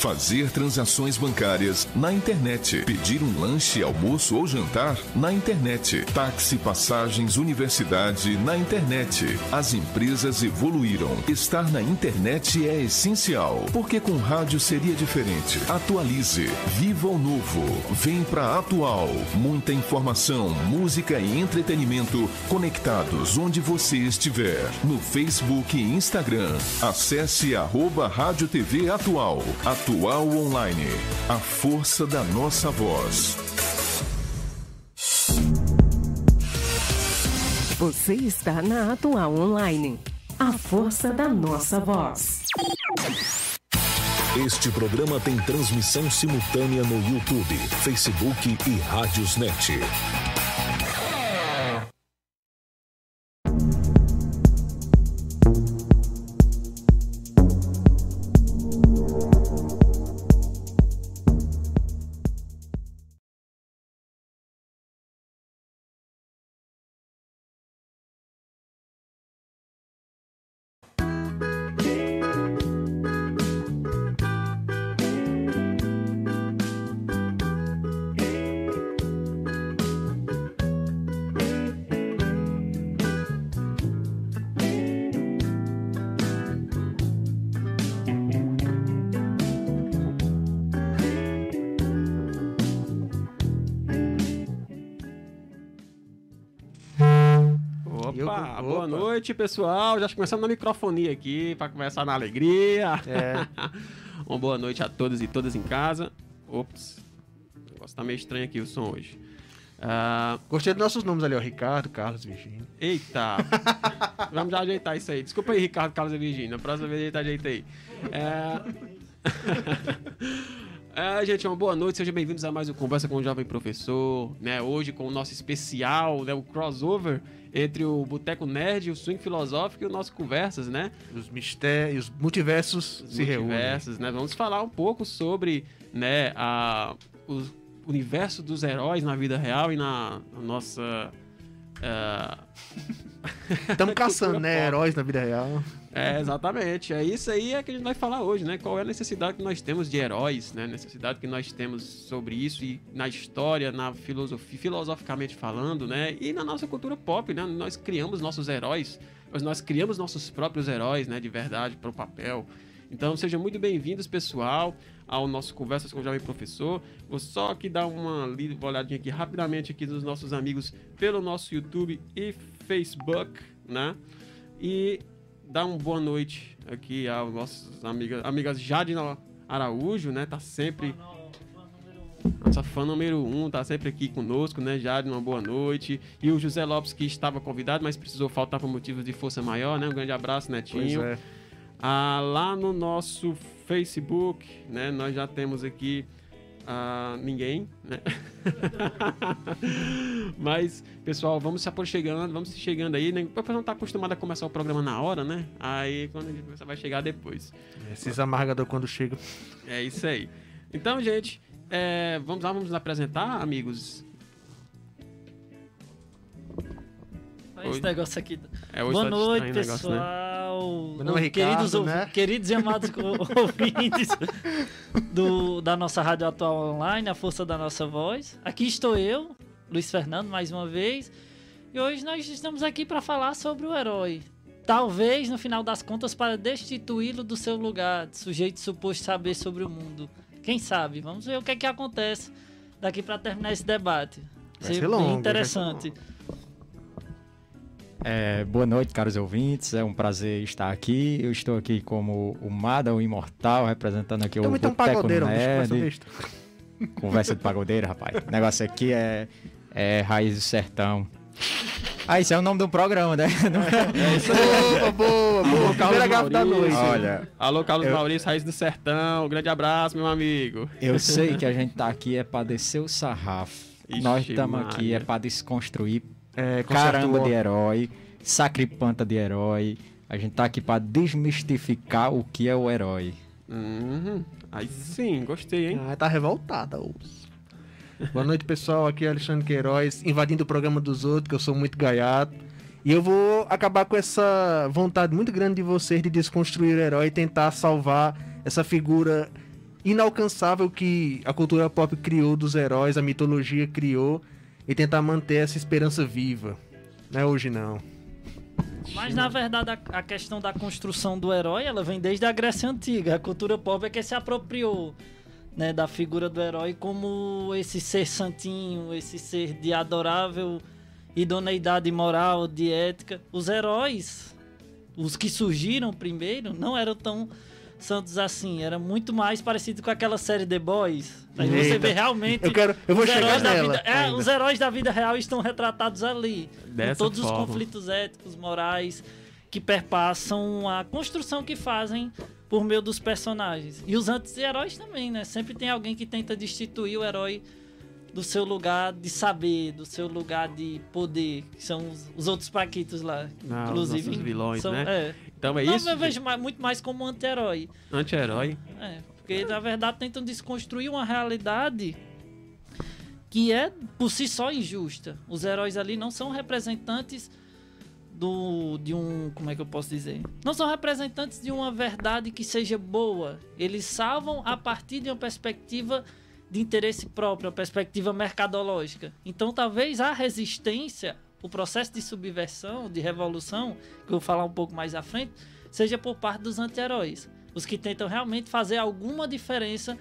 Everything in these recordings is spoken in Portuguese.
Fazer transações bancárias na internet. Pedir um lanche, almoço ou jantar na internet. Táxi, passagens, universidade na internet. As empresas evoluíram. Estar na internet é essencial, porque com rádio seria diferente. Atualize. Viva o novo. Vem pra Atual. Muita informação, música e entretenimento conectados onde você estiver. No Facebook e Instagram. Acesse arroba Rádio TV Atual. Atual Online. A força da nossa voz. Você está na Atual Online. A força da nossa voz. Este programa tem transmissão simultânea no YouTube, Facebook e Rádiosnet. Opa, boa noite, pessoal. Já começamos na microfonia aqui para começar na alegria. É. Uma boa noite a todos e todas em casa. Ops, o negócio tá meio estranho aqui o som hoje. Ah, Gostei dos nossos nomes ali, ó. Ricardo, Carlos, Virgínio. eita, vamos já ajeitar isso aí. Desculpa aí, Ricardo, Carlos e Virgínia. Na próxima vez a gente ajeita aí. É... É, gente, uma boa noite, sejam bem-vindos a mais um Conversa com o Jovem Professor, né? Hoje com o nosso especial, né? O crossover entre o Boteco Nerd, o Swing Filosófico e o nosso Conversas, né? Os mistérios, os multiversos se reúnem. Multiversos, né? Vamos falar um pouco sobre, né, a, o universo dos heróis na vida real e na, na nossa... Estamos caçando, Cultura né? pop. Heróis na vida real. É, exatamente. É isso aí é que a gente vai falar hoje, né? Qual é a necessidade que nós temos de heróis, né? Necessidade que nós temos sobre isso e na história, na filosofia, filosoficamente falando, né? E na nossa cultura pop, né? Nós criamos nossos heróis, nós criamos nossos próprios heróis, né? De verdade, para o papel. Então, sejam muito bem-vindos, pessoal, ao nosso Conversas com o Jovem Professor. Vou só aqui dar uma, uma olhadinha aqui rapidamente aqui dos nossos amigos pelo nosso YouTube e Facebook, né? E dar uma boa noite aqui aos nossos amigas, amigas Jade Araújo, né? Tá sempre. Nossa fã número um, tá sempre aqui conosco, né? Jade, uma boa noite. E o José Lopes, que estava convidado, mas precisou faltar por motivos de força maior, né? Um grande abraço, Netinho. Pois é. Ah, lá no nosso Facebook, né? Nós já temos aqui ah, ninguém, né? Mas, pessoal, vamos se aproximando, vamos se chegando aí, né? O pessoal não tá acostumado a começar o programa na hora, né? Aí quando a gente começa, vai chegar depois. Esses amargadores quando chegam. É isso aí. Então, gente, é, vamos lá, vamos nos apresentar, amigos. Olha esse negócio aqui. É, hoje Boa tá noite, o negócio, né? pessoal. Meu nome é queridos, Ricardo, ouvi- né? queridos e amados ouvintes do, da nossa Rádio Atual Online, a força da nossa voz. Aqui estou eu, Luiz Fernando, mais uma vez. E hoje nós estamos aqui para falar sobre o herói. Talvez, no final das contas, para destituí-lo do seu lugar, de sujeito suposto saber sobre o mundo. Quem sabe? Vamos ver o que é que acontece daqui para terminar esse debate. Vai ser bem longo, vai ser interessante. É, boa noite, caros ouvintes. É um prazer estar aqui. Eu estou aqui como o Mada, o Imortal, representando aqui o Também tem um Boteco pagodeiro, com essa Nerd. Conversa de pagodeiro, rapaz. O negócio aqui é, é Raiz do Sertão. Ah, isso é o nome do programa, né? Não é? Boa, boa, boa. Primeira gafe da noite. Olha, Alô, Carlos Eu- Maurício, Raiz do Sertão. Um grande abraço, meu amigo. eu sei que a gente tá aqui é pra descer o sarrafo. Ixi, Nós estamos aqui é pra desconstruir É, caramba de herói, sacripanta de herói. A gente tá aqui pra desmistificar o que é o herói. Uhum. Aí sim, gostei, hein? Ah, tá revoltada, os. Boa noite, pessoal. Aqui é Alexandre Queiroz, invadindo o programa dos outros, que eu sou muito gaiato. E eu vou acabar com essa vontade muito grande de vocês de desconstruir o herói e tentar salvar essa figura inalcançável que a cultura pop criou dos heróis, a mitologia criou, e tentar manter essa esperança viva. Não é hoje não. Mas na verdade a, a questão da construção do herói, ela vem desde a Grécia Antiga. A cultura pop é que se apropriou né, da figura do herói como esse ser santinho, esse ser de adorável idoneidade moral, de ética. Os heróis, os que surgiram primeiro, não eram tão santos assim. Era muito mais parecido com aquela série The Boys. Aí você vê realmente. Eu quero- eu vou os chegar heróis da nela vida, é, os heróis da vida real estão retratados ali. com Dessa todos os forma. conflitos éticos, morais que perpassam a construção que fazem por meio dos personagens. E os anti-heróis também, né? Sempre tem alguém que tenta destituir o herói do seu lugar de saber, do seu lugar de poder, que são os, os outros paquitos lá. Ah, os inclusive, nossos vilões, são, né? É. Então é Não, isso. eu vejo mais- muito mais como anti-herói. Anti-herói. É, porque na verdade tentam desconstruir uma realidade que é por si só injusta. Os heróis ali não são representantes do de um, como é que eu posso dizer? Não são representantes de uma verdade que seja boa. Eles salvam a partir de uma perspectiva de interesse próprio, uma perspectiva mercadológica. Então talvez a resistência, o processo de subversão, de revolução, que eu vou falar um pouco mais à frente, seja por parte dos anti-heróis. Os que tentam realmente fazer alguma diferença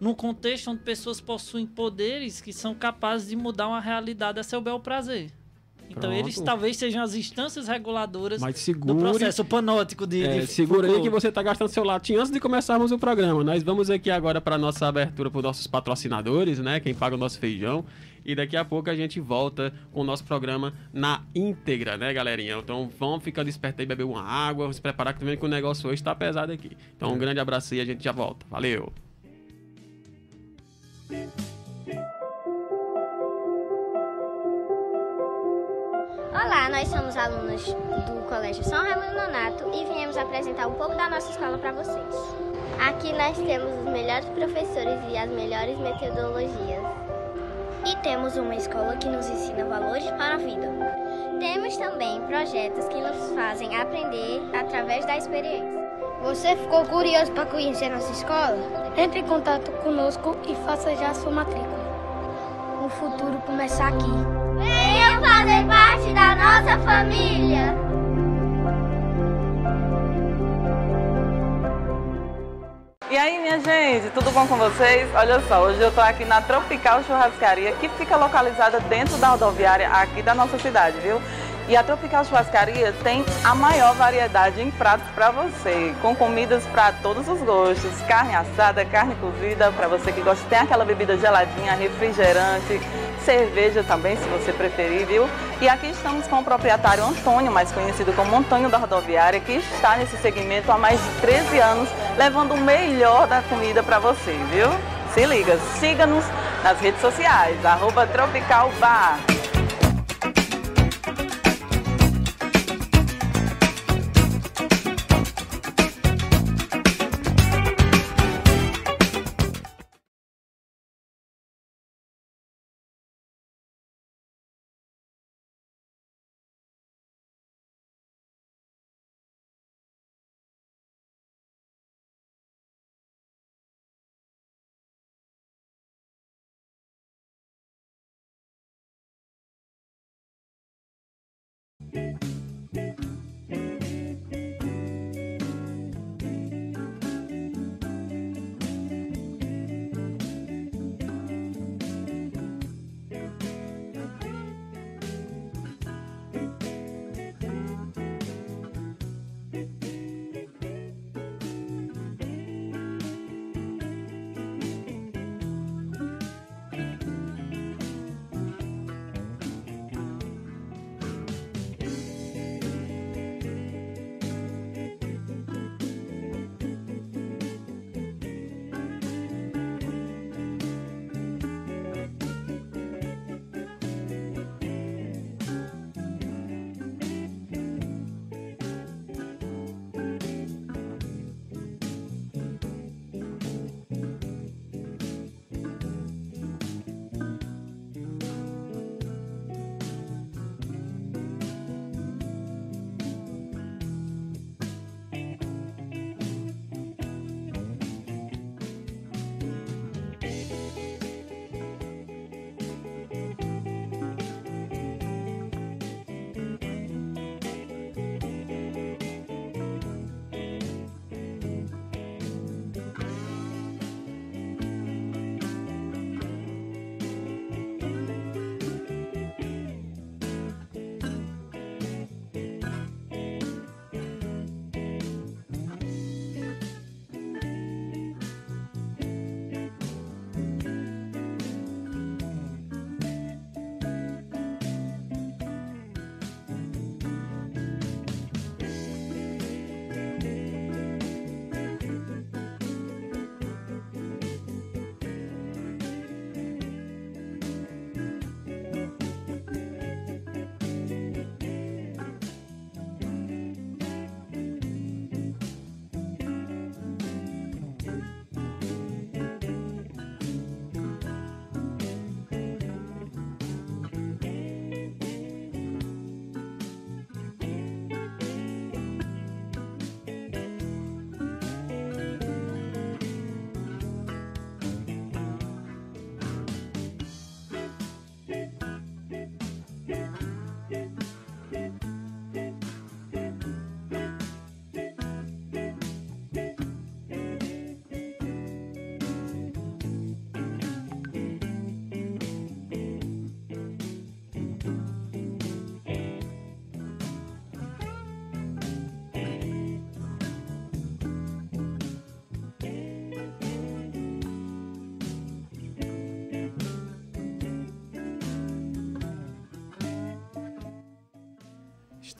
num contexto onde pessoas possuem poderes que são capazes de mudar uma realidade a seu bel prazer. Então Pronto. eles talvez sejam as instâncias reguladoras Mas do segure. processo panótico de, É, de segura aí que você tá gastando seu latim antes de começarmos o programa. Nós vamos aqui agora para nossa abertura para os nossos patrocinadores, né? Quem paga o nosso feijão. E daqui a pouco a gente volta com o nosso programa na íntegra, né, galerinha? Então vamos ficando espertos aí, beber uma água, vamos se preparar que também que o negócio hoje tá pesado aqui. Então um grande abraço aí, a gente já volta. Valeu! Olá, nós somos alunos do Colégio São Raimundo Nonato e viemos apresentar um pouco da nossa escola para vocês. Aqui nós temos os melhores professores e as melhores metodologias. E temos uma escola que nos ensina valores para a vida. Temos também projetos que nos fazem aprender através da experiência. Você ficou curioso para conhecer nossa escola? Entre em contato conosco e faça já a sua matrícula. O futuro começa aqui. Venham fazer parte da nossa família! E aí, minha gente, tudo bom com vocês? Olha só, hoje eu tô aqui na Tropical Churrascaria, que fica localizada dentro da rodoviária aqui da nossa cidade, viu? E a Tropical Churrascaria tem a maior variedade em pratos para você, com comidas para todos os gostos, carne assada, carne cozida, para você que gosta, tem aquela bebida geladinha, refrigerante, cerveja também, se você preferir, viu? E aqui estamos com o proprietário Antônio, mais conhecido como Antônio da Rodoviária, que está nesse segmento há mais de 13 anos, levando o melhor da comida para você, viu? Se liga, siga-nos nas redes sociais, arroba Tropical Bar.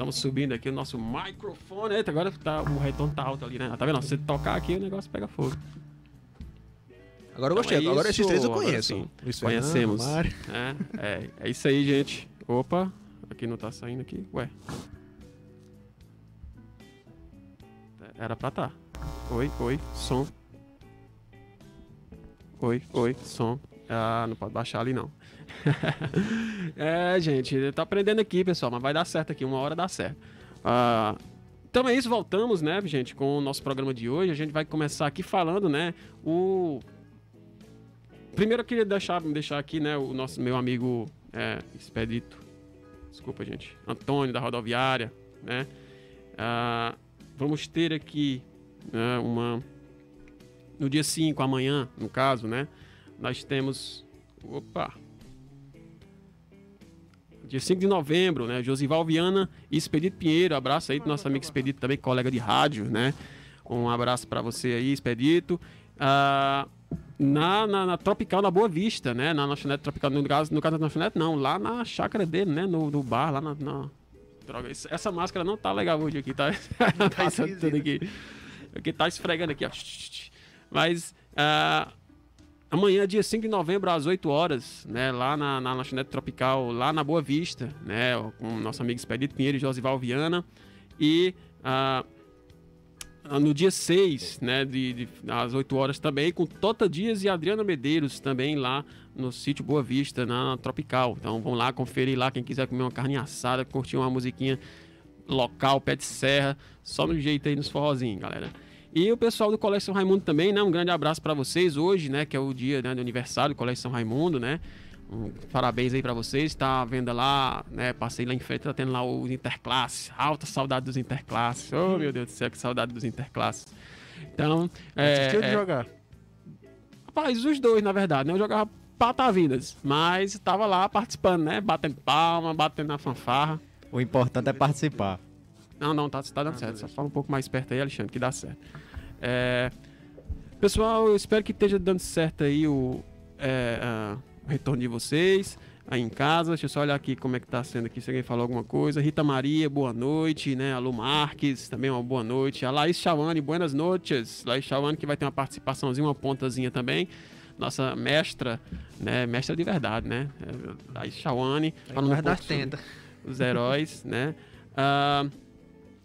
Estamos subindo aqui o nosso microfone. Eita, agora tá, o retorno tá alto ali, né? Tá vendo? Se você tocar aqui, o negócio pega fogo. Agora eu gostei. Então é Agora esses três eu conheço. sim. Luiz Fernando, Conhecemos. É, é, é isso aí, gente. Opa, aqui não tá saindo aqui. Ué. Era pra tá. Oi, oi, som. Oi, oi, som. Ah, não pode baixar ali não. é, gente, tá aprendendo aqui, pessoal, mas vai dar certo aqui, uma hora dá certo. Ah, então é isso, voltamos, né, gente, com o nosso programa de hoje. A gente vai começar aqui falando, né, o Primeiro eu queria deixar, deixar aqui, né, o nosso meu amigo é, Expedito. Desculpa, gente. Antônio da rodoviária, né? Ah, vamos ter aqui né, uma no dia 5, amanhã, no caso, né? Nós temos opa. Dia 5 de novembro, né? Josival Viana e Expedito Pinheiro. Abraço aí do nosso amigo Expedito, também colega de rádio, né? Um abraço para você aí, Expedito. Ah, na, na, na Tropical, na Boa Vista, né? Na lanchonete Tropical, no caso, no caso da lanchonete, não, lá na chácara dele, né? No, no bar, lá na, na- Droga, essa máscara não tá legal hoje aqui, tá? tá esquisito. tudo aqui. Aqui tá esfregando aqui, ó. Mas, ah, amanhã, dia 5 de novembro, às 8 horas, né? Lá na, na lanchonete Tropical, lá na Boa Vista, né? Com nosso amigo Expedito Pinheiro e Josival Viana. E... ah, no dia 6, né, de, de- às 8 horas também, com Tota Dias e Adriana Medeiros também lá no sítio Boa Vista, na Tropical. Então vão lá conferir lá, quem quiser comer uma carne assada, curtir uma musiquinha local, pé de serra, só no jeito aí nos forrozinhos, galera. E o pessoal do Colégio São Raimundo também, né, um grande abraço para vocês hoje, né, que é o dia né, do aniversário do Colégio São Raimundo, né, um parabéns aí para vocês. Tá à venda lá, né? Passei lá em frente, tá tendo lá os interclasses. Alta saudade dos interclasses. Oh, meu Deus do céu, que saudade dos interclasses. Então, é, Assistiu de é, jogar. Rapaz, os dois, na verdade, né? Eu jogava patavidas, mas tava lá participando, né? Batendo palma, batendo na fanfarra. O importante é participar. Não, não, tá, tá dando certo. Só fala um pouco mais perto aí, Alexandre, que dá certo. É, Pessoal, eu espero que esteja dando certo aí o, é, ah, o retorno de vocês aí em casa. Deixa eu só olhar aqui como é que tá sendo aqui, se alguém falou alguma coisa. Rita Maria, boa noite, né? Alô Marques, também uma boa noite. A Laís Chawane, buenas noites. Laís Chawane que vai ter uma participaçãozinha, uma pontazinha também. Nossa mestra, né? Mestra de verdade, né? É, Laís Chawane. falando um pouco sobre- tentas. os heróis, né? Ah,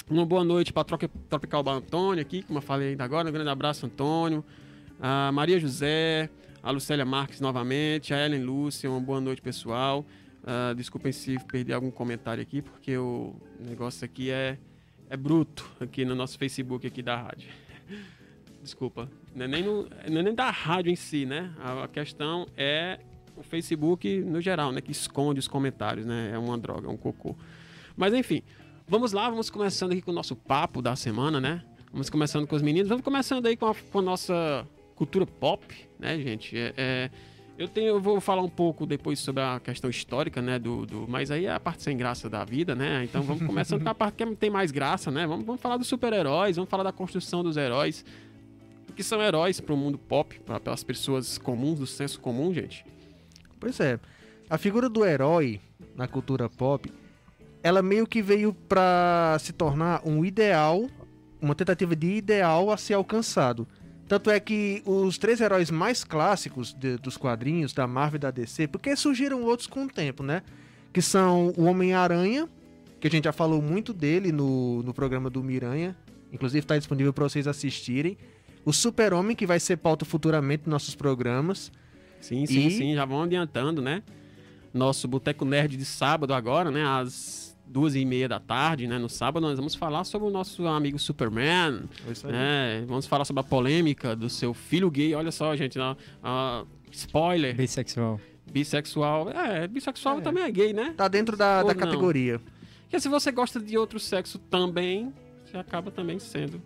uma boa noite para Tropical Bar Antônio aqui, como eu falei ainda agora. Um grande abraço, Antônio. A Maria José, a Lucélia Marques novamente, a Ellen Lúcia, uma boa noite, pessoal. Ah, desculpem se perdi algum comentário aqui, porque o negócio aqui é, é bruto aqui no nosso Facebook aqui da rádio. Desculpa. Não é nem, no- não é nem da rádio em si, né? A, a questão é o Facebook no geral, né? Que esconde os comentários, né? É uma droga, é um cocô. Mas enfim, vamos lá, vamos começando aqui com o nosso papo da semana, né? Vamos começando com os meninos, vamos começando aí com a, com a nossa cultura pop, né, gente? É, é, eu, tenho, eu vou falar um pouco depois sobre a questão histórica, né? Do, do, mas aí é a parte sem graça da vida, né? Então vamos começando com a parte que tem mais graça, né? Vamos, vamos falar dos super-heróis, vamos falar da construção dos heróis. Que são heróis para o mundo pop, para as pessoas comuns, do senso comum, gente? Pois é. A figura do herói na cultura pop, ela meio que veio pra se tornar um ideal, uma tentativa de ideal a ser alcançado. Tanto é que os três heróis mais clássicos de- dos quadrinhos da Marvel e da DC, porque surgiram outros com o tempo, né? Que são o Homem-Aranha, que a gente já falou muito dele no, no programa do Miranha, inclusive está disponível para vocês assistirem. O Super-Homem, que vai ser pauta futuramente nos nossos programas. Sim, sim, E- sim, já vão adiantando, né? Nosso Boteco Nerd de sábado agora, né? Às duas e meia da tarde, né? No sábado nós vamos falar sobre o nosso amigo Superman, É isso aí. né? Vamos falar sobre a polêmica do seu filho gay. Olha só, gente, ó, spoiler, Bissexual. bissexual. É, bissexual É. também é gay, né? Tá dentro da, Ou da não. categoria. Porque se você gosta de outro sexo também, você acaba também sendo.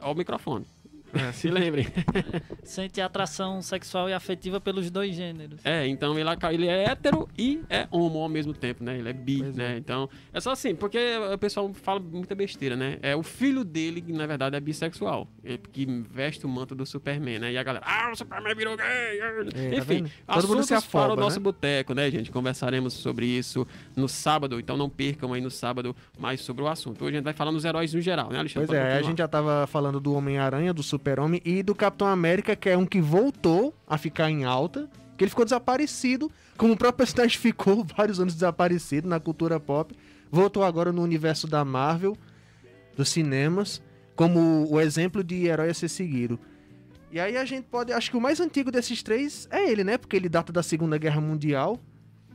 Ó o microfone. É, se lembrem. Sente atração sexual e afetiva pelos dois gêneros. É, então ele, ele é hétero e é homo ao mesmo tempo, né? Ele é bi, Pois né? Então, é só assim, porque o pessoal fala muita besteira, né? É o filho dele que, na verdade, é bissexual. Ele que veste o manto do Superman, né? E a galera, ah, o Superman virou gay! É, tá Enfim, mundo assuntos se afoba, para o nosso né? boteco, né, gente? Conversaremos sobre isso no sábado, então não percam aí no sábado mais sobre o assunto. Hoje a gente vai falar nos heróis no geral, né, Alexandre? Pois é, a gente já tava falando do Homem-Aranha, do Super-Homem e do Capitão América, que é um que voltou a ficar em alta, que ele ficou desaparecido, como o próprio personagem ficou vários anos desaparecido na cultura pop. Voltou agora no universo da Marvel, dos cinemas, como o exemplo de herói a ser seguido. E aí a gente pode. Acho que o mais antigo desses três é ele, né? Porque ele data da Segunda Guerra Mundial.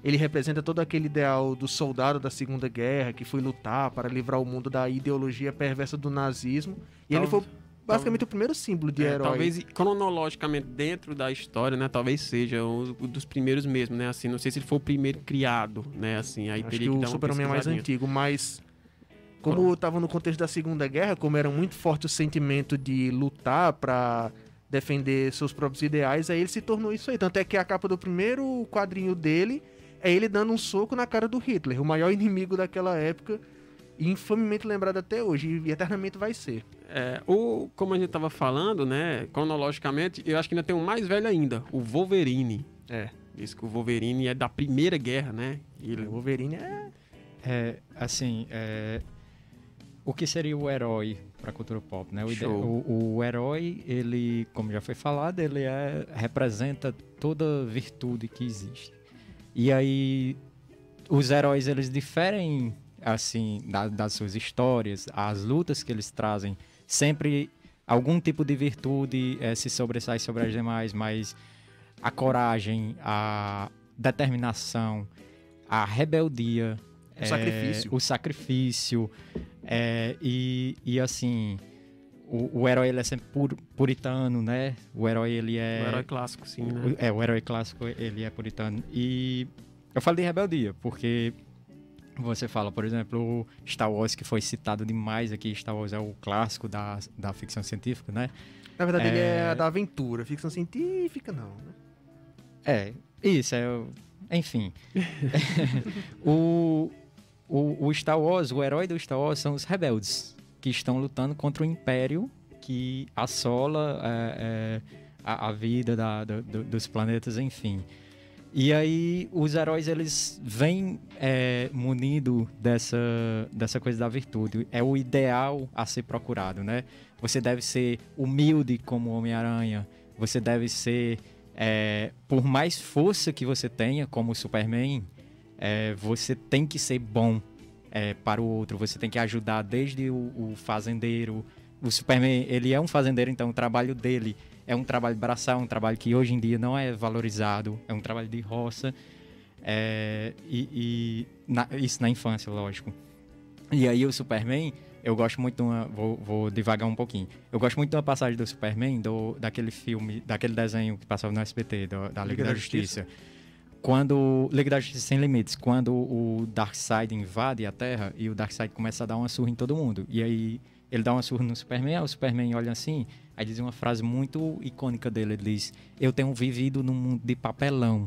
Ele representa todo aquele ideal do soldado da Segunda Guerra que foi lutar para livrar o mundo da ideologia perversa do nazismo. E ele Tal- foi basicamente o primeiro símbolo de É, herói. talvez cronologicamente dentro da história, né? Talvez seja um dos primeiros mesmo, né? Assim, não sei se ele foi o primeiro criado, né? Assim, aí Acho teria que que, o dar uma Super-Homem é mais antigo, mas como estava no contexto da Segunda Guerra, como era muito forte o sentimento de lutar para defender seus próprios ideais, aí ele se tornou isso aí. Tanto é que a capa do primeiro quadrinho dele é ele dando um soco na cara do Hitler, o maior inimigo daquela época, e infamemente lembrado até hoje, e eternamente vai ser. É, o, como a gente tava falando, né? Cronologicamente, eu acho que ainda tem um mais velho ainda, o Wolverine. É. Diz que o Wolverine é da Primeira Guerra, né? E ele- O Wolverine é. É, assim, é, o que seria o herói para a cultura pop, né? O, ide- o, o herói, ele, como já foi falado, ele é, representa toda virtude que existe. E aí, os heróis, eles diferem, assim, da- das suas histórias, as lutas que eles trazem, sempre algum tipo de virtude eh, se sobressai sobre as demais, mas a coragem, a determinação, a rebeldia, O é, sacrifício. o sacrifício, é, e, e assim, o, o herói ele é sempre pur- puritano, né? O herói ele é o herói clássico, sim, né? o- É, o herói clássico, ele é puritano. E eu falo de rebeldia, porque você fala, por exemplo, o Star Wars, que foi citado demais aqui. Star Wars é o clássico da, da ficção científica, né? Na verdade, ele É. é da aventura, ficção científica, não. né? É, isso, é. Enfim. o, o, o Star Wars, o herói do Star Wars são os rebeldes, que estão lutando contra o Império que assola é, é, a, a vida da- do- do- dos planetas, enfim. E aí os heróis eles vêm é, munido dessa, dessa coisa da virtude. É o ideal a ser procurado, né? Você deve ser humilde como Homem-Aranha. Você deve ser, é, por mais força que você tenha como Superman, é, você tem que ser bom é, para o outro. Você tem que ajudar desde o, o fazendeiro. O Superman, ele é um fazendeiro, então o trabalho dele é um trabalho braçal, um trabalho que hoje em dia não é valorizado, é um trabalho de roça. é, e e na- isso na infância, lógico. E aí o Superman, eu gosto muito de uma. Vou, vou devagar um pouquinho. Eu gosto muito de uma passagem do Superman, do, daquele filme, daquele desenho que passava no SBT, do- da Liga, da, Justiça. Quando. Liga da Justiça Sem Limites, quando o Darkseid invade a Terra e o Darkseid começa a dar uma surra em todo mundo. E aí ele dá uma surra no Superman, aí o Superman olha assim, aí diz uma frase muito icônica dele, ele diz, eu tenho vivido num mundo de papelão,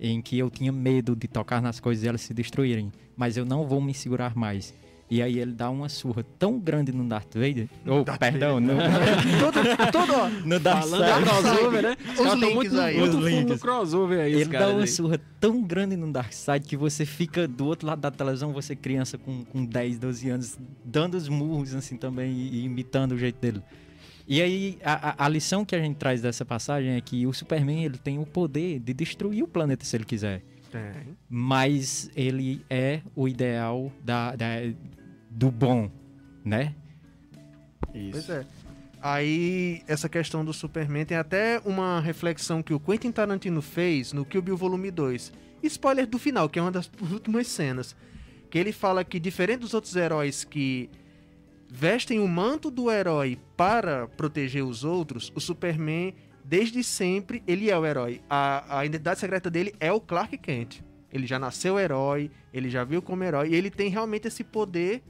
em que eu tinha medo de tocar nas coisas e elas se destruírem, mas eu não vou me segurar mais. E aí ele dá uma surra tão grande no Darth Vader, ou perdão, no, todo, todo, ó, no Falando Darkseid. em crossover, né? Os tão links muito, aí. Muito Os links. crossover aí, Ele dá uma aí. surra tão grande no Darkseid que você fica do outro lado da televisão, você criança com, com 10, 12 anos, dando os murros assim também e, e imitando o jeito dele. E aí, a, a- lição que a gente traz dessa passagem é que o Superman ele tem o poder de destruir o planeta se ele quiser. Tem. Mas ele é o ideal da, da- do bom, né? Pois é. Aí, essa questão do Superman tem até uma reflexão que o Quentin Tarantino fez no Kill Bill Volume 2. Spoiler do final, que é uma das últimas cenas. Que ele fala que, diferente dos outros heróis que vestem o manto do herói para proteger os outros, o Superman, desde sempre, ele é o herói. A, a identidade secreta dele é o Clark Kent. Ele já nasceu herói, ele já viu como herói, e ele tem realmente esse poder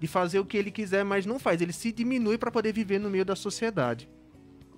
de fazer o que ele quiser, mas não faz. Ele se diminui para poder viver no meio da sociedade.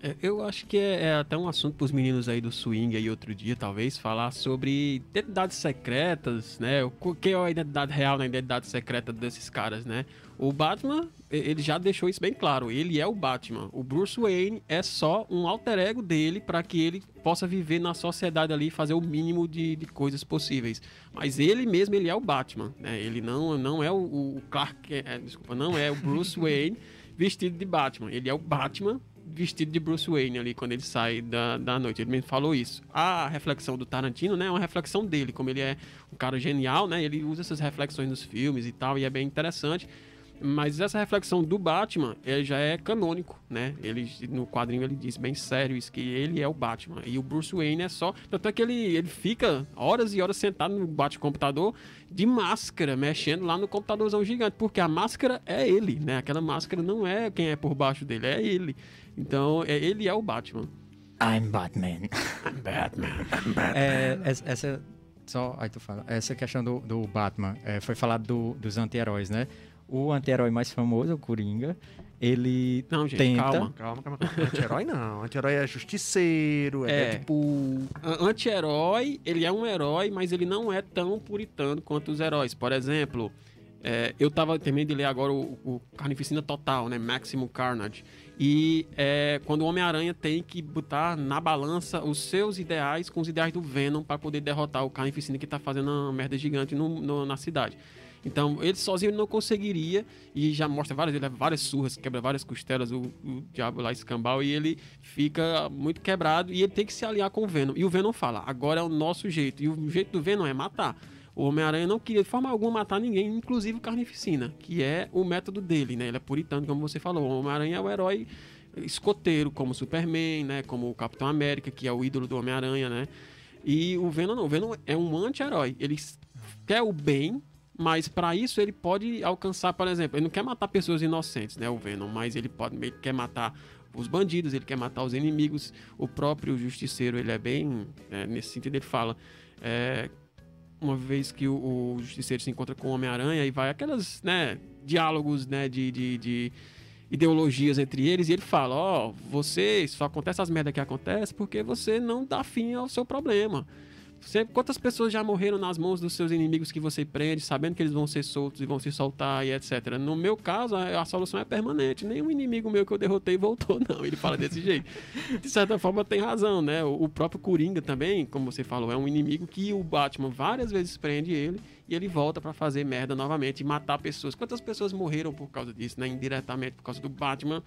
É, eu acho que é, é até um assunto para os meninos aí do swing aí outro dia, talvez, falar sobre identidades secretas, né? O que é a identidade real na identidade secreta desses caras, né? O Batman, ele já deixou isso bem claro. Ele é o Batman. O Bruce Wayne é só um alter ego dele para que ele possa viver na sociedade ali e fazer o mínimo de, de coisas possíveis. Mas ele mesmo, ele é o Batman, né? Ele não, não é o, o Clark, Kent- é, desculpa, não é o Bruce Wayne vestido de Batman. Ele é o Batman vestido de Bruce Wayne ali quando ele sai da, da noite. Ele mesmo falou isso. A reflexão do Tarantino, né, é uma reflexão dele, como ele é um cara genial, né? Ele usa essas reflexões nos filmes e tal, e é bem interessante. Mas essa reflexão do Batman, ele já é canônico, né? Ele no quadrinho ele diz bem sério isso que ele é o Batman e o Bruce Wayne é só, tanto é que ele ele fica horas e horas sentado no bate-computador de máscara, mexendo lá no computadorzão gigante, porque a máscara é ele, né? Aquela máscara não é quem é por baixo dele, é ele. Então, é, ele é o Batman. I'm Batman. I'm Batman. I'm Batman. É, essa, essa- só aí tu fala. Essa questão do, do Batman é, foi falado do- dos anti-heróis, né? O anti-herói mais famoso, o Coringa, ele Não, gente, tenta. calma. Calma, calma. Anti-herói não. Anti-herói é justiceiro, é, É. Deadpool. Anti-herói, ele é um herói, mas ele não é tão puritano quanto os heróis. Por exemplo, é, eu tava terminando de ler agora o, o Carnificina Total, né? Maximum Carnage. E é, quando o Homem-Aranha tem que botar na balança os seus ideais com os ideais do Venom para poder derrotar o Carnificina que tá fazendo uma merda gigante no- no- na cidade. Então, ele sozinho não conseguiria, e já mostra várias, ele várias surras, quebra várias costelas, o, o diabo lá escambau, e ele fica muito quebrado, e ele tem que se aliar com o Venom. E o Venom fala, agora é o nosso jeito, e o jeito do Venom é matar. O Homem-Aranha não queria de forma alguma matar ninguém, inclusive o Carnificina, que é o método dele, né? Ele é puritano, como você falou. O Homem-Aranha é o herói escoteiro, como Superman, né? Como o Capitão América, que é o ídolo do Homem-Aranha, né? E o Venom não. O Venom é um anti-herói. Ele quer o bem, mas para isso ele pode alcançar, por exemplo, ele não quer matar pessoas inocentes, né? O Venom, mas ele pode, ele quer matar os bandidos, ele quer matar os inimigos. O próprio Justiceiro, ele é bem, é, nesse sentido ele fala, é, uma vez que o, o Justiceiro se encontra com o Homem-Aranha e vai aquelas, né, diálogos, né, de, de, de ideologias entre eles e ele fala, ó, você só acontece as merdas que acontecem porque você não dá fim ao seu problema. Você, quantas pessoas já morreram nas mãos dos seus inimigos que você prende, sabendo que eles vão ser soltos e vão se soltar e etc. No meu caso, a, a solução é permanente. Nenhum inimigo meu que eu derrotei voltou, não. Ele fala desse jeito. De certa forma, tem razão, né? O, o próprio Coringa também, como você falou, é um inimigo que o Batman várias vezes prende ele e ele volta pra fazer merda novamente e matar pessoas. Quantas pessoas morreram por causa disso, né? Indiretamente por causa do Batman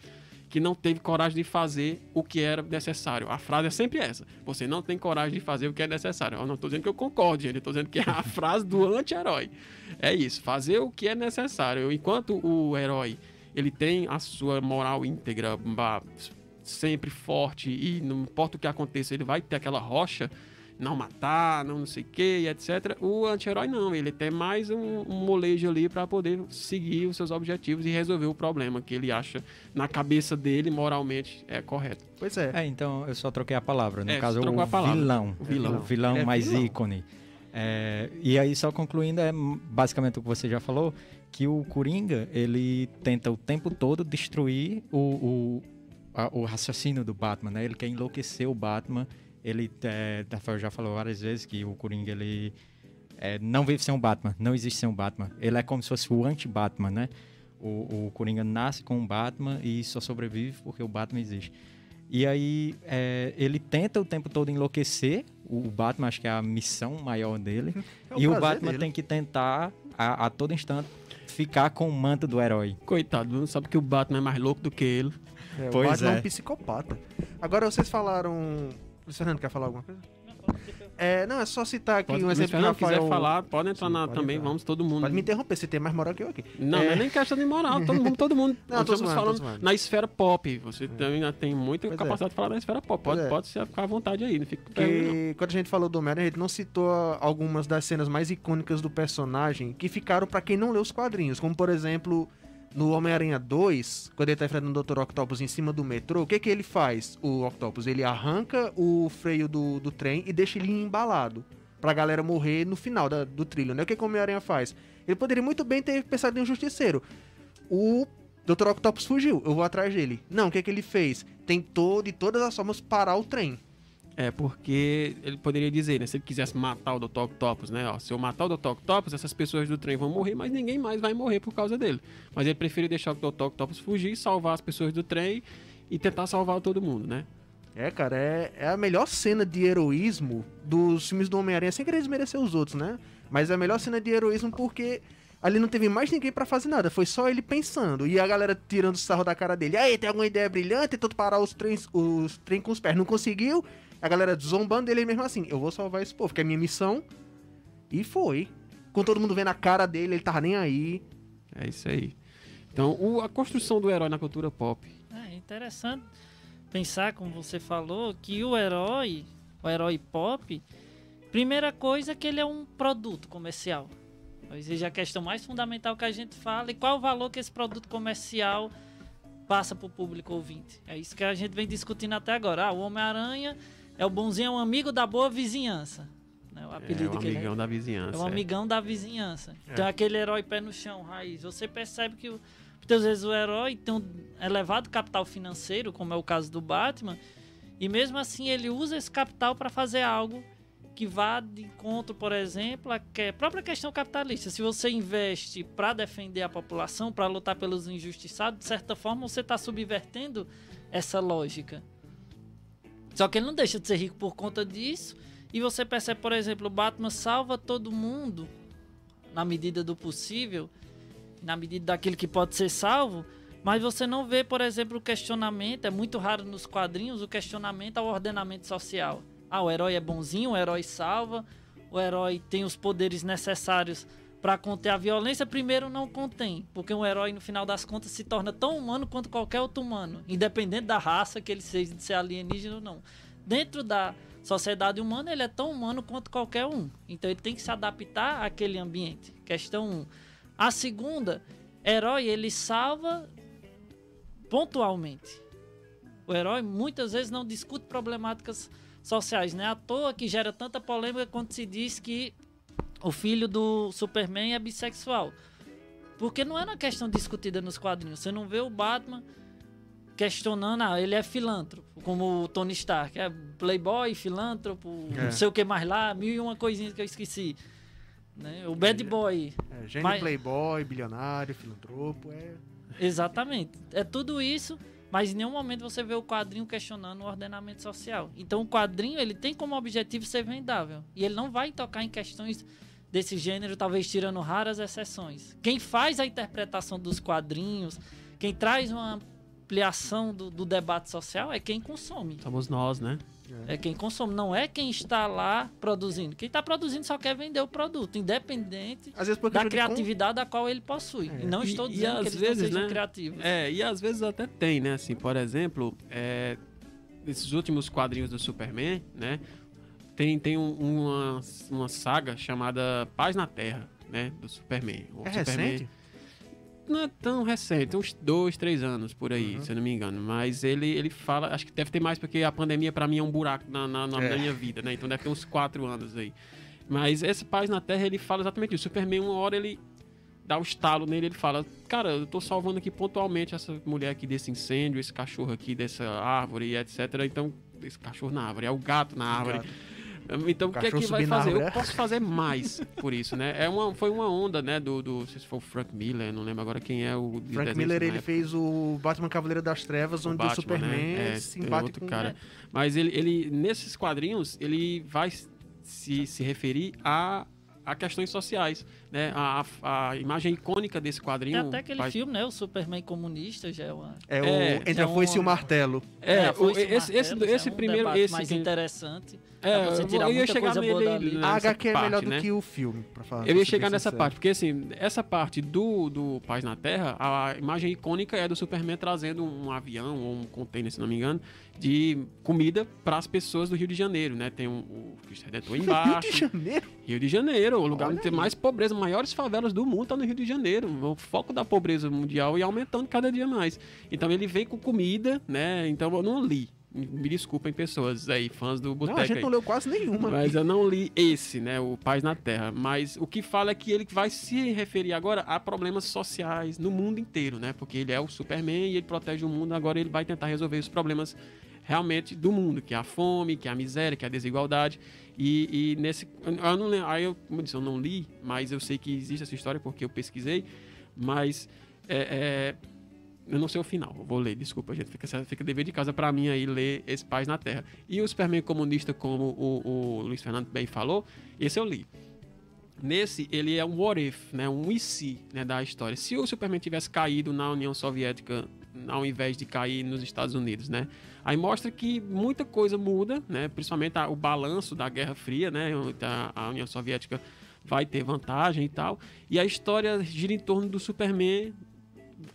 que não teve coragem de fazer o que era necessário. A frase é sempre essa. Você não tem coragem de fazer o que é necessário. Eu não estou dizendo que eu concordo, gente. Eu estou dizendo que é a frase do anti-herói. É isso. Fazer o que é necessário. Enquanto o herói ele tem a sua moral íntegra, sempre forte e não importa o que aconteça, ele vai ter aquela rocha, não matar, não não sei o que, etc. O anti-herói não, ele tem mais um, um molejo ali para poder seguir os seus objetivos e resolver o problema que ele acha na cabeça dele moralmente é correto. Pois é. É, então eu só troquei a palavra. No É, caso, o a palavra. vilão. O vilão. O vilão é mais vilão. ícone. É, e aí, só concluindo, é basicamente o que você já falou, que o Coringa, ele tenta o tempo todo destruir o, o, a- o raciocínio do Batman, né? Ele quer enlouquecer o Batman. Ele, é, Rafael já falou várias vezes que o Coringa, ele é, não vive sem um Batman, não existe sem um Batman. Ele é como se fosse o anti-Batman, né? O, o Coringa nasce com um Batman e só sobrevive porque o Batman existe. E aí é, ele tenta o tempo todo enlouquecer o o Batman, acho que é a missão maior dele. É o e o Batman dele. tem que tentar, a, a todo instante, ficar com o manto do herói. Coitado, não sabe que o Batman é mais louco do que ele. É, Pois o Batman é é. um psicopata. Agora vocês falaram. Luiz Fernando quer falar alguma coisa? É, não, é só citar aqui Pode, um exemplo que Fernando quiser Rafael... falar, pode entrar Sim, na, pode também, entrar. vamos todo mundo. Pode me interromper, você tem mais moral que eu aqui. Não, É. não é nem questão de moral, todo mundo, todo mundo. Não, estamos zoando, falando na esfera pop. Você também ainda tem muita Pois é. capacidade de falar na esfera pop. Pode, é. pode se ficar à vontade aí, não fica. Que quando a gente falou do Homem-Aranha, a gente não citou algumas das cenas mais icônicas do personagem que ficaram pra quem não leu os quadrinhos, como por exemplo, no Homem-Aranha 2, quando ele tá enfrentando o Dr. Octopus em cima do metrô, o que que ele faz, o Octopus? Ele arranca o freio do, do trem e deixa ele embalado pra galera morrer no final da- do trilho, né? O que que o Homem-Aranha faz? Ele poderia muito bem ter pensado em um justiceiro. O Dr. Octopus fugiu, eu vou atrás dele. Não, o que que ele fez? Tentou de todas as formas parar o trem. É, porque ele poderia dizer, né? Se ele quisesse matar o Dr. Octopus, né? Ó, se eu matar o Dr. Octopus, essas pessoas do trem vão morrer, mas ninguém mais vai morrer por causa dele. Mas ele preferiu deixar o Dr. Octopus fugir, salvar as pessoas do trem e tentar salvar todo mundo, né? É, cara, é, é a melhor cena de heroísmo dos filmes do Homem-Aranha, sem querer desmerecer os outros, né? Mas é a melhor cena de heroísmo porque ali não teve mais ninguém pra fazer nada, foi só ele pensando. E a galera tirando sarro da cara dele. Aí, tem alguma ideia brilhante? Tentou parar os trens, os trem com os pés, não conseguiu. A galera zombando dele mesmo assim, eu vou salvar esse povo, que é minha missão. E foi. Com todo mundo vendo a cara dele, ele tava nem aí. É isso aí. Então, o- a construção do herói na cultura pop. É interessante pensar, como você falou, que o herói, o herói pop, primeira coisa é que ele é um produto comercial. Seja a questão mais fundamental que a gente fala e qual o valor que esse produto comercial passa para o público ouvinte. É isso que a gente vem discutindo até agora. Ah, o Homem-Aranha é o bonzinho, é um amigo da boa vizinhança. Né? O É apelido o que ele amigão da vizinhança. é um é. amigão da vizinhança. É. Então é aquele herói pé no chão, raiz. Você percebe que muitas vezes o herói tem um elevado capital financeiro, como é o caso do Batman, e mesmo assim ele usa esse capital para fazer algo que vá de encontro, por exemplo, à que- própria questão capitalista. Se você investe para defender a população, para lutar pelos injustiçados, de certa forma você está subvertendo essa lógica. Só que ele não deixa de ser rico por conta disso. E você percebe, por exemplo, o Batman salva todo mundo na medida do possível, na medida daquilo que pode ser salvo. Mas você não vê, por exemplo, o questionamento, é muito raro nos quadrinhos, o questionamento ao ordenamento social. Ah, o herói é bonzinho, o herói salva, o herói tem os poderes necessários para conter a violência. Primeiro, não contém, porque um herói, no final das contas, se torna tão humano quanto qualquer outro humano, independente da raça que ele seja, de ser alienígena ou não. Dentro da sociedade humana, ele é tão humano quanto qualquer um. Então, ele tem que se adaptar àquele ambiente. Questão 1. Um. A segunda, herói, ele salva pontualmente. O herói muitas vezes não discute problemáticas sociais, né? À toa que gera tanta polêmica quando se diz que o filho do Superman é bissexual. Porque não é uma questão discutida nos quadrinhos. Você não vê o Batman questionando, ah, ele é filântropo, como o Tony Stark. É playboy, filântropo, É. não sei o que mais lá, mil e uma coisinhas que eu esqueci. Né? O Bad Boy. É, gênio Mas- playboy, bilionário, filantropo, é... Exatamente. É tudo isso, mas em nenhum momento você vê o quadrinho questionando o ordenamento social. Então o quadrinho ele tem como objetivo ser vendável. E ele não vai tocar em questões desse gênero, talvez tirando raras exceções. Quem faz a interpretação dos quadrinhos, quem traz uma ampliação do, do debate social é quem consome. Somos nós, né? É quem consome, não é quem está lá produzindo. Quem está produzindo só quer vender o produto, independente Às vezes porque da criatividade a qual ele possui. É. E não E- estou e dizendo que às eles vezes, não sejam né? criativos. É, e às vezes até tem, né? Assim, por exemplo, é, esses últimos quadrinhos do Superman, né? Tem, tem um- uma, uma saga chamada Paz na Terra, né? Do Superman. O É Superman recente? não é tão recente, uns dois, três anos por aí, Uhum. se eu não me engano. Mas ele, ele fala, acho que deve ter mais porque a pandemia pra mim é um buraco na, na, na É. minha vida, né? Então deve ter uns quatro anos aí. Mas esse Paz na Terra, ele fala exatamente isso. O Superman, uma hora ele dá o estalo nele, ele fala, cara, eu tô salvando aqui pontualmente essa mulher aqui desse incêndio, esse cachorro aqui dessa árvore, etc. Então, esse cachorro na árvore, é o gato na árvore. Então, o que é que vai fazer? Eu é? posso fazer mais por isso, né? É uma, foi uma onda, né, do, do... Não sei se foi o Frank Miller, não lembro agora quem é o... Frank Miller, ele época. fez o Batman Cavaleiro das Trevas, O onde o, Batman, Superman né? É, se embate outro com... cara. Mas ele, ele, nesses quadrinhos, ele vai se, se referir a, a questões sociais, né? A, a, imagem icônica desse quadrinho... Tem até aquele vai- filme, né? O Superman comunista já é uma. É, o É, Entre é a Foice e o Martelo. É, a o- esse, esse, Martelo, já esse é um primeiro... Esse mais que- interessante. É, você eu- tirar eu ia chegar nele nessa A HQ é melhor do né? que o filme, pra falar. Eu ia chegar nessa sincero. parte, porque assim, essa parte do, do Paz na Terra, a imagem icônica é do Superman trazendo um avião ou um container, se não me engano, de comida para as pessoas do Rio de Janeiro, né? Tem um, o Cristo Redentor Rio embaixo. de Janeiro? Rio de Janeiro, o lugar Olha onde tem mais pobreza, maiores favelas do mundo tá no Rio de Janeiro. O foco da pobreza mundial e aumentando cada dia mais. Então ele vem com comida, né? Então eu não li. Me desculpem pessoas aí, fãs do Não, Boteco. a gente aí. não leu quase nenhuma. Mas eu não li esse, né? O Paz na Terra. Mas o que fala é que ele vai se referir agora a problemas sociais no mundo inteiro, né? Porque ele é o Superman e ele protege o mundo. Agora ele vai tentar resolver os problemas realmente do mundo, que é a fome, que é a miséria, que é a desigualdade. E, e nesse. Eu não lembro. Aí eu, como eu disse, eu não li, mas eu sei que existe essa história porque eu pesquisei. Mas. é- é, eu não sei o final, vou ler, desculpa, gente. Fica, fica dever de casa pra mim aí ler esse Paz na Terra. E o Superman comunista, como o, o Luiz Fernando bem falou, esse eu li. Nesse, ele é um what if, né? Um e se né, da história. Se o Superman tivesse caído na União Soviética ao invés de cair nos Estados Unidos, né? Aí mostra que muita coisa muda, né? Principalmente o balanço da Guerra Fria, né? A União Soviética vai ter vantagem e tal. E a história gira em torno do Superman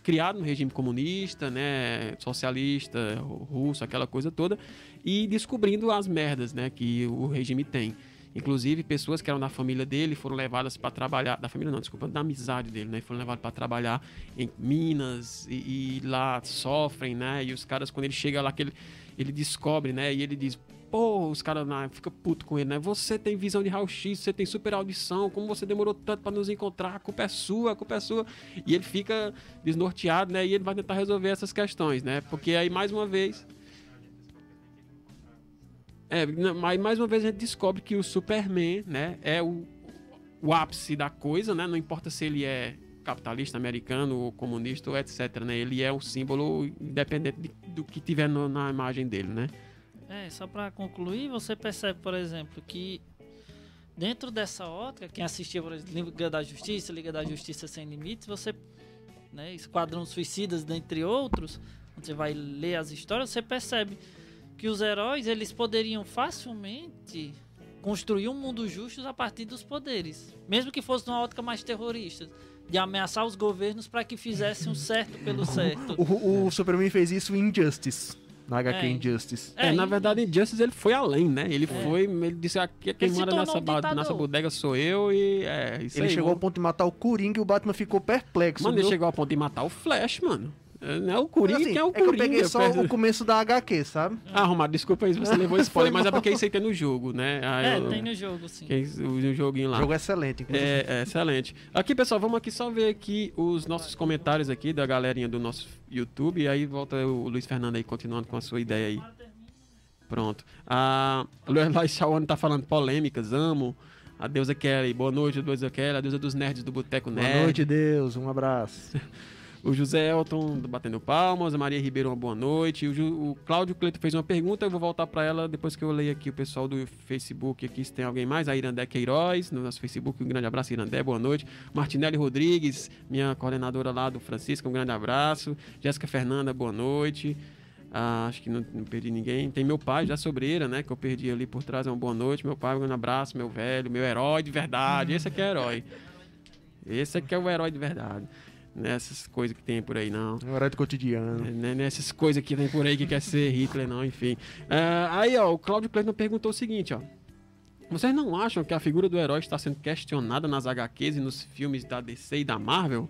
criado no regime comunista, né, socialista, russo, aquela coisa toda, e descobrindo as merdas, né, que o regime tem. Inclusive, pessoas que eram da família dele foram levadas para trabalhar, da família não, desculpa, da amizade dele, né, foram levadas para trabalhar em Minas e, e lá sofrem, né, e os caras quando ele chega lá que ele, ele descobre, né, e ele diz Pô, os caras lá ficam puto com ele, né? Você tem visão de raio-x, você tem super audição, como você demorou tanto para nos encontrar? A culpa é sua, a culpa é sua. E ele fica desnorteado, né? E ele vai tentar resolver essas questões, né? Porque aí, mais uma vez. É, mas mais uma vez a gente descobre que o Superman, né? É o, o ápice da coisa, né? Não importa se ele é capitalista americano ou comunista ou etc, né? Ele é um símbolo independente de- do que tiver no- na imagem dele, né? É, só pra concluir, você percebe, por exemplo, que dentro dessa ótica, quem assistia, por exemplo, Liga da Justiça, Liga da Justiça Sem Limites, você, né, Esquadrão Suicidas, dentre outros, você vai ler as histórias, você percebe que os heróis, eles poderiam facilmente construir um mundo justo a partir dos poderes, mesmo que fosse numa ótica mais terrorista, de ameaçar os governos para que fizessem o certo pelo certo. O, o Superman fez isso em Injustice. Na HQ É. Injustice. É, na verdade, Injustice ele foi além, né? Ele É. foi, ele disse aqui quem Ele se manda nessa, um nessa bodega sou eu e é isso Ele aí. chegou vou- ao ponto de matar o Coringa e o Batman ficou perplexo. Mano, ele chegou ao ponto de matar o Flash, mano. É, Não é o Coringa, Assim, é o é que eu Coringa? peguei só perto- o começo da HQ, sabe? Ah, Romário, desculpa aí se você levou spoiler, mas é porque isso aí tem no jogo, né? Aí É, eu- tem no jogo, sim. que é isso, o joguinho lá. Jogo excelente, inclusive. É, é, excelente. Aqui, pessoal, vamos aqui só ver aqui os nossos comentários aqui da galerinha do nosso YouTube. E aí volta o Luiz Fernando aí, continuando com a sua ideia aí. Pronto. A Luela Shawan tá falando polêmicas, amo. A deusa Kelly, boa noite, deusa Kelly, a deusa dos nerds do Boteco Nerd. Boa noite, Deus. Um abraço. O José Elton do batendo palmas, a Maria Ribeiro, uma boa noite. O, Ju- o Cláudio Cleito fez uma pergunta, eu vou voltar para ela depois que eu leio aqui o pessoal do Facebook aqui, se tem alguém mais. A Irandé Queiroz, no nosso Facebook, um grande abraço, Irandé, boa noite. Martinelli Rodrigues, minha coordenadora lá do Francisco, um grande abraço. Jéssica Fernanda, boa noite. Ah, acho que não, não perdi ninguém. Tem meu pai, já sobreira, né? Que eu perdi ali por trás. Uma boa noite. Meu pai, um grande abraço, meu velho, meu herói de verdade. Esse aqui é herói. Esse aqui é o herói de verdade. Nessas coisas que tem por aí, não. É horário do cotidiano. Né, Nessas coisas que tem por aí que quer ser Hitler, não, enfim. Ah, aí, ó, o Claudio Cleiton perguntou o seguinte, ó. Vocês não acham que a figura do herói está sendo questionada nas HQs e nos filmes da DC e da Marvel?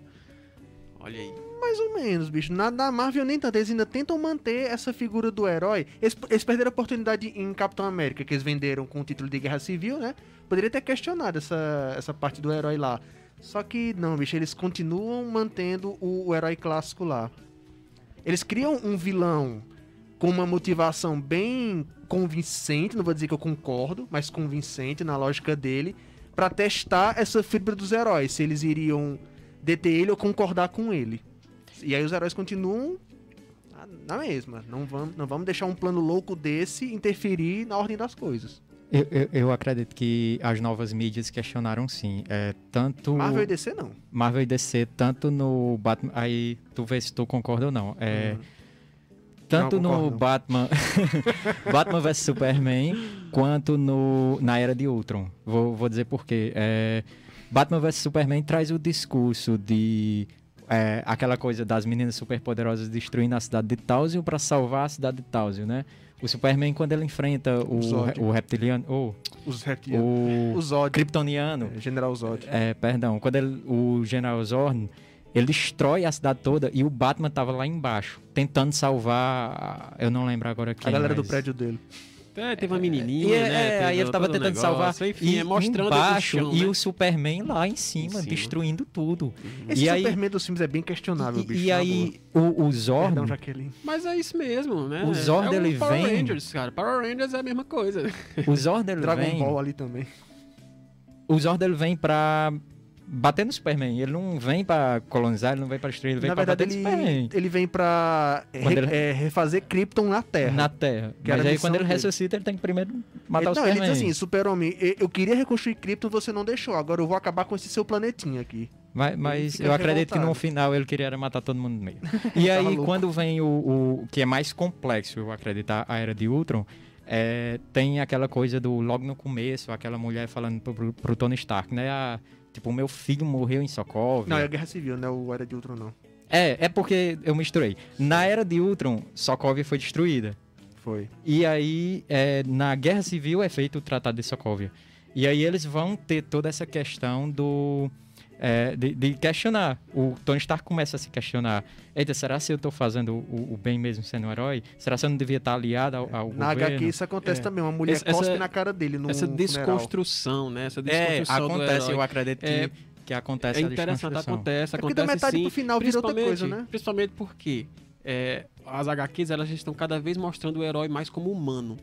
Olha aí. Mais ou menos, bicho. Na, na Marvel nem tanto. Eles ainda tentam manter essa figura do herói. Eles, eles perderam a oportunidade em Capitão América, que eles venderam com o título de Guerra Civil, né? Poderia ter questionado essa, essa parte do herói lá. Só que não, bicho. Eles continuam mantendo o, o herói clássico lá. Eles criam um vilão com uma motivação bem convincente, não vou dizer que eu concordo, mas convincente na lógica dele, pra testar essa fibra dos heróis, se eles iriam deter ele ou concordar com ele. E aí os heróis continuam na mesma. Não vamos, não vamos deixar um plano louco desse interferir na ordem das coisas. Eu, eu, eu acredito que as novas mídias questionaram sim. É, tanto Marvel e DC não. Marvel e DC, tanto no Batman. Aí tu vê se tu concorda ou não. É, Tanto Não, concordo, no não. Batman. Batman vs Superman, quanto no, na Era de Ultron. Vou, vou dizer por quê. É, Batman vs Superman traz o discurso de. é, aquela coisa das meninas superpoderosas destruindo a cidade de Tálsio para salvar a cidade de Tálsio, né? O Superman, quando ele enfrenta o, Zod. o reptiliano. Oh, Os reptilianos. o O Zod. kryptoniano. General Zod. É, perdão, quando ele- o General Zorn Ele destrói a cidade toda e o Batman tava lá embaixo, tentando salvar. Eu não lembro agora quem. A galera mas- do prédio dele. É, teve uma menininha, E é, né? é, aí ele tava tentando negócio, salvar. Enfim, e é mostrando embaixo, o chão, e né? o Superman lá em cima, Em cima. destruindo tudo. Esse E aí- Superman dos filmes é bem questionável, E, bicho. e aí, o, o. Zordon, Perdão, Jaqueline. Mas é isso mesmo, né? O Zord, é ele Power vem- Rangers, cara. Power Rangers é a mesma coisa. o Zordon ele Dragon vem, Ball ali também. o Zordon ele vem pra bater no Superman. Ele não vem pra colonizar, ele não vem pra destruir, ele vem verdade, bater ele, no Superman. ele vem pra re- ele- é, refazer Krypton na Terra. Na Terra. Mas aí quando ele dele. ressuscita, ele tem que primeiro matar ele, o não, ele Superman. diz assim, Super-Homem, eu queria reconstruir Krypton, você não deixou. Agora eu vou acabar com esse seu planetinha aqui. Mas, mas eu acredito que no revoltado. final ele queria matar todo mundo mesmo. E aí, louco. quando vem o, o que é mais complexo, eu acredito, a Era de Ultron, é, tem aquela coisa do logo no começo, aquela mulher falando pro, pro, pro Tony Stark, né? A, tipo, o meu filho morreu em Sokovia. Não, é a Guerra Civil, não é o Era de Ultron, não. É, é porque eu misturei. Na Era de Ultron, Sokovia foi destruída. Foi. E aí, é, na Guerra Civil é feito o Tratado de Sokovia. E aí eles vão ter toda essa questão do... é, de, de questionar. O Tony Stark começa a se questionar. Eita, será se eu tô fazendo o, o bem mesmo sendo um herói? Será se eu não devia estar aliado ao, ao Na governo? HQ isso acontece É. também. Uma mulher Essa- cospe essa- na cara dele no Essa funeral. desconstrução, né? Essa É, desconstrução do acontece, herói. eu acredito que, É- que acontece É interessante, desconstrução. acontece, É porque da acontece metade sim. pro final vira outra principalmente- coisa, né? Principalmente porque é, as HQs elas estão cada vez mostrando o herói mais como humano.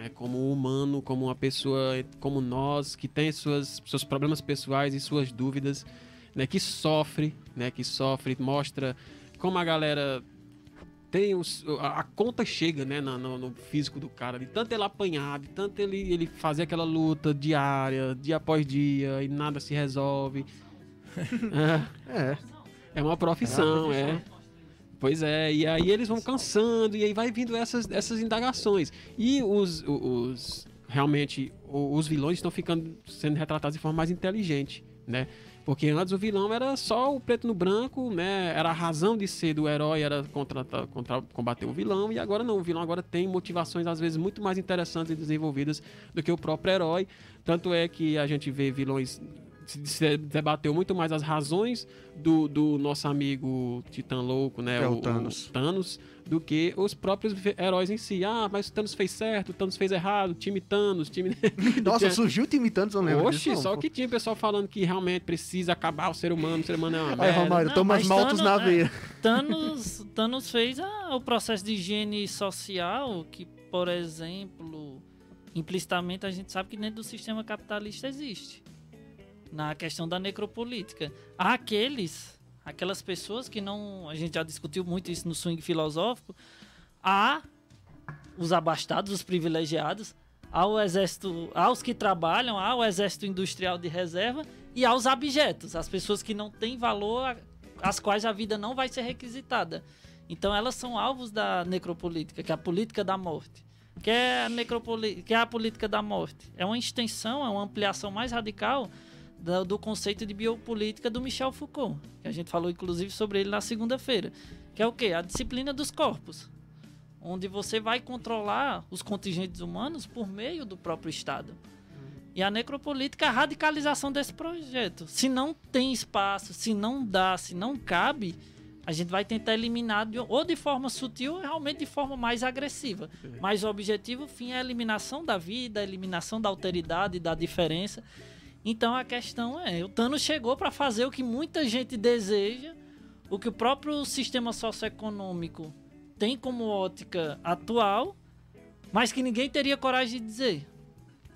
Né, como humano, como uma pessoa como nós, que tem suas, seus problemas pessoais e suas dúvidas, né, que sofre, né, que sofre, mostra como a galera tem os, a, a conta chega, né, na- no, no físico do cara, de tanto ele apanhar, de tanto ele, ele fazer aquela luta diária, dia após dia, e nada se resolve. é, É. é uma profissão, É uma é. Pois é, e aí eles vão cansando, e aí vai vindo essas, essas indagações. E os, os realmente, os vilões estão ficando sendo retratados de forma mais inteligente, né? Porque antes o vilão era só o preto no branco, né? Era a razão de ser do herói, era contra, contra combater o vilão, e agora não, o vilão agora tem motivações às vezes muito mais interessantes e desenvolvidas do que o próprio herói. Tanto é que a gente vê vilões se- debateu muito mais as razões do, do nosso amigo Titã Louco, né? É, o Thanos. Thanos, do que os próprios heróis em si. Ah, mas o Thanos fez certo, o Thanos fez errado, time Thanos, time. Nossa, surgiu o time Thanos, eu lembro Oxi, disso, não, só pô. que tinha pessoal falando que realmente precisa acabar o ser humano, o ser humano é uma Aí, merda. Romário, Não, toma as maltos Thanos- na é. veia. Thanos, Thanos fez a- o processo de higiene social, que, por exemplo, implicitamente a gente sabe que dentro do sistema capitalista existe. Na questão da necropolítica. Há aqueles, aquelas pessoas que não. A gente já discutiu muito isso no swing filosófico. Há os abastados, os privilegiados, há o exército, há os que trabalham, há o exército industrial de reserva e há os abjetos, as pessoas que não têm valor, as quais a vida não vai ser requisitada. Então elas são alvos da necropolítica, que é a política da morte. Que é a, que é a política da morte. É uma extensão, é uma ampliação mais radical da- do conceito de biopolítica do Michel Foucault, que a gente falou inclusive sobre ele na segunda-feira. Que é o quê? A disciplina dos corpos onde você vai controlar os contingentes humanos por meio do próprio Estado. E a necropolítica é a radicalização desse projeto. Se não tem espaço, se não dá, se não cabe, a gente vai tentar eliminar de- ou de forma sutil ou realmente de forma mais agressiva. Mas o objetivo, o fim, é a eliminação da vida, a eliminação da alteridade, da diferença. Então a questão é, o Thanos chegou para fazer o que muita gente deseja, o que o próprio sistema socioeconômico tem como ótica atual, mas que ninguém teria coragem de dizer.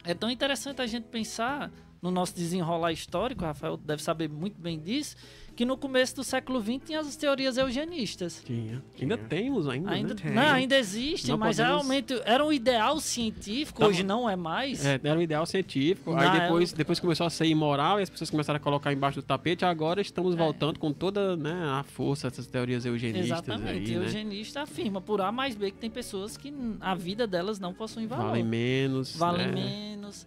É tão interessante a gente pensar no nosso desenrolar histórico, Rafael deve saber muito bem disso, que no começo do século XX tinha as teorias eugenistas. Tinha. Ainda temos ainda, Ainda, né? Tem. não, ainda existem, Não mas podemos- realmente era um ideal científico, Tá hoje não é mais. É, era um ideal científico. Na aí depois, depois começou a ser imoral e as pessoas começaram a colocar embaixo do tapete. Agora estamos voltando com toda né, a força dessas teorias eugenistas Exatamente. aí, o né? eugenista afirma por A mais B que tem pessoas que a vida delas não possuem valor. Valem menos. valem né? menos.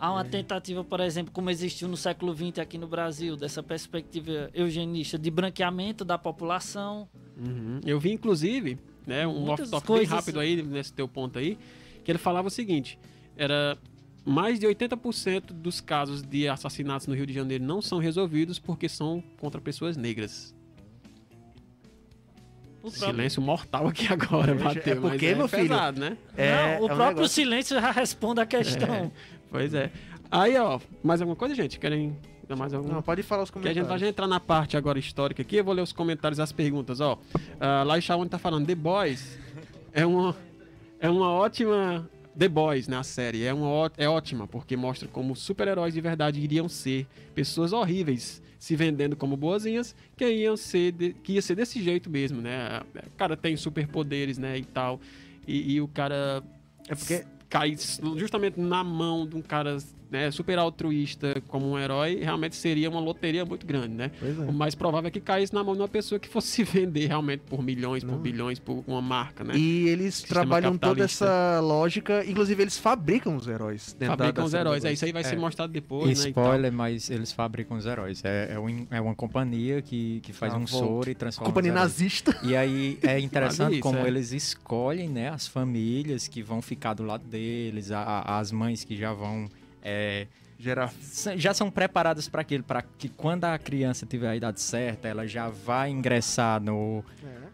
Há uma tentativa, por exemplo, como existiu no século XX aqui no Brasil, dessa perspectiva eugenista de branqueamento da população. Uhum. Eu vi, inclusive, né, um off-top coisas- bem rápido aí, nesse teu ponto aí, que ele falava o seguinte, era mais de 80% dos casos de assassinatos no Rio de Janeiro não são resolvidos porque são contra pessoas negras. O próprio, Silêncio mortal aqui agora, É, bateu. é porque, mas é meu filho, pesado, né? É, não, o é um próprio negócio- silêncio já responde a questão. Pois é. Aí, ó, mais alguma coisa, gente? Querem dar mais alguma Não, pode falar os Que a gente comentários. vai entrar na parte agora histórica aqui, eu vou ler os comentários e as perguntas, ó. Uh, Lai Shawan tá falando, The Boys é uma, é uma ótima... The Boys, né, a série, é, uma, é ótima, porque mostra como super-heróis de verdade iriam ser pessoas horríveis, se vendendo como boazinhas, que iam ser, de- que ia ser desse jeito mesmo, né? O cara tem superpoderes, né, e tal, e, e o cara É porque cai justamente na mão de um cara né, super altruísta como um herói, realmente seria uma loteria muito grande, né? Pois é. O mais provável é que caísse na mão de uma pessoa que fosse se vender realmente por milhões, por Não. bilhões, por uma marca, né? E eles Sistema trabalham toda essa lógica, inclusive eles fabricam os heróis. Fabricam da os heróis. É, isso aí vai É. ser mostrado depois, né? e tal. Spoiler, mas eles fabricam os heróis. É, é, um- é uma companhia que, que faz Ah, um volta. soro e transforma Companhia nazista. E aí é interessante isso, como é. eles escolhem né, as famílias que vão ficar do lado deles, a- a- as mães que já vão. É, Gerar. já são preparadas para aquilo, para que quando a criança tiver a idade certa, ela já vai ingressar no.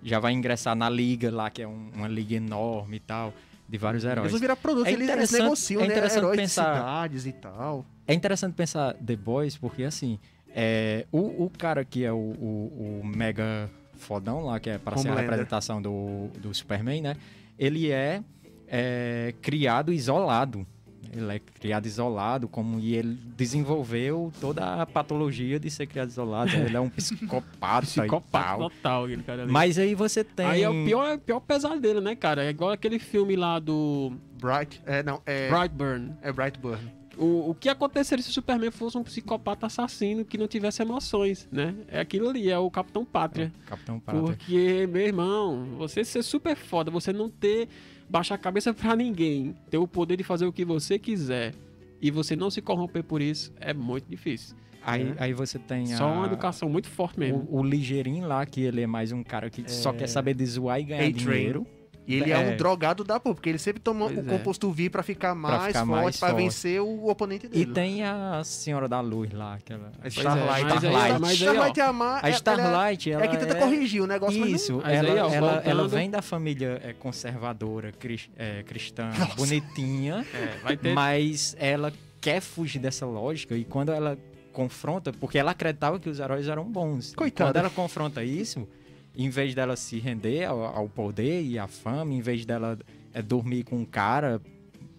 Já vai ingressar na liga lá, que é um- uma liga enorme e tal, de vários Eles heróis. vão virar produtos, É eles, eles negociam, é né? Heróis pensar- de cidades e tal. É interessante pensar The Boys, porque assim, é, o, o cara que é o, o- o mega fodão lá, que é para ser a representação do, do Superman, né? Ele é, é, criado isolado. Ele é criado isolado, como e ele desenvolveu toda a patologia de ser criado isolado. Ele é um psicopata, Psicopata e tal. total, aquele cara ali. Mas aí você tem. Aí é o pior, é o pior pesadelo, né, cara? É igual aquele filme lá do Bright. É, não, é. Brightburn. É Brightburn. O, o que aconteceria se o Superman fosse um psicopata assassino que não tivesse emoções, né? É aquilo ali, é o Capitão Pátria. Capitão Pátria. Porque, meu irmão, você ser super foda, você não ter baixar a cabeça pra ninguém, ter o poder de fazer o que você quiser e você não se corromper por isso, é muito difícil. Aí, aí você tem Só uma a- educação muito forte mesmo. O, o ligeirinho lá, que ele é mais um cara que só quer saber de zoar e ganhar A-Train. dinheiro. E ele é, É. um drogado da porra, porque ele sempre toma Pois o é. composto V pra ficar mais ficar forte, mais pra forte. vencer o oponente E dele. tem a Senhora da Luz lá, aquela. A é, Starlight. mas aí- Starlight. mas aí, Starlight é a, ma- A ela- Starlight, ela ela é que tenta é- corrigir o negócio, mas não- Isso, Mas ela, aí, ó, ela, voltando- ela vem da família é, conservadora, cris- é, cristã, bonitinha, É, vai ter mas ela quer fugir dessa lógica e quando ela confronta, porque ela acreditava que os heróis eram bons. E Coitada. Quando ela confronta isso, em vez dela se render ao, ao poder e à fama, em vez dela é, dormir com um cara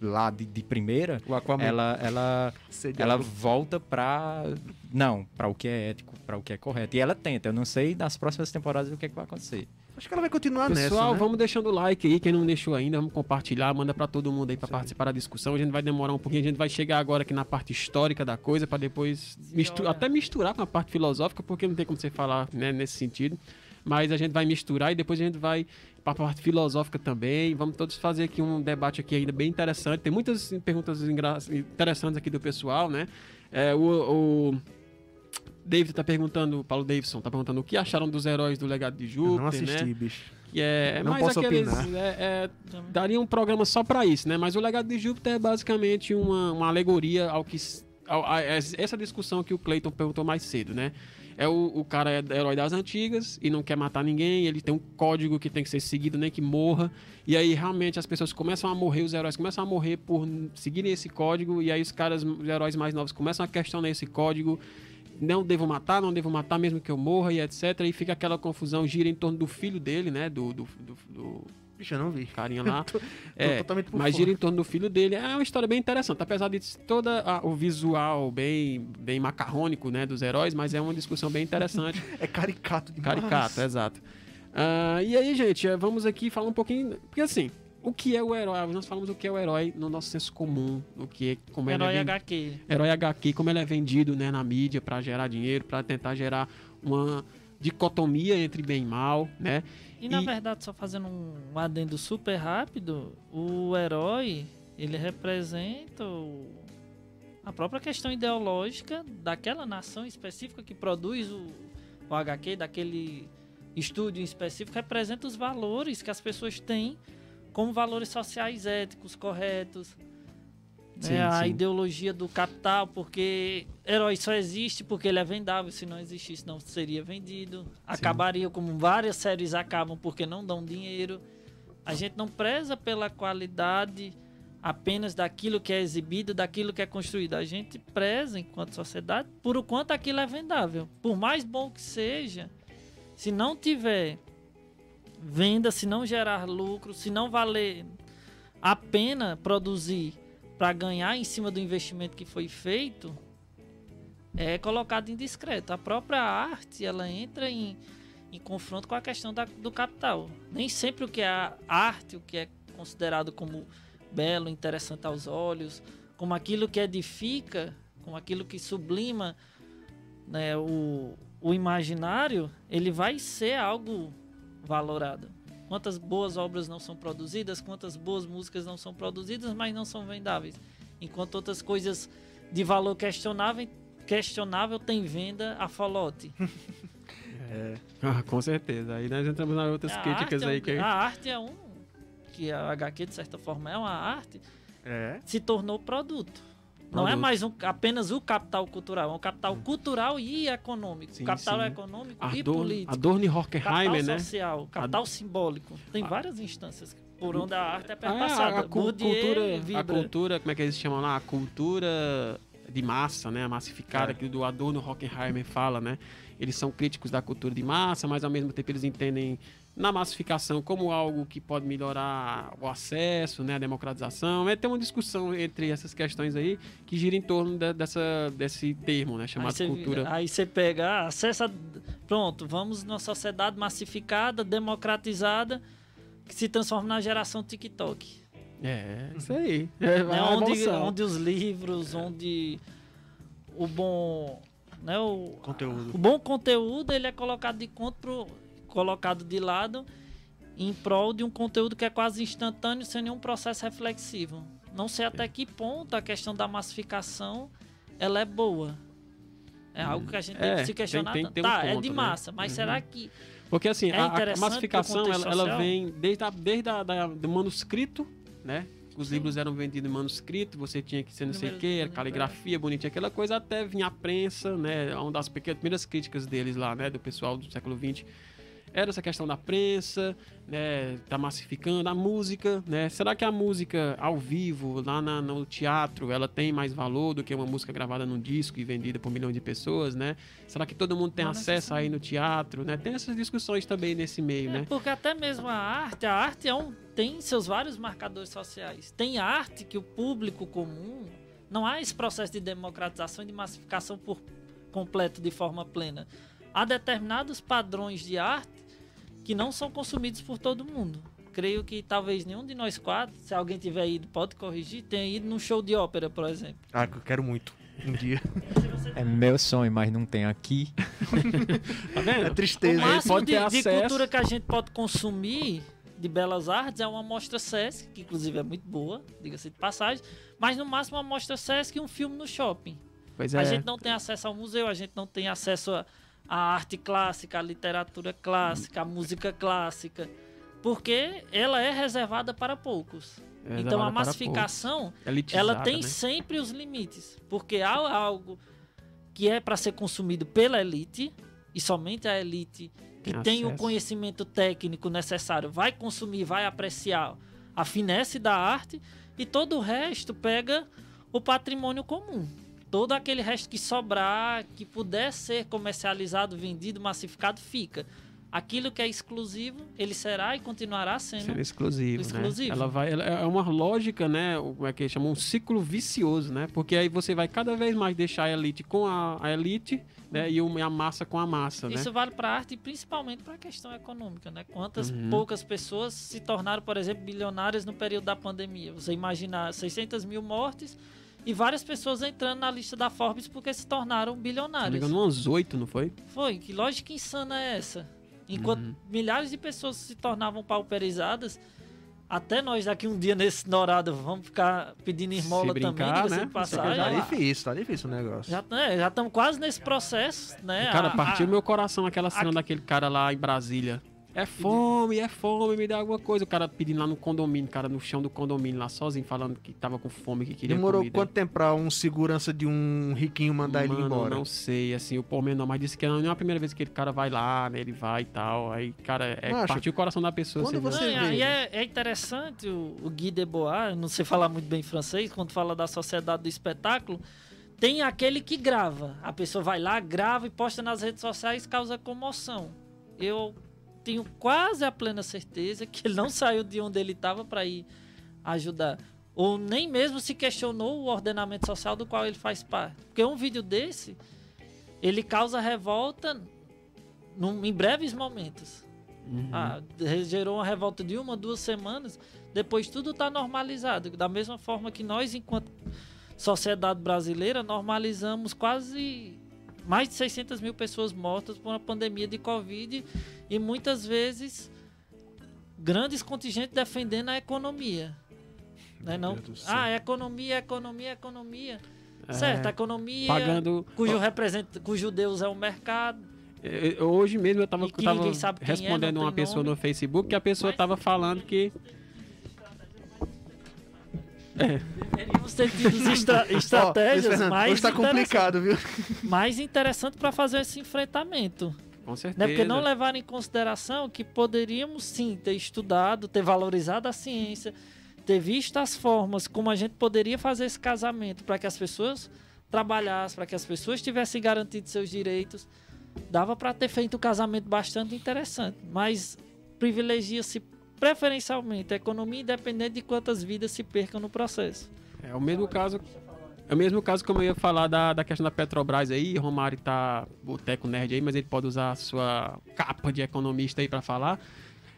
lá de, de primeira, ela, ela, ela volta pra. Não, pra o que é ético, pra o que é correto. E ela tenta. Eu não sei nas próximas temporadas o que, é que vai acontecer. Acho que ela vai continuar Pessoal, nessa, né? vamos deixando o like aí, quem não deixou ainda, vamos compartilhar, manda pra todo mundo aí pra participar da discussão. A gente vai demorar um pouquinho, a gente vai chegar agora aqui na parte histórica da coisa pra depois mistu- olha. até misturar com a parte filosófica, porque não tem como você falar né, nesse sentido. Mas a gente vai misturar e depois a gente vai pra parte filosófica também. Vamos todos fazer aqui um debate aqui ainda bem interessante. Tem muitas perguntas interessantes aqui do pessoal, né? É, o, o David tá perguntando, Paulo Davidson tá perguntando o que acharam dos heróis do legado de Eu Júpiter, não assisti, né? bicho. Que é Não mais posso aqueles. opinar. É, é, daria um programa só pra isso, né? Mas o legado de Júpiter é basicamente uma, uma alegoria ao que. ao- a- a- essa discussão que o Clayton perguntou mais cedo, né? É o, o cara é herói das antigas e não quer matar ninguém, ele tem um código que tem que ser seguido, nem que morra. E aí realmente as pessoas começam a morrer, os heróis começam a morrer por seguirem esse código, e aí os caras, os heróis mais novos começam a questionar esse código. Não devo matar, não devo matar mesmo que eu morra e etc. E fica aquela confusão, gira em torno do filho dele, né? Do, do, do, do Bicho, eu não vi. carinha lá. Tô É, totalmente por mas fora. gira em torno do filho dele. É uma história bem interessante, apesar de toda a- o visual bem, bem macarrônico, né, dos heróis, mas é uma discussão bem interessante. É caricato demais. Caricato, exato. Ah, e aí, gente, eh, vamos aqui falar um pouquinho. Porque assim, o que é o herói? Nós falamos o que é o herói no nosso senso comum, o que é como ele é Herói HQ. herói HQ, como ele é vendido né, na mídia para gerar dinheiro, para tentar gerar uma dicotomia entre bem e mal, né? E na E- verdade, só fazendo um adendo super rápido, o herói, ele representa o- a própria questão ideológica daquela nação específica que produz o, o HQ, daquele estúdio em específico, representa os valores que as pessoas têm como valores sociais éticos, corretos. Né, Sim, a sim. ideologia do capital, porque herói só existe porque ele é vendável. Se não existisse, não seria vendido. Acabaria como várias séries acabam porque não dão dinheiro. A gente não preza pela qualidade apenas daquilo que é exibido, daquilo que é construído. A gente preza, enquanto sociedade, por o quanto aquilo é vendável. Por mais bom que seja, se não tiver venda, se não gerar lucro, se não valer a pena produzir para ganhar em cima do investimento que foi feito, é colocado em discreto. A própria arte, ela entra em, em confronto com a questão da- do capital. Nem sempre o que é a arte, o que é considerado como belo, interessante aos olhos, como aquilo que edifica, como aquilo que sublima né, o, o imaginário, ele vai ser algo valorado. Quantas boas obras não são produzidas, quantas boas músicas não são produzidas, mas não são vendáveis. Enquanto outras coisas de valor questionável, questionável tem venda a folote. Ah, com certeza. Aí nós entramos nas outras A críticas é aí um- que. A arte é um. Que a HQ, de certa forma, é uma arte, É. se tornou produto. Não é mais um- apenas o capital cultural, é um capital cultural e econômico. Sim, capital sim. econômico e Adorno, político. Adorno e Capital Horkheimer, né? social, capital simbólico. Tem várias instâncias por onde a arte é Ah, perpassada. a, cu- Bourdieu cultura, a cultura, como é que eles chamam lá? A cultura de massa, né? A massificada, É. que o Adorno Horkheimer fala, né? Eles são críticos da cultura de massa, mas ao mesmo tempo eles entendem na massificação como algo que pode melhorar o acesso, né? A democratização. É, tem uma discussão entre essas questões aí que gira em torno de- dessa, desse termo, né? Aí Chamado você, cultura. aí você pega, ah, acessa. Pronto, vamos numa sociedade massificada, democratizada, que se transforma na geração TikTok. É, isso aí. É, né, onde, onde os livros, onde o bom. Né, o, Conteúdo. o bom conteúdo ele é colocado de conta pro, colocado de lado em prol de um conteúdo que é quase instantâneo sem nenhum processo reflexivo. Não sei até que ponto a questão da massificação ela é boa. É algo que a gente tem É, que se questionar. tem- tem um tá, é ponto, de né? massa, mas Uhum. será que Porque assim, É a- a, massificação ela, ela vem desde, a, desde a, da- do manuscrito, né? Os livros eram vendidos em manuscrito, você tinha que ser não sei o que, bonitos, caligrafia bonitinha, aquela coisa, até vinha a prensa, né? Uma das pequenas, primeiras críticas deles lá, né? Do pessoal do século XX. Era essa questão da prensa, né? Tá massificando a música, né? Será que a música ao vivo, lá na- no teatro, ela tem mais valor do que uma música gravada num disco e vendida por milhões de pessoas, né? Será que todo mundo tem Não acesso aí no teatro, né? Tem essas discussões também nesse meio, É, né? porque até mesmo a arte, a arte é um, tem seus vários marcadores sociais. Tem arte que o público comum não há esse processo de democratização e de massificação por completo de forma plena. Há determinados padrões de arte que não são consumidos por todo mundo. Creio que talvez nenhum de nós quatro, se alguém tiver ido, pode corrigir, tenha ido num show de ópera, por exemplo. Ah, que eu quero muito. Um dia. É meu sonho, mas não tem aqui. Tá vendo? É O tristeza. Mas- máximo pode de, ter de cultura que a gente pode consumir de belas artes é uma mostra Sesc, que inclusive é muito boa, diga-se de passagem, mas no máximo uma mostra Sesc e um filme no shopping. Pois A é. gente não tem acesso ao museu, a gente não tem acesso à à arte clássica, à literatura clássica, à música clássica, porque ela é reservada para poucos. É então a massificação ela tem né? sempre os limites, porque há algo que é para ser consumido pela elite e somente a elite que Tem tem, o conhecimento técnico necessário vai consumir, vai apreciar a finesse da arte e todo o resto pega o patrimônio comum. Todo aquele resto que sobrar, que puder ser comercializado, vendido, massificado, fica. Aquilo que é exclusivo, ele será e continuará sendo Sendo exclusivo, Exclusivo. né? Ela vai, ela é uma lógica, né? Como é que chama? Um ciclo vicioso, né? Porque aí você vai cada vez mais deixar a elite com a, a elite, né? E a massa com a massa, né? Isso vale para a arte e principalmente para a questão econômica, né? Quantas Uhum. poucas pessoas se tornaram, por exemplo, bilionárias no período da pandemia? Você imaginar 600 mil mortes e várias pessoas entrando na lista da Forbes porque se tornaram Se não me engano, umas oito, não foi? Foi, que lógica insana é essa? Enquanto Uhum. milhares de pessoas se tornavam pauperizadas, até nós daqui um dia nesse Norado vamos ficar pedindo esmola brincar, também, diga-se né? de passagem. Tá Já- difícil, tá difícil o negócio. Já é, estamos quase nesse processo, né? Cara, A- partiu a- meu coração aquela cena a- daquele cara lá em Brasília. É fome, é fome, me dá alguma coisa. O cara pedindo lá no condomínio, o cara no chão do condomínio lá sozinho, falando que tava com fome, que queria Demorou comida. quanto tempo pra um segurança de um riquinho mandar ele Mano, embora? não sei, assim, o pormenor, mas disse que não é a primeira vez que ele cara vai lá, né? Ele vai e tal. Aí, cara, é Macho, partiu o coração da pessoa. quando vê. você Não, e vê. aí é, é interessante o, o Guy Debois, não sei falar muito bem francês, quando fala da sociedade do espetáculo, tem aquele que grava. A pessoa vai lá, grava e posta nas redes sociais causa comoção. Eu tenho quase a plena certeza que ele não saiu de onde ele estava para ir ajudar. Ou nem mesmo se questionou o ordenamento social do qual ele faz parte. Porque um vídeo desse, ele causa revolta num- em breves momentos. Uhum. Ah, gerou uma revolta de uma, duas semanas. Depois tudo está normalizado. Da mesma forma que nós, enquanto sociedade brasileira, normalizamos quase mais de 600 mil pessoas mortas por uma pandemia de Covid e muitas vezes grandes contingentes defendendo a economia. Né, não? Céu. Ah, economia, economia, economia. É, certo, a economia Pagando. cujo representa, cujo Deus é o mercado. Hoje mesmo eu tava, E que tava ninguém sabe quem é, respondendo não uma pessoa nome. no Facebook que a pessoa tava falando que. Deveríamos ter tido estra estratégias Fernando, mais tá interessantes. complicado, viu? mais interessante para fazer esse enfrentamento. Com certeza. Né? Porque não levar em consideração que poderíamos sim ter estudado, ter valorizado a ciência, ter visto as formas como a gente poderia fazer esse casamento para que as pessoas trabalhassem, para que as pessoas tivessem garantido seus direitos. Dava para ter feito um casamento bastante interessante, mas privilegia-se preferencialmente a economia independente de quantas vidas se percam no processo. É o mesmo caso. É o mesmo caso como eu ia falar da, da questão da Petrobras aí. Romário tá boteco nerd aí, mas ele pode usar a sua capa de economista aí para falar.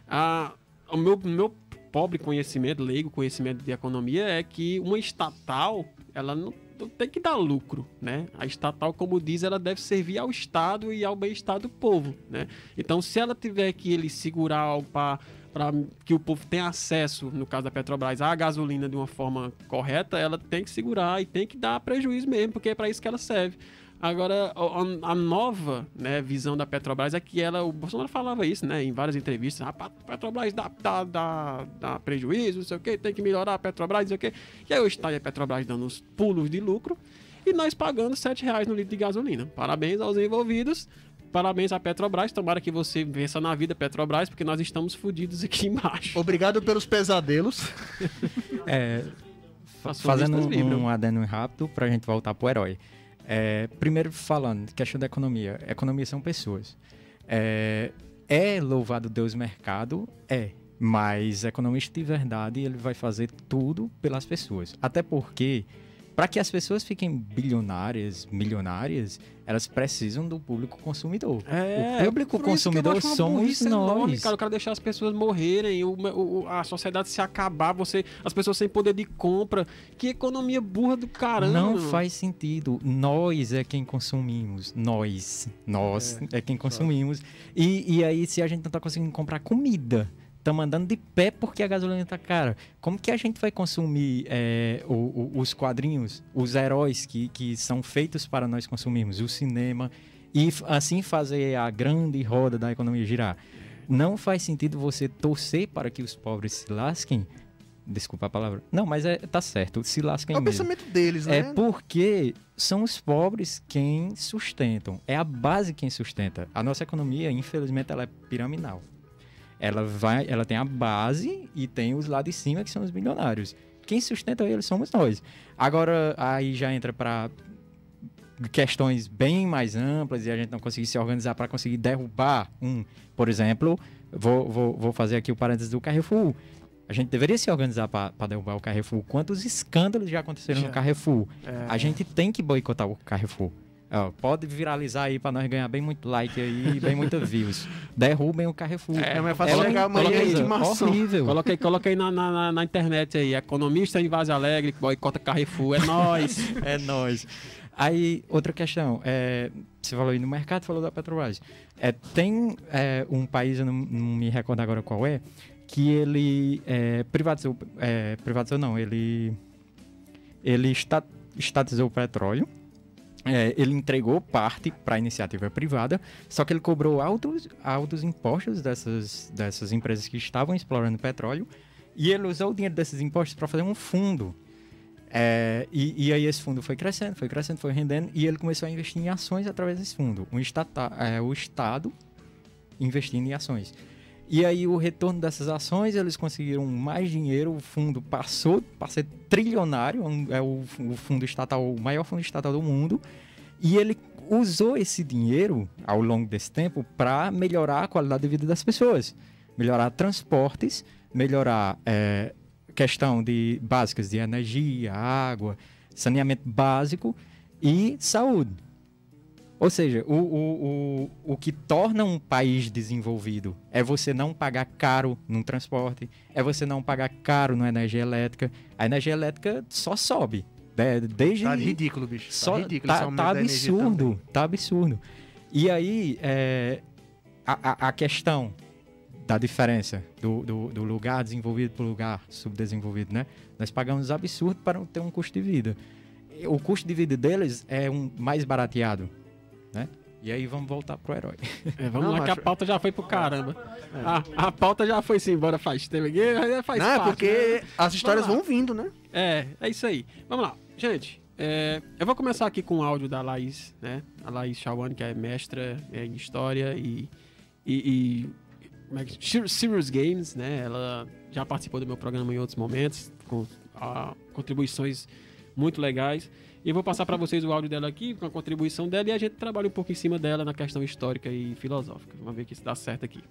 Ah, o meu, meu pobre conhecimento, leigo conhecimento de economia, é que uma estatal, ela não, tem que dar lucro, né? A estatal, como diz, ela deve servir ao Estado e ao bem-estar do povo, né? Então, se ela tiver que ele segurar para para que o povo tenha acesso, no caso da Petrobras, à gasolina de uma forma correta, ela tem que segurar e tem que dar prejuízo mesmo, porque é para isso que ela serve. Agora, a, nova né, visão da Petrobras é que ela, o Bolsonaro falava isso, né, em várias entrevistas, a Petrobras dá, dá, dá, dá prejuízo, não sei o que, tem que melhorar a Petrobras, não sei o que. E aí hoje está a Petrobras dando os pulos de lucro e nós pagando 7 reais no litro de gasolina. Parabéns aos envolvidos, Parabéns à Petrobras. Tomara que você vença na vida, Petrobras, porque nós estamos fodidos aqui embaixo. Obrigado pelos pesadelos. É, fazendo um, um adendo rápido pra gente voltar pro herói. É, primeiro falando, questão da economia. Economia são pessoas. É, é louvado Deus mercado? É. Mas economista de verdade, ele vai fazer tudo pelas pessoas. Até porque, para que as pessoas fiquem bilionárias, milionárias, elas precisam do público consumidor. É, o público eu consumidor somos burrice enorme, nós. cara. O cara deixar as pessoas morrerem, o, o- a sociedade se acabar, você, as pessoas sem poder de compra. Que economia burra do caramba. Não faz sentido. Nós é quem consumimos. Nós. Nós é, quem consumimos. E, e aí, se a gente não tá conseguindo comprar comida, estamos andando de pé porque a gasolina tá cara. Como que a gente vai consumir é, o- o- os quadrinhos, os heróis que, que são feitos para nós consumirmos, o cinema, e assim fazer a grande roda da economia girar? Não faz sentido você torcer para que os pobres se lasquem. Desculpa a palavra. Não, mas é, tá certo. Se lasquem É o mesmo. pensamento deles, né? É porque são os pobres quem sustentam. É a base quem sustenta. A nossa economia, infelizmente, ela é piramidal. Ela vai, ela tem a base e tem os lá de cima que são os milionários. Quem sustenta eles somos nós. Agora aí já entra para questões bem mais amplas e a gente não conseguir se organizar para conseguir derrubar um, por exemplo, vou, vou, vou fazer aqui o parênteses do Carrefour. A gente deveria se organizar para derrubar o Carrefour. Quantos escândalos já aconteceram Já. no Carrefour? É. A gente tem que boicotar o Carrefour. Ó, pode viralizar aí para nós ganhar bem muito like aí, bem muita views. Derrubem o Carrefour. É mais fácil uma chegar amanhã coisa e intimação. horrível. Coloca aí, coloca aí na, na, na- na internet aí. Economista em Vaz Alegre, que boicota Carrefour. É nóis. É nóis. Aí, outra questão. É, você falou aí no mercado, falou da Petrobras. É, tem é, um país, eu não, não me recordo agora qual é, que ele é, privatizou, é, privatizou não, ele, ele esta- estatizou o petróleo é, ele entregou parte para a iniciativa privada, só que ele cobrou altos, altos impostos dessas, dessas empresas que estavam explorando petróleo e ele usou o dinheiro desses impostos para fazer um fundo. É, e, e, aí esse fundo foi crescendo, foi crescendo, foi rendendo e ele começou a investir em ações através desse fundo. Um estata, é, o Estado investindo em ações. E aí o retorno dessas ações, eles conseguiram mais dinheiro, o fundo passou para ser trilionário, é o, o fundo estatal, o maior fundo estatal do mundo, e ele usou esse dinheiro ao longo desse tempo para melhorar a qualidade de vida das pessoas, melhorar transportes, melhorar é, questão de básicas de energia, água, saneamento básico e saúde. Ou seja, o, o, o, o que torna um país desenvolvido é você não pagar caro num transporte, é você não pagar caro na energia elétrica. A energia elétrica só sobe. Né? Desde... Tá ridículo, bicho. Tá só, ridículo. Tá, tá absurdo. Tá absurdo. E aí, é, a, a questão da diferença do, do, do, lugar desenvolvido para o lugar subdesenvolvido, né? Nós pagamos absurdo para ter um custo de vida. O custo de vida deles é um mais barateado né? E aí vamos voltar pro herói. É, vamos não, lá que a pauta já foi pro caramba. É. A, a pauta já foi-se embora faz tempo. Faz não, é parte, porque né? as histórias vão vindo, né? É, é isso aí. Vamos lá. Gente, é, eu vou começar aqui com o áudio da Laís, né? A Laís Shawan, que é mestra é, em História e... e, e é Serious Games, né? Ela já participou do meu programa em outros momentos, com a, contribuições muito legais. E eu vou passar para vocês o áudio dela aqui, com a contribuição dela, e a gente trabalha um pouco em cima dela na questão histórica e filosófica. Vamos ver se dá certo aqui.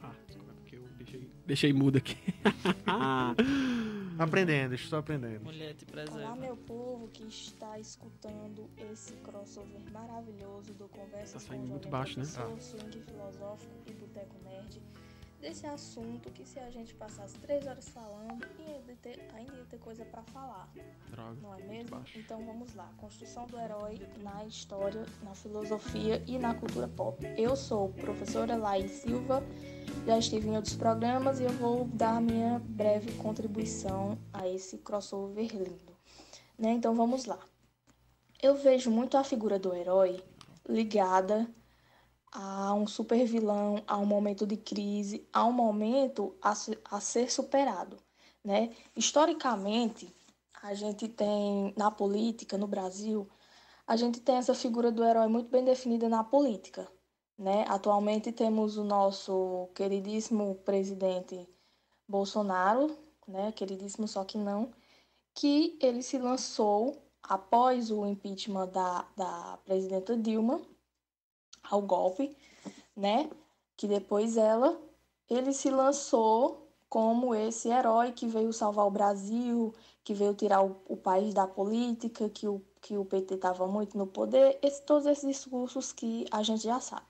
Ah, desculpa, é porque eu deixei, deixei mudo aqui. aprendendo, estou aprendendo. Mulher te preserva. Olá, meu povo que está escutando esse crossover maravilhoso do Conversa tá saindo muito baixo, né? Ah. Swing Filosófico e Boteco Nerd desse assunto que se a gente passasse três horas falando, ainda, ter, ainda ia ter coisa para falar. Droga, não é mesmo? Então vamos lá. Construção do herói na história, na filosofia e na cultura pop. Eu sou professora Laís Silva, já estive em outros programas e eu vou dar minha breve contribuição a esse crossover lindo. Né? Então vamos lá. Eu vejo muito a figura do herói ligada a um super vilão, a um momento de crise, a um momento a, a ser superado. Né? Historicamente, a gente tem na política, no Brasil, a gente tem essa figura do herói muito bem definida na política. Né? Atualmente temos o nosso queridíssimo presidente Bolsonaro, né? queridíssimo só que não, que ele se lançou após o impeachment da, da presidenta Dilma, ao golpe, né? Que depois ela, ele se lançou como esse herói que veio salvar o Brasil, que veio tirar o, o país da política, que o, que o PT estava muito no poder, esse, todos esses discursos que a gente já sabe.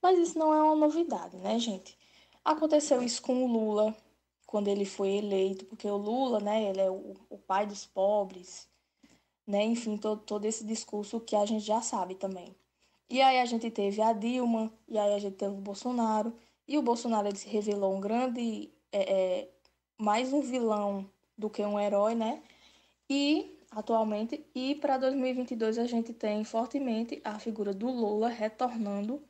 Mas isso não é uma novidade, né, gente? Aconteceu isso com o Lula, quando ele foi eleito, porque o Lula, né, ele é o, o pai dos pobres, né, enfim, todo, todo esse discurso que a gente já sabe também. E aí a gente teve a Dilma, e aí a gente teve o Bolsonaro. E o Bolsonaro ele se revelou um grande. É, é, mais um vilão do que um herói, né? E atualmente, e para 2022 a gente tem fortemente a figura do Lula retornando,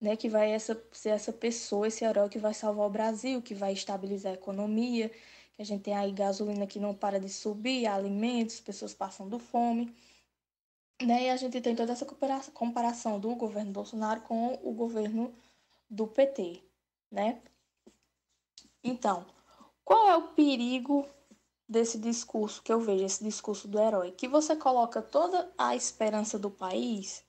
né? Que vai essa, ser essa pessoa, esse herói que vai salvar o Brasil, que vai estabilizar a economia. Que a gente tem aí gasolina que não para de subir, alimentos, pessoas passando fome. Né? E a gente tem toda essa comparação do governo Bolsonaro com o governo do PT, né? Então, qual é o perigo desse discurso que eu vejo, esse discurso do herói? Que você coloca toda a esperança do país,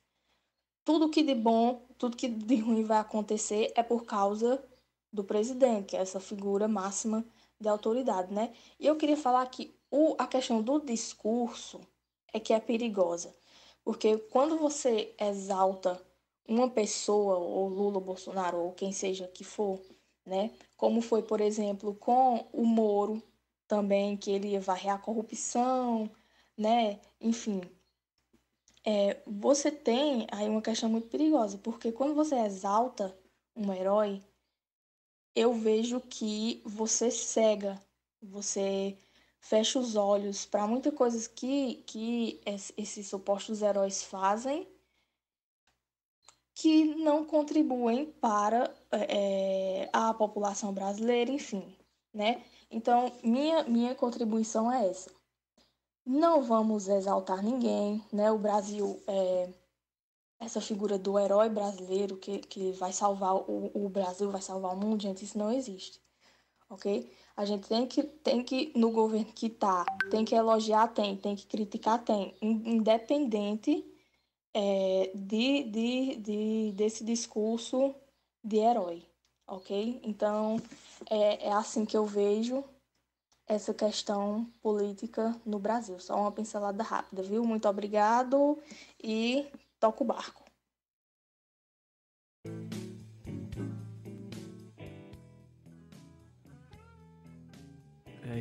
tudo que de bom, tudo que de ruim vai acontecer é por causa do presidente, que é essa figura máxima de autoridade, né? E eu queria falar que o, a questão do discurso é que é perigosa. Porque quando você exalta uma pessoa, ou Lula, Bolsonaro, ou quem seja que for, né? Como foi, por exemplo, com o Moro também, que ele ia varrer a corrupção, né? Enfim. É, você tem aí uma questão muito perigosa, porque quando você exalta um herói, eu vejo que você cega Você fecha os olhos para muitas coisas que, que esses supostos heróis fazem que não contribuem para é, a população brasileira, enfim, né? Então, minha, minha contribuição é essa. Não vamos exaltar ninguém, né? O Brasil é essa figura do herói brasileiro que, que vai salvar o, o Brasil, vai salvar o mundo, gente, isso não existe, ok? A gente tem que, tem que no governo que tá, tem que elogiar, tem, tem que criticar, tem, independente é, de, de, de, desse discurso de herói, ok? Então, é, é assim que eu vejo essa questão política no Brasil. Só uma pincelada rápida, viu? Muito obrigado e toca o barco.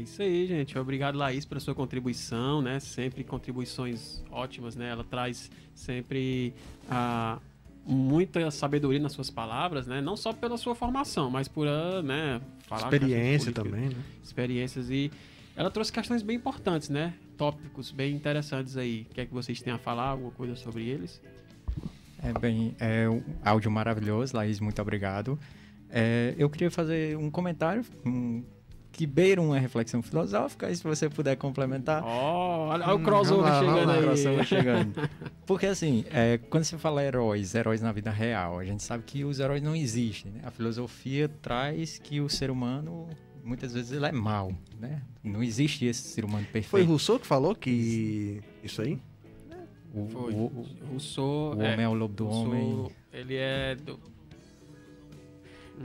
É isso aí, gente. Obrigado, Laís, pela sua contribuição, né? Sempre contribuições ótimas, né? Ela traz sempre a muita sabedoria nas suas palavras, né? Não só pela sua formação, mas por ah, né, falar experiência também, né? Experiências e ela trouxe questões bem importantes, né? Tópicos bem interessantes aí. Quer que vocês tenham a falar alguma coisa sobre eles? É bem, é um áudio maravilhoso, Laís, muito obrigado. É, eu queria fazer um comentário, um que beira uma reflexão filosófica, e se você puder complementar. Oh, olha, olha o crossover lá, chegando lá, aí. crossover chegando. Porque assim, é, quando você fala heróis, heróis na vida real, a gente sabe que os heróis não existem. Né? A filosofia traz que o ser humano muitas vezes ele é mau, né? Não existe esse ser humano perfeito. Foi Rousseau que falou que isso aí? O, Foi. o, Rousseau, o homem é, o lobo do Rousseau, homem. Ele é do... Uhum.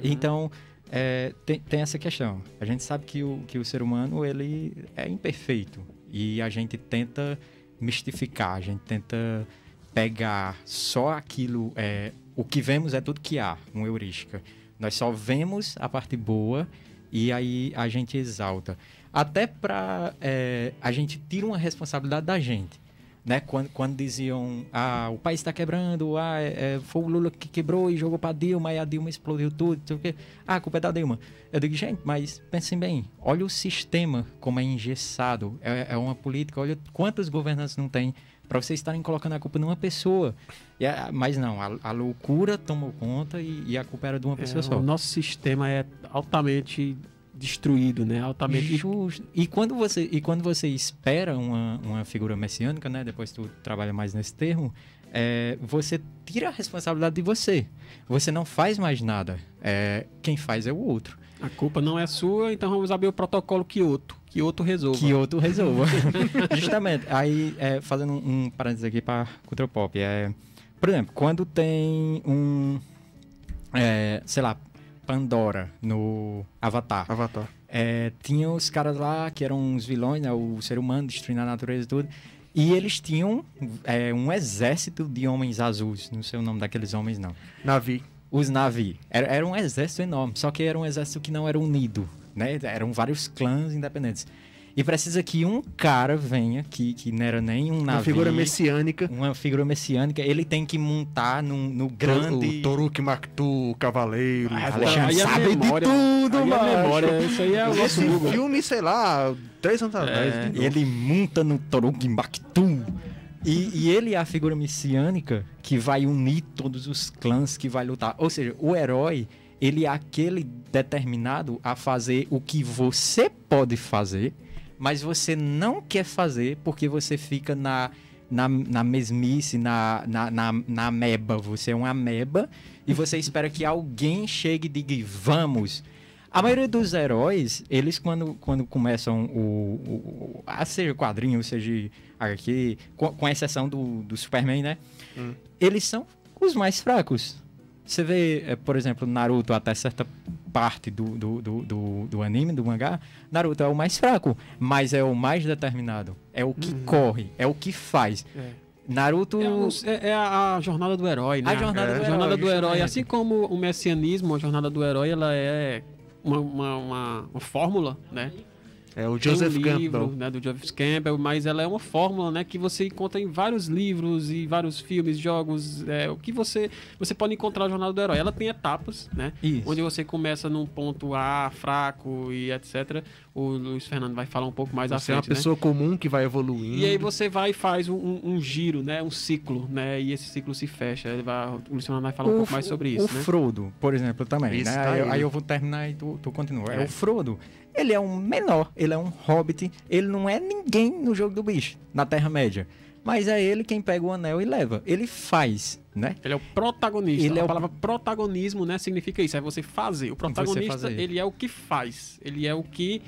Então, é, tem, tem, essa questão. A gente sabe que o, que o ser humano ele é imperfeito e a gente tenta mistificar, a gente tenta pegar só aquilo, é, o que vemos é tudo que há, uma heurística. Nós só vemos a parte boa e aí a gente exalta. Até para é, a gente tira uma responsabilidade da gente né? Quando, quando diziam, ah, o país está quebrando, ah, é, é, foi o Lula que quebrou e jogou para Dilma, e a Dilma explodiu tudo, não sei o quê. Ah, a culpa é da Dilma. Eu digo, gente, mas pensem bem, olha o sistema como é engessado, é, é uma política, olha quantos governantes não tem para vocês estarem colocando a culpa numa pessoa. É, mas não, a, a, loucura tomou conta e, e, a culpa era de uma é, pessoa só. O nosso sistema é altamente destruído, né? Altamente justo. E quando você e quando você espera uma, uma figura messiânica, né? Depois tu trabalha mais nesse termo, é, você tira a responsabilidade de você. Você não faz mais nada. É, quem faz é o outro. A culpa não é sua, então vamos abrir o protocolo Kyoto. Kyoto resolva. Kyoto resolva. Justamente. Aí, é, fazendo um, um parênteses aqui para cultura pop. É, por exemplo, quando tem um. É, sei lá, Pandora no Avatar. Avatar. É, tinha os caras lá que eram uns vilões, né, o ser humano destruindo a natureza e tudo. E eles tinham é, um exército de homens azuis. Não sei o nome daqueles homens, não. Navi. Os Navi. Era, era um exército enorme, só que era um exército que não era unido. Né? Eram vários clãs independentes. E precisa que um cara venha, que, que não era nem um navio. Uma figura messiânica. Uma figura messiânica. Ele tem que montar no, no grande... O Toruk Maktu, Cavaleiro. Ah, Alexandre sabe memória, de tudo, mano. memória, isso aí é o Esse nosso filme, sei lá, três anos atrás. É, ele monta no Toruk Maktu. E, e, ele é a figura messiânica que vai unir todos os clãs, que vai lutar. Ou seja, o herói, ele é aquele determinado a fazer o que você pode fazer mas você não quer fazer porque você fica na, na, na mesmice, na, na, na, na ameba. Você é uma ameba e você espera que alguém chegue e diga, vamos. A maioria dos heróis, eles quando, quando começam o, o, a ser quadrinho, seja aqui, com, com exceção do, do Superman, né? Hum. Eles são os mais fracos. Você vê, é, por exemplo, Naruto até certa parte do, do, do, do, do anime, do mangá, Naruto é o mais fraco, mas é o mais determinado. É o que uhum. corre, é o que faz. É. Naruto. É, é, é, a jornada do herói, né? A jornada, é. do, jornada herói, do herói. Assim como o messianismo, a jornada do herói, ela é uma, uma, uma, uma fórmula, né? É o Tem um Joseph livro, Campbell. né, do Joseph Campbell, mas ela é uma fórmula, né, que você encontra em vários livros e vários filmes, jogos, é, o que você você pode encontrar na jornada do herói. Ela tem etapas, né, Isso. onde você começa num ponto A, fraco e etc. O Luiz Fernando vai falar um pouco mais à Você é uma frente, né? pessoa comum que vai evoluindo. E aí você vai e faz um, um- um giro, né, um ciclo, né, e esse ciclo se fecha. Ele vai, o Luiz Fernando vai falar um O pouco mais sobre o isso, né? Frodo, por exemplo, também. Né? tá aí, aí. aí eu vou terminar e tu, tu continua. É. É. o Frodo. Ele é um menor, ele é um hobbit, ele não é ninguém no jogo do bicho, na Terra-média. Mas é ele quem pega o anel e leva. Ele faz, né? Ele é o protagonista. Ele a é o- palavra protagonismo, né, significa isso, é você fazer. O protagonista, fazer. ele é o que faz. Ele é o que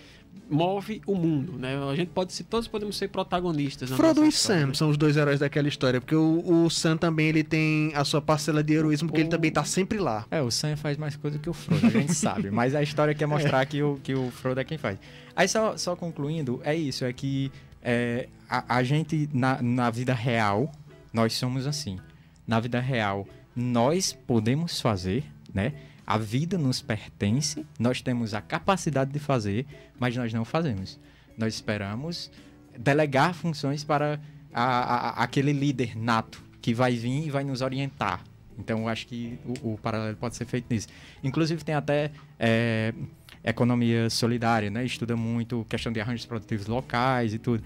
move o mundo, né? A gente pode ser, todos podemos ser protagonistas. Frodo e história, Sam né? são os dois heróis daquela história, porque o, o Sam também ele tem a sua parcela de heroísmo, porque ele O- também tá sempre lá. É, o Sam faz mais coisa que o Frodo, a gente sabe. Mas a história quer mostrar que, o, que o Frodo é quem faz. Aí só, só concluindo, é isso, é que é, a, a gente, na, na vida real, nós somos assim. Na vida real, nós podemos fazer, né? A vida nos pertence, nós temos a capacidade de fazer, mas nós não fazemos. Nós esperamos delegar funções para a- a- aquele líder nato que vai vir e vai nos orientar. Então, eu acho que o, o paralelo pode ser feito nisso. Inclusive, tem até é, economia solidária, né? Estuda muito questão de arranjos produtivos locais e tudo.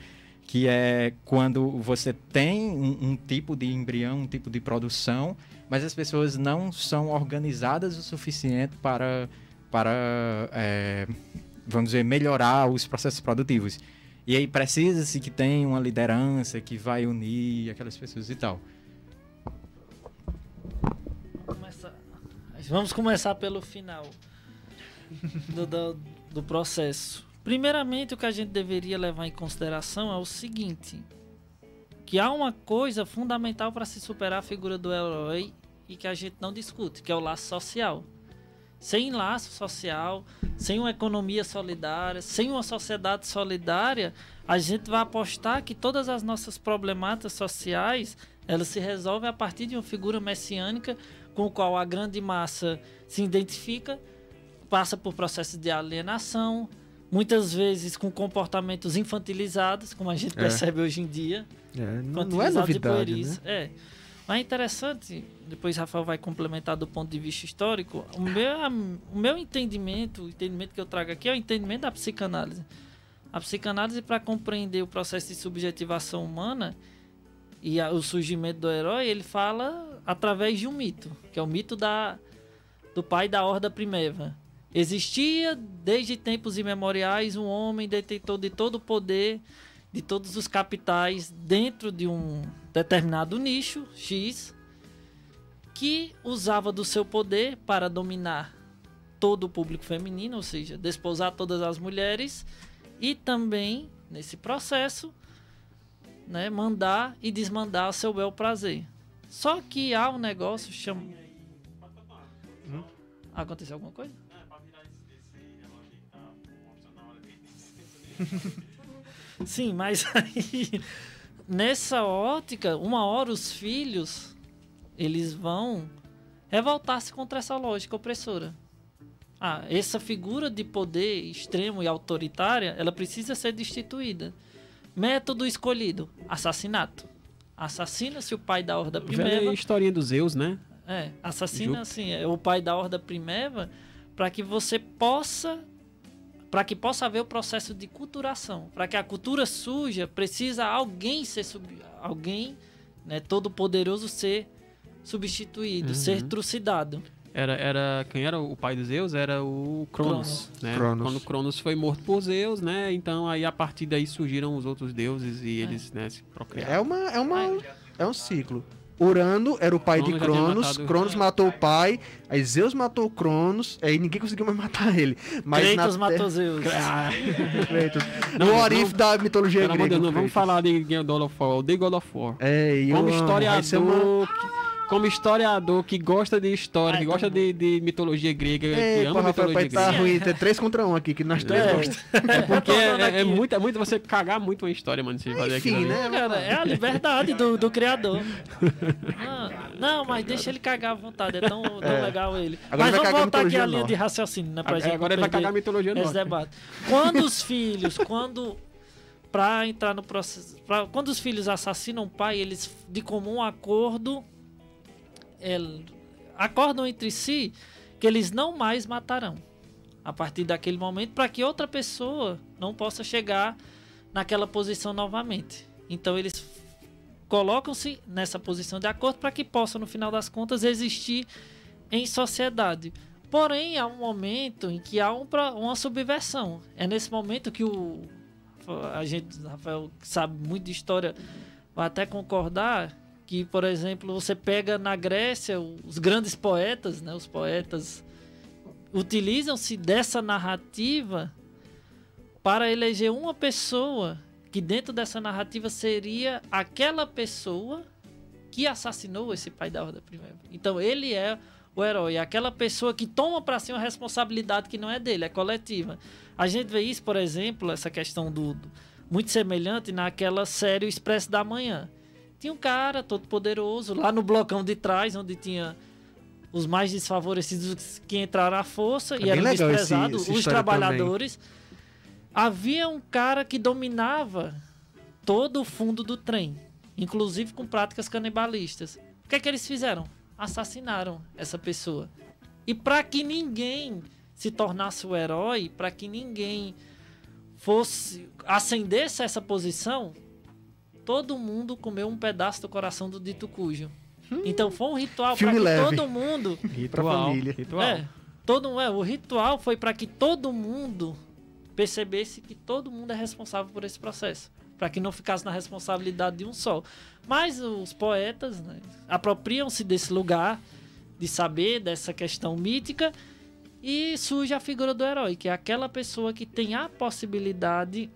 Que é quando você tem um, um tipo de embrião, um tipo de produção, mas as pessoas não são organizadas o suficiente para, para é, vamos dizer, melhorar os processos produtivos. E aí precisa-se que tenha uma liderança que vai unir aquelas pessoas e tal. Vamos começar pelo final do, do, do processo. Primeiramente, o que a gente deveria levar em consideração é o seguinte: que há uma coisa fundamental para se superar a figura do herói e que a gente não discute, que é o laço social. Sem laço social, sem uma economia solidária, sem uma sociedade solidária, a gente vai apostar que todas as nossas problemáticas sociais elas se resolvem a partir de uma figura messiânica com o qual a grande massa se identifica, passa por processos de alienação, muitas vezes com comportamentos infantilizados, como a gente É. percebe hoje em dia. É, não, não é novidade, né? É. Mas é interessante, depois Rafael vai complementar do ponto de vista histórico, o meu, o meu entendimento, o entendimento que eu trago aqui é o entendimento da psicanálise. A psicanálise, para compreender o processo de subjetivação humana e a- o surgimento do herói, ele fala através de um mito, que é o mito da, do pai da Horda Primeva. Existia desde tempos imemoriais um homem detentor de todo o poder, de todos os capitais dentro de um determinado nicho X, que usava do seu poder para dominar todo o público feminino, ou seja, desposar todas as mulheres e também nesse processo, né, mandar e desmandar a seu bel prazer. Só que há um negócio chama Aconteceu alguma coisa? Sim, mas aí nessa ótica, uma hora os filhos eles vão revoltar-se contra essa lógica opressora. Ah, essa figura de poder extremo e autoritária, ela precisa ser destituída. Método escolhido: assassinato. Assassina-se o pai da Horda Velha Primeva. historinha dos Zeus, né? É, assassina assim, é o pai da Horda Primeva para que você possa para que possa haver o processo de culturação. Para que a cultura suja, precisa alguém ser sub, alguém, né, todo poderoso ser substituído, Uhum. ser trucidado. Era, era, quem era o pai dos Zeus? Era o Cronos, né? Cronos. Quando Cronos foi morto por Zeus, né? Então aí a partir daí surgiram os outros deuses e eles, né, se procriaram. É uma, é uma, é um ciclo. Urano era o pai de Cronos tinha Cronos, matado- Cronos matou o pai, aí Zeus matou Cronos, aí ninguém conseguiu mais matar ele. Mas Kratos na matou Zeus. Kratos. Não, o Orif não. da mitologia de grega. Deus, não vamos falar de God of War, de God of War. É, e Como eu amo, vai ser uma- historiador, como historiador que gosta de história, que gosta de, de mitologia grega, que Ei, ama pô, Rafael, mitologia pai, tá grega. ruim. Tem três contra um aqui, que nós três É. gostamos. É porque é, é, muito, é muito você cagar muito uma história, mano, se fazer aquilo Enfim, né? Cara, é a liberdade do, do criador. Ah, não, mas deixa ele cagar à vontade, é tão, tão É. legal ele. Agora mas vai vamos voltar aqui à linha de raciocínio, né? Pra gente agora ele vai cagar a mitologia esse debate. Quando os filhos, quando para entrar no processo, pra, quando os filhos assassinam o pai, eles de comum acordo el- acordam entre si que eles não mais matarão a partir daquele momento para que outra pessoa não possa chegar naquela posição novamente. Então eles colocam-se nessa posição de acordo para que possa no final das contas existir em sociedade. Porém, há um momento em que há um uma subversão. É nesse momento que o a gente, Rafael, que sabe muito de história, vai até concordar que, por exemplo, você pega na Grécia os grandes poetas, né, os poetas utilizam-se dessa narrativa para eleger uma pessoa que dentro dessa narrativa seria aquela pessoa que assassinou esse pai da Ordem Primavera. Então ele é o herói, aquela pessoa que toma para si uma responsabilidade que não é dele, é coletiva. A gente vê isso, por exemplo, essa questão do, do- muito semelhante naquela série O Expresso da Manhã. Tinha um cara todo poderoso lá no blocão de trás, onde tinha os mais desfavorecidos que entraram à força É e eram desprezados, os trabalhadores. Havia um cara que dominava todo o fundo do trem, inclusive com práticas canibalistas. O que é que eles fizeram? Assassinaram essa pessoa. E para que ninguém se tornasse o herói, para que ninguém fosse ascendesse a essa posição, todo mundo comeu um pedaço do coração do dito cujo. Então foi um ritual para que leve. todo mundo Pra família. Ritual. é, todo é, o ritual foi para que todo mundo percebesse que todo mundo é responsável por esse processo, para que não ficasse na responsabilidade de um só. Mas os poetas né, apropriam-se desse lugar de saber dessa questão mítica e surge a figura do herói, que é aquela pessoa que tem a possibilidade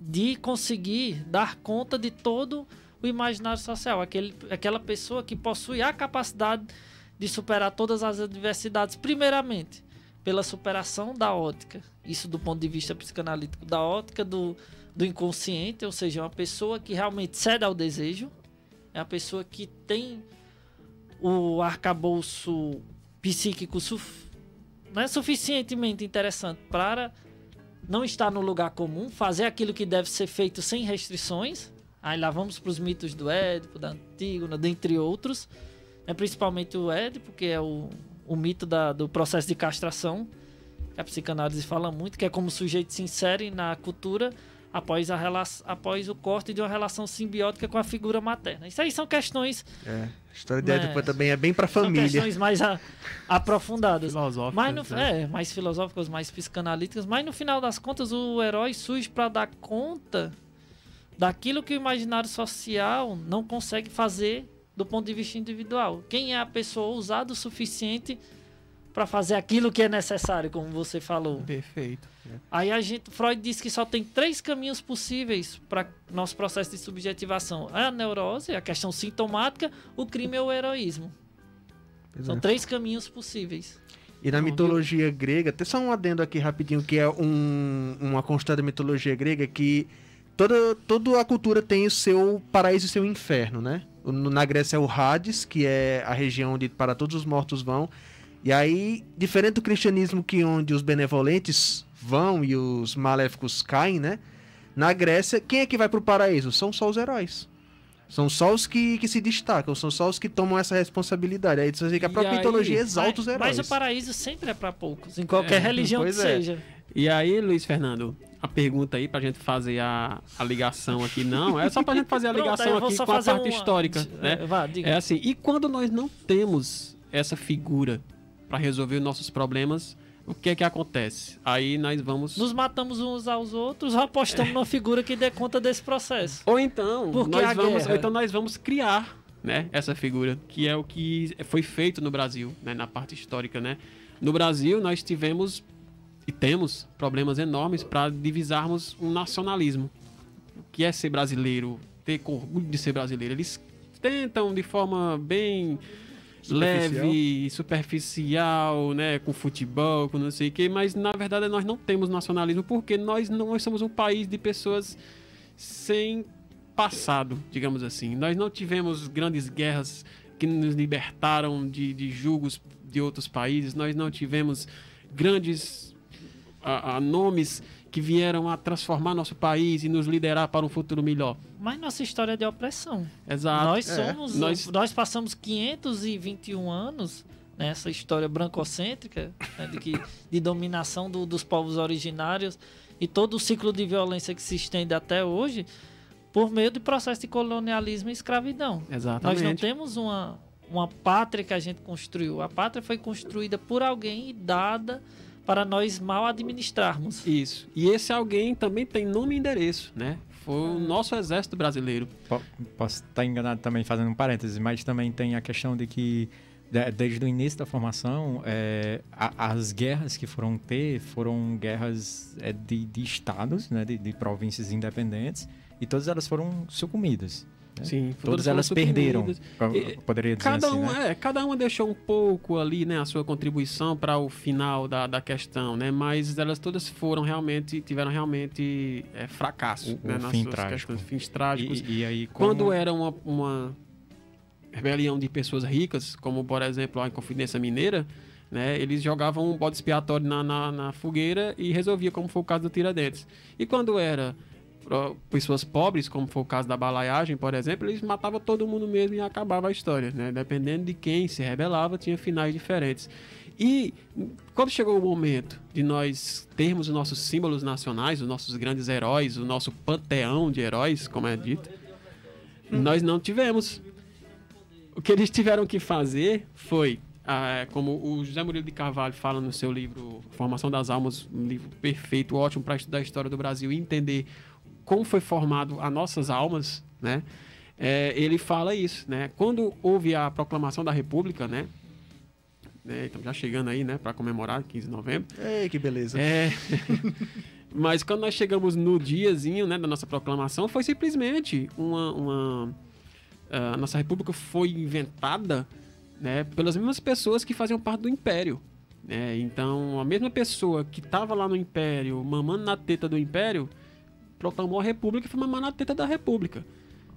de conseguir dar conta de todo o imaginário social, aquele, aquela pessoa que possui a capacidade de superar todas as adversidades, primeiramente pela superação da ótica, isso do ponto de vista psicanalítico, da ótica do, do inconsciente, ou seja, uma pessoa que realmente cede ao desejo, é a pessoa que tem o arcabouço psíquico suf, não é suficientemente interessante para não estar no lugar comum, fazer aquilo que deve ser feito sem restrições. Aí lá vamos para os mitos do Édipo, da Antígona, dentre outros. É principalmente o Édipo, que é o, o mito da- do processo de castração, que a psicanálise fala muito, que é como o sujeito se insere na cultura após, a rela- após o corte de uma relação simbiótica com a figura materna. Isso aí são questões, É, a história de É. Édipo também é bem pra são família. questões mais a- aprofundadas. Filosóficas, Mas no, né? é, mais filosóficas, mais psicanalíticas, mas no final das contas o herói surge para dar conta daquilo que o imaginário social não consegue fazer do ponto de vista individual. Quem é a pessoa ousada o suficiente para fazer aquilo que é necessário, como você falou. Perfeito. Aí a gente, Freud diz que só tem três caminhos possíveis para nosso processo de subjetivação: a neurose, a questão sintomática, o crime ou o heroísmo. São é. três caminhos possíveis. E na mitologia grega, tem só um adendo aqui rapidinho, que é um, uma constante da mitologia grega que toda, toda a cultura tem o seu paraíso e seu inferno, né? Na Grécia é o Hades, que é a região onde para todos os mortos vão. E aí, diferente do cristianismo que onde os benevolentes vão e os maléficos caem, né? Na Grécia, quem é que vai pro paraíso? São só os heróis. São só os que, que se destacam, são só os que tomam essa responsabilidade. Aí você vê que a própria aí- mitologia exalta os mas, heróis. mas o paraíso sempre é para poucos, em qualquer É, religião que é. seja. E aí, Luiz Fernando, a pergunta aí pra gente fazer a, a ligação aqui, não, é só pra gente fazer a Pronto, ligação vou aqui com a parte uma- histórica, né? É, vá, diga. É assim, e quando nós não temos essa figura pra resolver os nossos problemas, o que é que acontece? Aí nós vamos... Nos matamos uns aos outros ou apostamos numa figura que dê conta desse processo. Ou então, Porque nós vamos, guerra- então nós vamos criar né, essa figura, que é o que foi feito no Brasil, né, na parte histórica. Né? No Brasil, nós tivemos e temos problemas enormes para divisarmos um nacionalismo. O que é ser brasileiro, ter orgulho de ser brasileiro. Eles tentam de forma bem Leve, superficial, né, com futebol, com não sei o que, mas na verdade nós não temos nacionalismo porque nós não somos um país de pessoas sem passado, digamos assim. Nós não tivemos grandes guerras que nos libertaram de, de julgos de outros países, nós não tivemos grandes ah, ah, nomes que vieram a transformar nosso país e nos liderar para um futuro melhor. Mas nossa história é de opressão. Exato. Nós É. somos. Nós- Nós, passamos 521 anos nessa história brancocêntrica né, de, que, de dominação do- dos povos originários e todo o ciclo de violência que se estende até hoje por meio do processo de colonialismo e escravidão. Exatamente. Nós não temos uma, uma pátria que a gente construiu. A pátria foi construída por alguém e dada para nós mal administrarmos. Isso. E esse alguém também tem nome e endereço, né? Foi o nosso exército brasileiro. Po- Posso estar enganado também fazendo um parênteses, mas também tem a questão de que de- desde o início da formação, é, a- as guerras que foram ter foram guerras é, de, de estados, né, de, de províncias independentes, e todas elas foram sucumbidas. Né? Sim, todas elas perderam. poderia dizer Cada, assim, um, né? é, cada uma deixou um pouco ali, né, a sua contribuição para o final da, da questão, né? Mas elas todas foram realmente, tiveram realmente é, fracasso, O- né? o nas fim suas trágico. questões, fins trágicos. E, e aí, como- Quando era uma, uma rebelião de pessoas ricas, como por exemplo a Inconfidência Mineira, né, eles jogavam um bode expiatório na, na, na fogueira e resolvia, como foi o caso do Tiradentes. E quando era pessoas pobres, como foi o caso da balaiagem, por exemplo, eles matavam todo mundo mesmo e acabava a história. Né? Dependendo de quem se rebelava, tinha finais diferentes. E quando chegou o momento de nós termos os nossos símbolos nacionais, os nossos grandes heróis, o nosso panteão de heróis, como é dito, nós não tivemos. O que eles tiveram que fazer foi, ah, como o José Murilo de Carvalho fala no seu livro Formação das Almas, um livro perfeito, ótimo para estudar a história do Brasil e entender como foi formado as nossas almas, né? É, ele fala isso, né? Quando houve a proclamação da República, né? né, Estamos já chegando aí, né? Para comemorar 15 de novembro. Ei, que beleza. É. Mas quando nós chegamos no diazinho né, da nossa proclamação, foi simplesmente uma. uma a nossa república foi inventada né, pelas mesmas pessoas que faziam parte do império. né? Então, a mesma pessoa que estava lá no império, mamando na teta do império, proclamou a república e foi mamar na teta da república.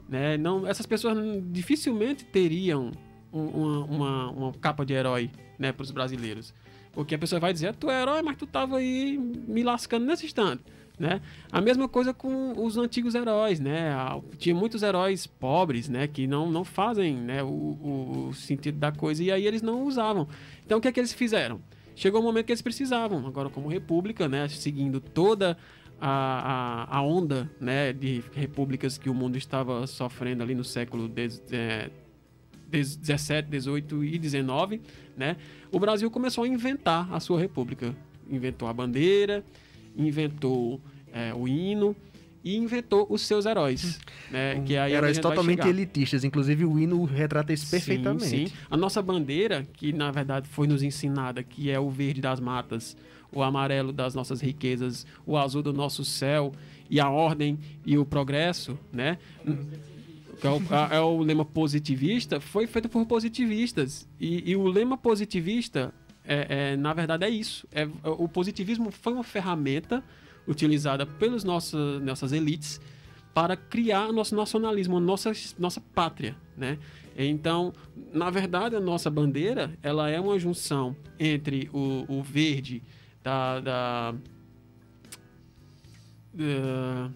Né? Não, essas pessoas dificilmente teriam um- uma, uma, uma capa de herói né, para os brasileiros. Porque a pessoa vai dizer, tu é herói, mas tu tava aí me lascando nesse instante. Né? A mesma coisa com os antigos heróis, né? Ah, Tinha muitos heróis pobres, né? Que não, não fazem né? o, o, o sentido da coisa e aí eles não usavam. Então o que é que eles fizeram? Chegou o momento que eles precisavam. Agora como república, né? Seguindo toda a, a, a onda, né? De repúblicas que o mundo estava sofrendo ali no século dez- é, 17, 18 e 19, né? O Brasil começou a inventar a sua república. Inventou a bandeira, inventou é, o hino e inventou os seus heróis, né? Que aí é Heróis totalmente elitistas. Inclusive o hino retrata isso perfeitamente. Sim, sim. A nossa bandeira, que na verdade foi nos ensinada, que é o verde das matas, o amarelo das nossas riquezas, o azul do nosso céu e a ordem e o progresso, né? Que é o, é o lema positivista, foi feito por positivistas. E, e o lema positivista, é, é, na verdade, é isso. É, o positivismo foi uma ferramenta utilizada pelas nossas, nossas elites para criar nosso nacionalismo, nossa, nossa pátria, né? Então, na verdade, a nossa bandeira, ela é uma junção entre o, o verde da, da- da-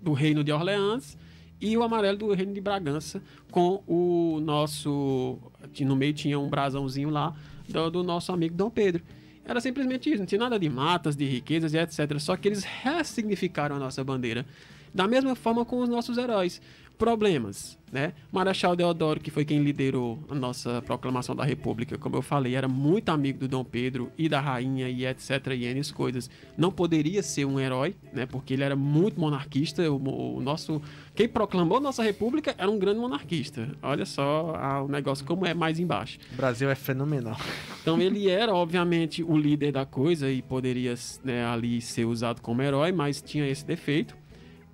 do reino de Orleans e o amarelo do reino de Bragança com o nosso no meio tinha um brasãozinho lá do, do nosso amigo Dom Pedro era simplesmente isso, não tinha nada de matas, de riquezas e etc. Só que eles ressignificaram a nossa bandeira. Da mesma forma com os nossos heróis. Problemas, né? Marechal Deodoro, que foi quem liderou a nossa proclamação da República, como eu falei, era muito amigo do Dom Pedro e da rainha e etc. e N coisas. Não poderia ser um herói, né? Porque ele era muito monarquista. O, o nosso, quem proclamou nossa República era um grande monarquista. Olha só ah, o negócio como é mais embaixo. O Brasil é fenomenal. Então ele era, obviamente, o líder da coisa e poderia né, ali ser usado como herói, mas tinha esse defeito.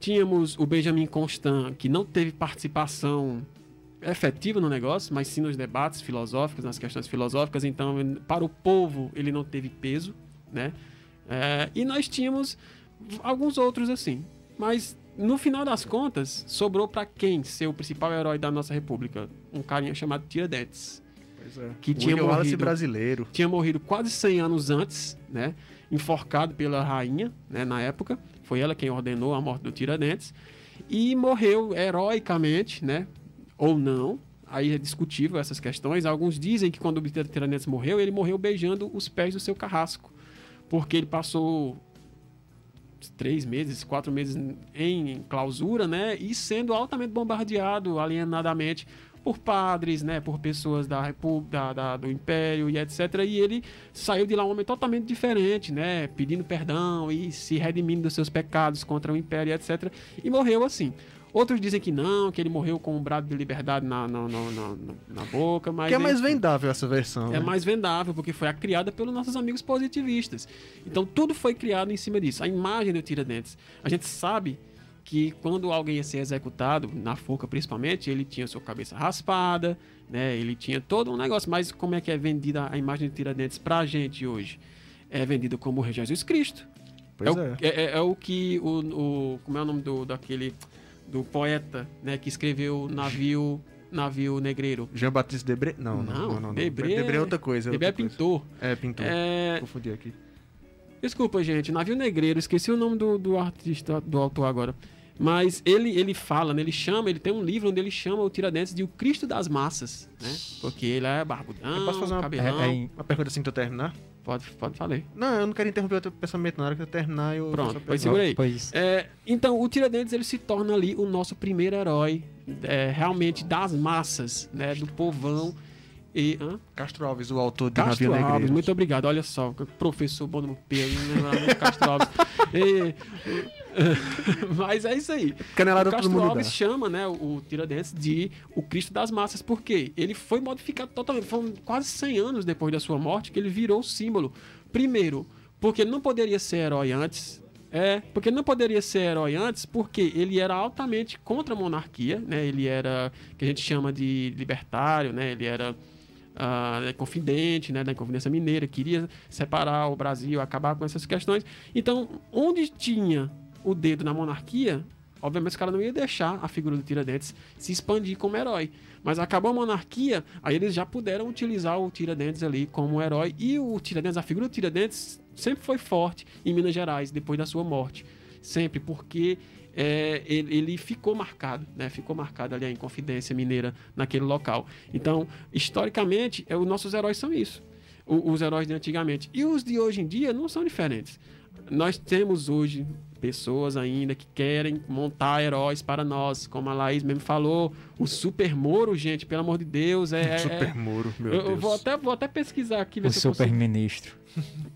Tínhamos o Benjamin Constant, que não teve participação efetiva no negócio, mas sim nos debates filosóficos, nas questões filosóficas. Então, para o povo, ele não teve peso, né? É, e nós tínhamos alguns outros assim. Mas no final das contas, sobrou para quem ser o principal herói da nossa república? Um carinha chamado Tiradentes. É. Que tinha William morrido, brasileiro. tinha morrido quase 100 anos antes, né? Enforcado pela rainha, né? Na época. Foi ela quem ordenou a morte do Tiradentes. E morreu heroicamente, né? Ou não. Aí é discutível essas questões. Alguns dizem que quando o Tiradentes morreu, ele morreu beijando os pés do seu carrasco. Porque ele passou três meses, quatro meses em clausura, né? E sendo altamente bombardeado alienadamente por padres, né? Por pessoas da República, da, da- do Império e etc. E ele saiu de lá um homem totalmente diferente, né? Pedindo perdão e se redimindo dos seus pecados contra o Império e etc. E morreu assim. Outros dizem que não, que ele morreu com um brado de liberdade na, na, na, na- na boca, mas... que é mais enfim. vendável essa versão. É né? mais vendável, porque foi a criada pelos nossos amigos positivistas. Então tudo foi criado em cima disso. A imagem do Tiradentes. A gente sabe que quando alguém ia ser executado, na forca principalmente, ele tinha sua cabeça raspada, né? Ele tinha todo um negócio. Mas como é que é vendida a imagem de Tiradentes pra gente hoje? É vendida como o Rei Jesus Cristo. Pois é, o, é. é- é- é o que o, o- Como é o nome do, daquele. Do poeta, né? Que escreveu Navio. Navio Negreiro. Jean Baptiste Debré? Não, não, Não, não. não. Debré- Debré é outra coisa. Debré é outra coisa. pintor. É, pintor. É, Confundi aqui. Desculpa, gente. Navio Negreiro, esqueci o nome do, do artista, do autor agora. Mas ele, ele fala, né? ele chama, ele tem um livro onde ele chama o Tiradentes de o Cristo das massas, né? Porque ele é barbudão, Eu posso fazer uma, cabelão. É- é uma pergunta assim que eu terminar? Pode, pode falar. Não, eu não quero interromper o teu pensamento, na hora que eu terminar eu. Pronto, pois segura aí. Pois. É, então, o Tiradentes ele se torna ali o nosso primeiro herói, é, realmente das massas, né? Do povão. E, hã? Castro Alves, o autor de Castro Navio Alves, muito obrigado. Olha só, professor bom no pelo, não lembrava muito Castro Alves. E- mas é isso aí. Canelada o todo Castro mundo Alves dá. chama, né, o Tiradentes de o Cristo das massas, porque ele foi modificado totalmente. Foram quase 100 anos depois da sua morte que ele virou símbolo. Primeiro, porque ele não poderia ser herói antes. É, porque ele não poderia ser herói antes, porque ele era altamente contra a monarquia, né? Ele era que a gente chama de libertário, né? Ele era ah, confidente, né, da Inconfidência Mineira, queria separar o Brasil, acabar com essas questões. Então, onde tinha o dedo na monarquia, obviamente os caras não iam deixar a figura do Tiradentes se expandir como herói. Mas acabou a monarquia, aí eles já puderam utilizar o Tiradentes ali como herói. E o Tiradentes, a figura do Tiradentes sempre foi forte em Minas Gerais, depois da sua morte. Sempre, porque é, ele, ele ficou marcado, né? Ficou marcado ali a Inconfidência Mineira naquele local. Então, historicamente, é, os nossos heróis são isso. O- os heróis de antigamente. E os de hoje em dia não são diferentes. Nós temos hoje pessoas ainda que querem montar heróis para nós, como a Laís mesmo falou, o Super Moro, gente, pelo amor de Deus, é... é- Super Moro, meu eu, Deus. eu vou até, vou até pesquisar aqui. ver O se consigo- super-ministro.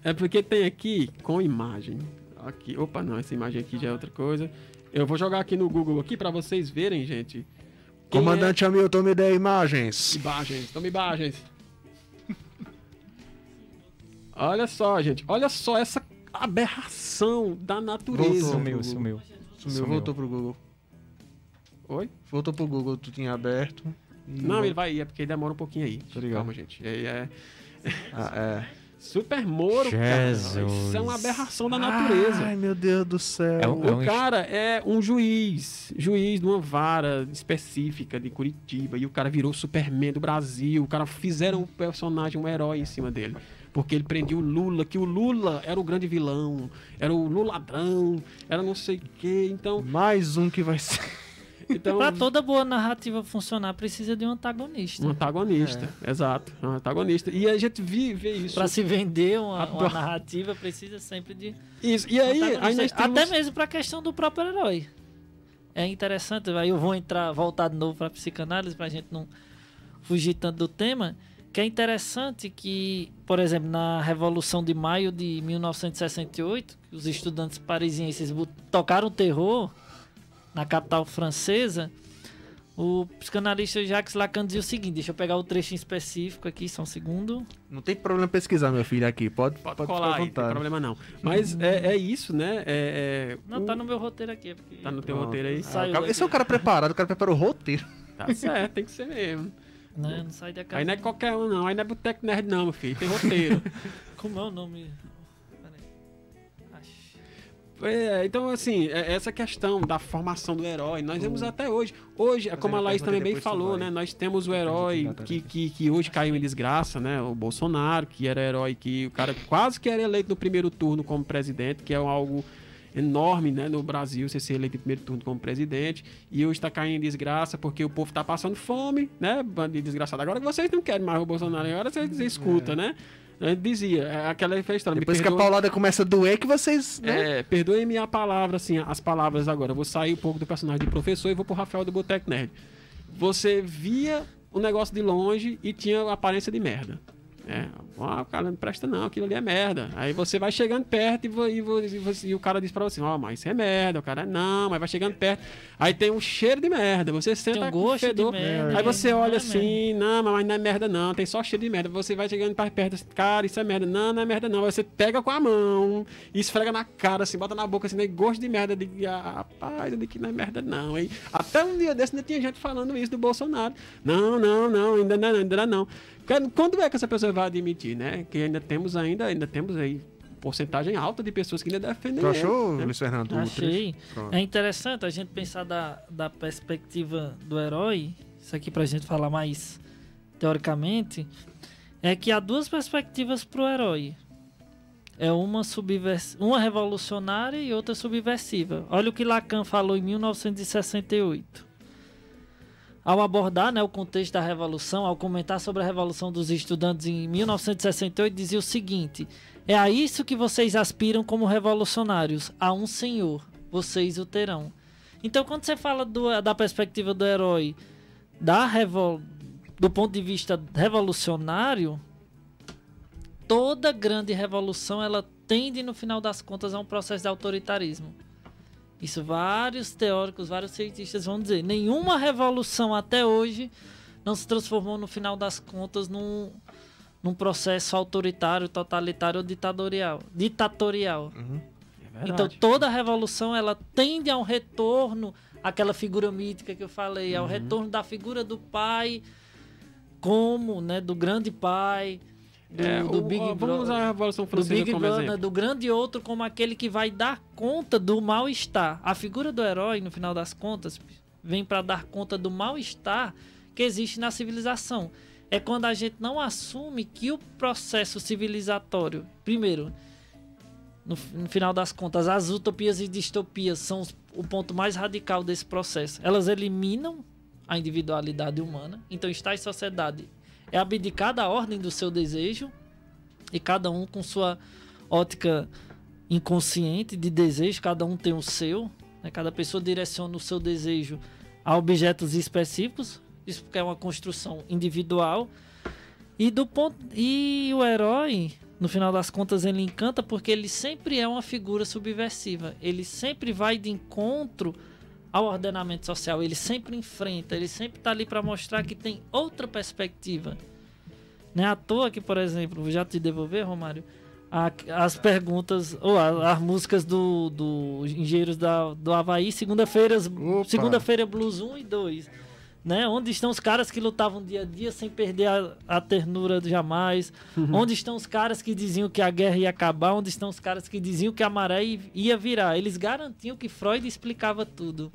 é porque tem aqui com imagem. Aqui, opa, não, essa imagem aqui já é outra coisa. Eu vou jogar aqui no Google aqui para vocês verem, gente. Comandante Hamilton, me dê é... imagens. Imagens, toma imagens. Olha só, gente. Olha só essa aberração da natureza. Voltou. Sumiu, sumiu. Sumiu, Sumiu. voltou pro Google. Oi? Voltou pro Google, tu tinha aberto. Não, ele vai ir, é porque demora um pouquinho aí. Tô ligado. Calma, gente. É, é Ah, é. Super Moro, cara. Jesus. Isso é uma aberração da natureza. Ai, meu Deus do céu. É um- é O cara é um juiz, juiz de uma vara específica de Curitiba, e o cara virou Superman do Brasil. O cara fizeram um personagem, um herói em cima dele. Porque ele prendia o Lula, que o Lula era o grande vilão, era o Lula ladrão, era não sei o quê. Então, Mais um que vai ser. então Pra toda boa narrativa funcionar, precisa de um antagonista. um antagonista, exato, um antagonista. E a gente vi, vê isso. Pra se vender uma, uma narrativa, precisa sempre de. isso. E aí, aí temos... Até mesmo pra questão do próprio herói. É interessante, aí eu vou entrar, voltar de novo pra psicanálise, pra gente não fugir tanto do tema. Que é interessante que, por exemplo, na Revolução de Maio de 1968, que os estudantes parisienses tocaram terror na capital francesa, o psicanalista Jacques Lacan dizia o seguinte: deixa eu pegar o trecho em específico aqui, só um segundo. Não tem problema pesquisar, meu filho, aqui. Pode, Pode, pode, colar aí, não tem problema não. Mas é, é isso, né? É, é, Não, o- tá no meu roteiro aqui. é porque- Tá no teu Pronto. roteiro aí? Saiu Ah, daqui. Esse é o cara preparado, o cara preparou o roteiro. Tá certo, tem que ser mesmo. Né? Não sai da casa. Aí não é qualquer um, não. Aí não é boteco nerd, não, meu filho. Tem roteiro. Como é o nome? Peraí. Acho. É, então, assim, é- essa questão da formação do herói, nós vemos até hoje. Hoje, como a Fazendo a Laís também bem falou, né? Nós temos o herói que, que, que hoje caiu em desgraça, né? O Bolsonaro, que era herói que o cara quase que era eleito no primeiro turno como presidente, que é algo enorme, né, no Brasil, você ser eleito em primeiro turno como presidente, e hoje está caindo em desgraça porque o povo está passando fome, né, bando de desgraçado. Agora que vocês não querem mais o Bolsonaro, agora vocês vocês escutam, né? Eu dizia, é aquela história. me Depois que a perdoa- paulada começa a doer, que vocês. Né? é, perdoe-me a palavra, assim, as palavras agora. Eu vou sair um pouco do personagem de professor e vou pro Rafael do Boteco Nerd. Você via o negócio de longe e tinha aparência de merda. É, ah, o cara não presta não, aquilo ali é merda. Aí você vai chegando perto e, vo- e vo- e e o cara diz pra você, ó, mas isso é merda. O cara, não, mas vai chegando perto. Aí tem um cheiro de merda. Você senta Tem um gosto de fedor. merda, Aí você não olha é assim, não, mas não é merda não, tem só cheiro de merda. Você vai chegando mais perto, assim, cara, isso é merda. Não, não é merda não. Aí você pega com a mão e esfrega na cara, assim, bota na boca, assim, né? gosto de merda. De, ah, rapaz, digo que não é merda não. Aí, até um dia desse ainda tinha gente falando isso do Bolsonaro. Não, não, não, ainda não, ainda não. Quando- é que essa pessoa vai admitir, né? Que ainda temos ainda, ainda temos aí porcentagem alta de pessoas que ainda defendem Tu ele, achou, né? Luiz Fernando? Achei. É interessante a gente pensar da, da perspectiva do herói, isso aqui pra gente falar mais teoricamente, é que há duas perspectivas pro herói. É uma, subvers... uma revolucionária e outra subversiva. Olha o que Lacan falou em 1968. Ao abordar né, o contexto da Revolução, ao comentar sobre a Revolução dos Estudantes em 1968, dizia o seguinte: É a isso que vocês aspiram como revolucionários, a um senhor, vocês o terão. Então, quando você fala do- da perspectiva do herói, da revol... do ponto de vista revolucionário, toda grande revolução ela tende, no final das contas, a um processo de autoritarismo. Isso vários teóricos, vários cientistas vão dizer. Nenhuma revolução até hoje não se transformou, no final das contas, num, num processo autoritário, totalitário ou ditatorial. ditatorial. É Então toda revolução ela tende a um retorno àquela figura mítica que eu falei, Uhum. ao retorno da figura do pai como, né, do grande pai, do, É, do Big ó, Vamos usar a Brother, Revolução do Francesa Big como Brother, exemplo. do grande outro como aquele que vai dar conta do mal-estar. A figura do herói, no final das contas, vem para dar conta do mal-estar que existe na civilização. É quando a gente não assume que o processo civilizatório, primeiro, no, no final das contas, as utopias e distopias são os- o ponto mais radical desse processo. Elas eliminam a individualidade humana. Então, estar em sociedade é abdicar da ordem do seu desejo e cada um com sua ótica inconsciente de desejo, cada um tem o seu. né? Cada pessoa direciona o seu desejo a objetos específicos. Isso porque é uma construção individual. E do ponto e o herói, no final das contas, ele encanta porque ele sempre é uma figura subversiva. Ele sempre vai de encontro ao ordenamento social. Ele sempre enfrenta. Ele sempre está ali para mostrar que tem outra perspectiva. Não é à toa que, por exemplo, já te devolver, Romário, a- as perguntas, ou a- as músicas do, do Engenheiros da, do Havaí, segunda-feira, segunda-feira Blues 1 e 2. Né? Onde estão os caras que lutavam dia a dia sem perder a, a ternura jamais? Onde estão os caras que diziam que a guerra ia acabar? Onde estão os caras que diziam que a maré ia virar? Eles garantiam que Freud explicava tudo.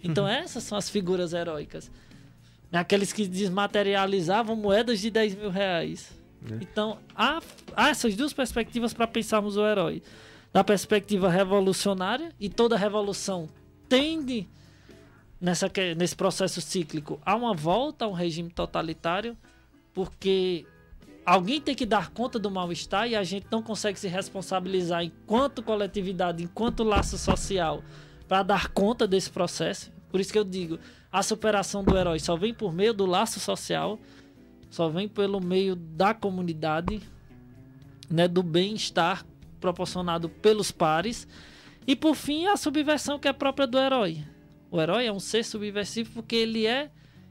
Então essas são as figuras heróicas. Aqueles que desmaterializavam moedas de 10 mil reais. Então, há, há essas duas perspectivas para pensarmos o herói. Da perspectiva revolucionária, e toda revolução tende, nessa, nesse processo cíclico, a uma volta a um regime totalitário, porque alguém tem que dar conta do mal-estar e a gente não consegue se responsabilizar enquanto coletividade, enquanto laço social, para dar conta desse processo. Por isso que eu digo, a superação do herói só vem por meio do laço social, só vem pelo meio da comunidade, né, do bem-estar proporcionado pelos pares. E por fim, a subversão que é própria do herói. O herói é um ser subversivo porque ele é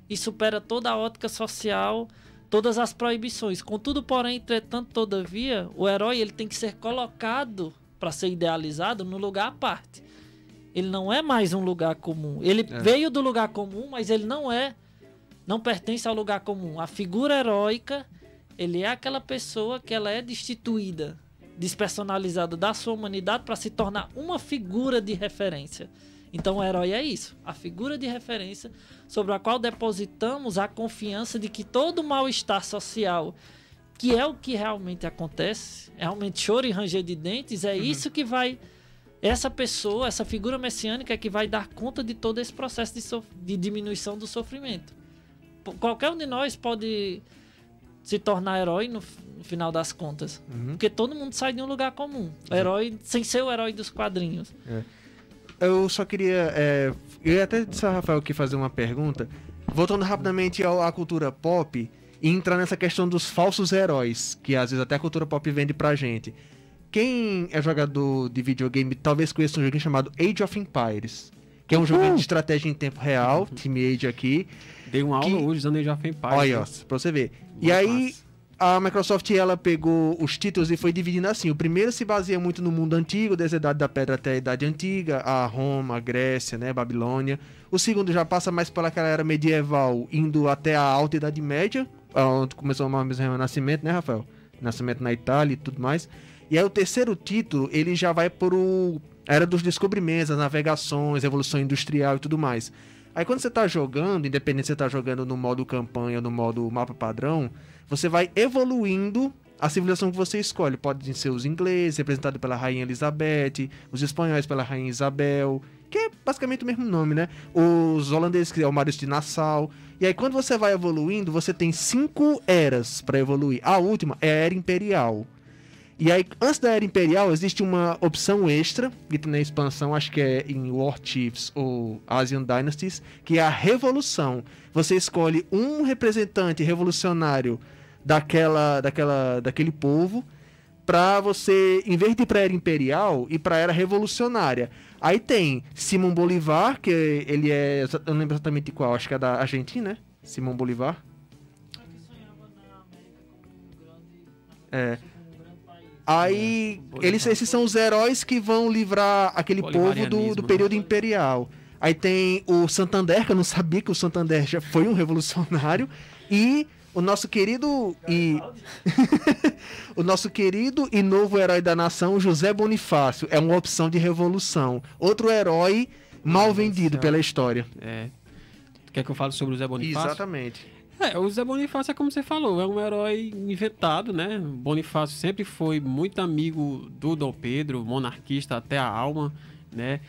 e supera toda a ótica social, todas as proibições. Contudo, porém, entretanto, todavia, o herói ele tem que ser colocado para ser idealizado no lugar à parte. Ele não é mais um lugar comum. Ele É. veio do lugar comum, mas ele não é não pertence ao lugar comum. A figura heróica, ele é aquela pessoa que ela é destituída, despersonalizada da sua humanidade para se tornar uma figura de referência. Então o herói é isso, a figura de referência sobre a qual depositamos a confiança de que todo mal-estar social, que é o que realmente acontece, realmente choro e ranger de dentes, é uhum. isso que vai essa pessoa, essa figura messiânica é que vai dar conta de todo esse processo de, so de diminuição do sofrimento. Qualquer um de nós pode se tornar herói no, no final das contas. Uhum. Porque todo mundo sai de um lugar comum. Herói, sem ser o herói dos quadrinhos. É. Eu só queria. É, eu ia até disse a Rafael aqui fazer uma pergunta. Voltando rapidamente à cultura pop e entrar nessa questão dos falsos heróis, que às vezes até a cultura pop vende pra gente. Quem é jogador de videogame talvez conheça um joguinho chamado Age of Empires. Que é um jogo de estratégia em tempo real, uhum. Team Age aqui. Dei uma aula que... hoje usando Age of Empires. Olha, né? pra você ver. E aí, fácil a Microsoft ela pegou os títulos e foi dividindo assim. O primeiro se baseia muito no mundo antigo, desde a Idade da Pedra até a Idade Antiga, a Roma, a Grécia, né, Babilônia. O segundo já passa mais pela era medieval, indo até a Alta Idade Média, onde começou o Renascimento, né, Rafael? Nascimento na Itália e tudo mais. E aí o terceiro título, ele já vai por o era dos descobrimentos, as navegações, evolução industrial e tudo mais. Aí quando você está jogando, independente se você está jogando no modo campanha ou no modo mapa padrão, você vai evoluindo a civilização que você escolhe. Pode ser os ingleses, representado pela Rainha Elizabeth, os espanhóis pela Rainha Isabel, que é basicamente o mesmo nome, né? Os holandeses, que é o Maurício de Nassau. E aí, quando você vai evoluindo, você tem cinco eras para evoluir. A última é a Era Imperial. E aí, antes da Era Imperial, existe uma opção extra, que tem na expansão, acho que é em War Chiefs ou Asian Dynasties, que é a Revolução. Você escolhe um representante revolucionário daquela, daquela, daquele povo para você, em vez de ir para era imperial, ir para era revolucionária. Aí tem Simão Bolivar, que ele é, eu não lembro exatamente qual, acho que é da Argentina, né? Simão Bolivar. É. Aí, eles, esses são os heróis que vão livrar aquele povo do, do período né? imperial. Aí tem o Santander, que eu não sabia que o Santander já foi um revolucionário. E o nosso querido e o nosso querido e novo herói da nação, José Bonifácio, é uma opção de revolução. Outro herói mal vendido pela história. É. Quer que eu fale sobre o José Bonifácio? Exatamente. É, o José Bonifácio é como você falou, é um herói inventado, né? Bonifácio sempre foi muito amigo do Dom Pedro, monarquista até a alma, né?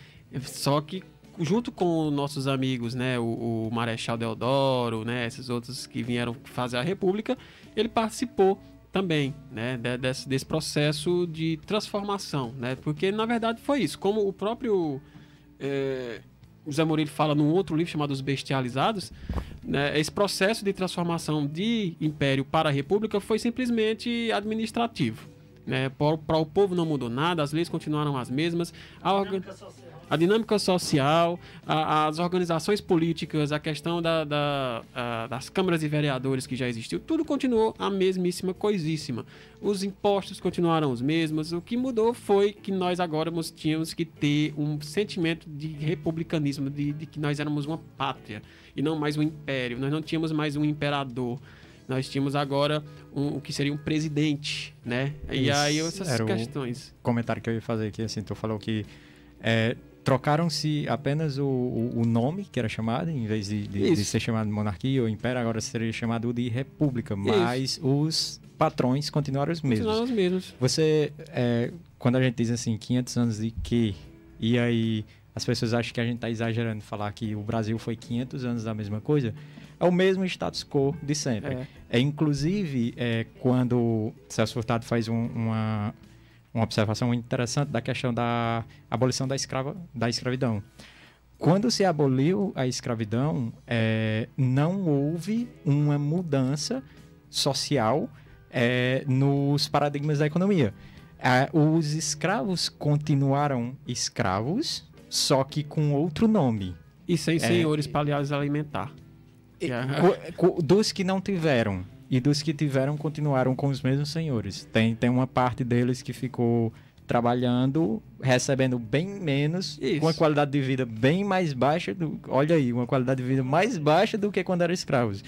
Só que junto com nossos amigos, né, o, o, Marechal Deodoro, né, esses outros que vieram fazer a República, ele participou também, né, desse, desse processo de transformação, né, porque na verdade foi isso, como o próprio é, José Murilo fala num outro livro chamado Os Bestializados, né, esse processo de transformação de império para a república foi simplesmente administrativo. Né, para o povo não mudou nada, as leis continuaram as mesmas. A dinâmica social, a, as organizações políticas, a questão da, da, a, das câmaras de vereadores que já existiu, tudo continuou a mesmíssima coisíssima. Os impostos continuaram os mesmos. O que mudou foi que nós agora tínhamos que ter um sentimento de republicanismo, de, de que nós éramos uma pátria e não mais um império. Nós não tínhamos mais um imperador nós tínhamos agora um, o que seria um presidente, né? E aí essas questões. O comentário que eu ia fazer aqui, assim, tu falou que é, trocaram-se apenas o, o, o, nome que era chamado, em vez de, de, de, ser chamado monarquia ou império, agora seria chamado de república, mas Isso. os patrões continuaram os mesmos. Continuaram os mesmos. Você, é, quando a gente diz assim, 500 anos de quê? E aí as pessoas acham que a gente está exagerando falar que o Brasil foi 500 anos da mesma coisa. É o mesmo status quo de sempre. É, é inclusive, é, quando Celso Furtado faz um, uma, uma observação interessante da questão da abolição da, escrava, da escravidão. Quando se aboliu a escravidão, é, não houve uma mudança social é, nos paradigmas da economia. É, os escravos continuaram escravos, só que com outro nome. E sem é. senhores para alimentar. Dos que não tiveram e dos que tiveram continuaram com os mesmos senhores. Tem, tem uma parte deles que ficou trabalhando, recebendo bem menos, Isso. com uma qualidade de vida bem mais baixa. Do, olha aí, uma qualidade de vida mais baixa do que quando eram escravos.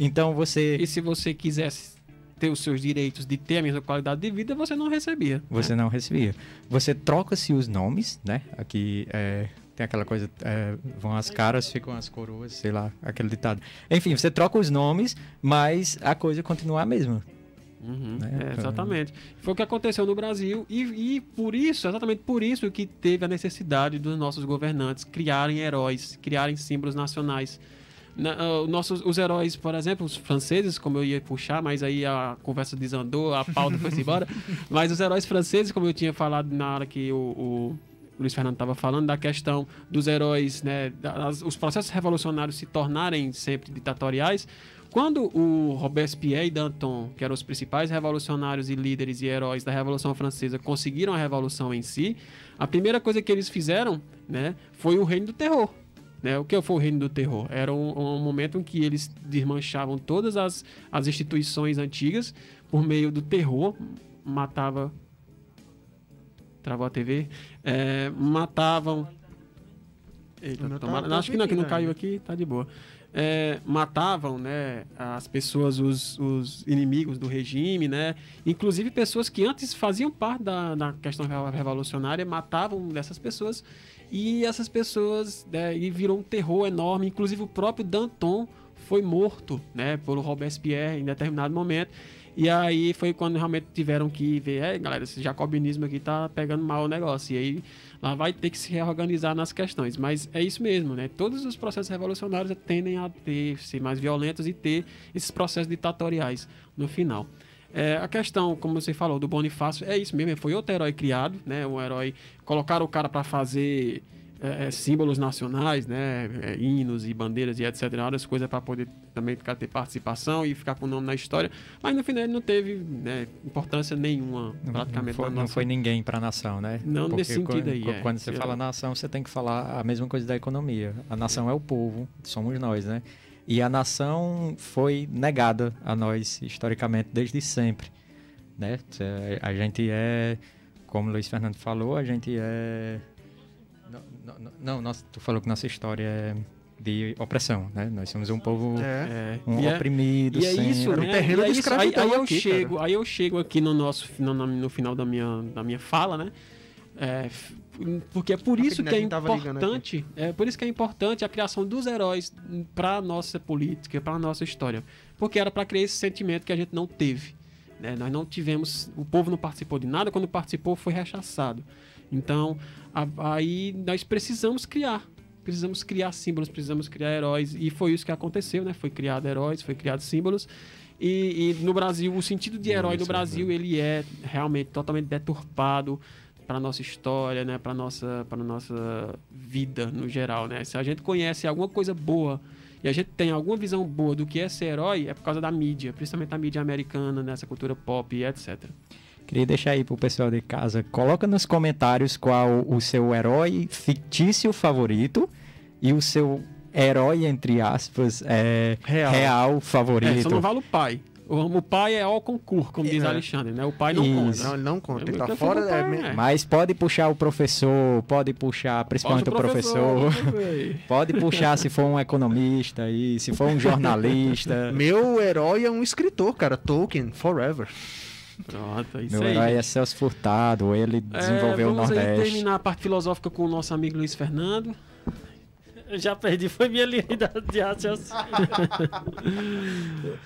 Então você. E se você quisesse ter os seus direitos de ter a mesma qualidade de vida, você não recebia. Você não recebia. Você troca-se os nomes, né? Aqui é, tem aquela coisa, é, vão as caras, ficam as coroas, sei lá, aquele ditado. Enfim, você troca os nomes, mas a coisa continua a mesma. Uhum, Né? é, Então- exatamente. Foi o que aconteceu no Brasil e, e por isso, exatamente por isso que teve a necessidade dos nossos governantes criarem heróis, criarem símbolos nacionais. Na- ah, os nossos, os heróis, por exemplo, os franceses, como eu ia puxar, mas aí a conversa desandou, a pauta foi embora. Mas os heróis franceses, como eu tinha falado na hora que o, o Luiz Fernando estava falando, da questão dos heróis, né, das- os processos revolucionários se tornarem sempre ditatoriais. Quando o Robespierre e Danton, que eram os principais revolucionários e líderes e heróis da Revolução Francesa, conseguiram a revolução em si, a primeira coisa que eles fizeram né, foi o reino do terror. Né? O que foi o reino do terror? Era um, um momento em que eles desmanchavam todas as, as instituições antigas por meio do terror, matava. Travou a TV? É, matavam. Eita, O meu tá tomara- não, acho que não, que não caiu aqui, tá de boa. É, matavam né, as pessoas, os, os inimigos do regime, né? Inclusive pessoas que antes faziam parte da, da questão re- revolucionária, matavam dessas pessoas e essas pessoas né, e virou um terror enorme. Inclusive o próprio Danton foi morto, né, por Robespierre em determinado momento. E aí foi quando realmente tiveram que ver, é, galera, esse jacobinismo aqui tá pegando mal o negócio. E aí lá vai ter que se reorganizar nas questões. Mas é isso mesmo, né? Todos os processos revolucionários tendem a ter, ser mais violentos e ter esses processos ditatoriais no final. É, a questão, como você falou, do Bonifácio, é isso mesmo, foi outro herói criado, né? Um herói, colocaram o cara para fazer é, é, símbolos nacionais, né? É, hinos e bandeiras e etc. Várias coisas para poder também ficar, ter participação e ficar com o nome na história. Mas no final ele não teve né, importância nenhuma, praticamente. não, foi, não foi ninguém para a nação, né? Não nesse sentido quando, aí, é. Quando você fala nação, você tem que falar a mesma coisa da economia. A nação é o povo, somos nós, né? E a nação foi negada a nós historicamente desde sempre, né? É, A gente é, como o Luiz Fernando falou, a gente é não, não, tu falou que nossa história é de opressão, né? Nós somos um povo É. um E é- oprimido E é isso, sempre. Era um né? terreno é de isso. Aí, escravidão aí eu aqui, chego, cara. aí eu chego aqui no nosso no, no- final da minha, da minha fala, né? É, porque é por isso que é importante, é por isso que é importante a criação dos heróis para nossa política, para nossa história, porque era para criar esse sentimento que a gente não teve. né? Nós não tivemos, o povo não participou de nada, quando participou foi rechaçado. Então, a- aí nós precisamos criar, precisamos criar símbolos, precisamos criar heróis e foi isso que aconteceu, né? Foi criado heróis, foi criado símbolos. E, e no Brasil, o sentido de herói no Isso, Brasil, ele é realmente totalmente deturpado para nossa história, né? Para nossa, para nossa vida no geral, né? Se a gente conhece alguma coisa boa e a gente tem alguma visão boa do que é ser herói, é por causa da mídia, principalmente a mídia americana, nessa cultura pop e etc. Queria deixar aí pro pessoal de casa, coloca nos comentários qual o seu herói fictício favorito e o seu herói, entre aspas, é, Real. real, favorito. É, só não vale o pai. O, pai é ao concurso, como diz É. Alexandre, né? O pai não Isso. conta. Não, ele não conta. Ele Eu tá prefiro fora. o é, pai, né? Mas pode puxar o professor, pode puxar principalmente o professor. Pode puxar se for um economista aí, se for um jornalista. Meu herói é um escritor, cara. Tolkien, forever. Pronto, é isso Meu aí. herói é Celso Furtado, ele É, desenvolveu o vamos aí Nordeste. terminar a parte filosófica com o nosso amigo Luiz Fernando. Eu já perdi, foi minha linha de raciocínio.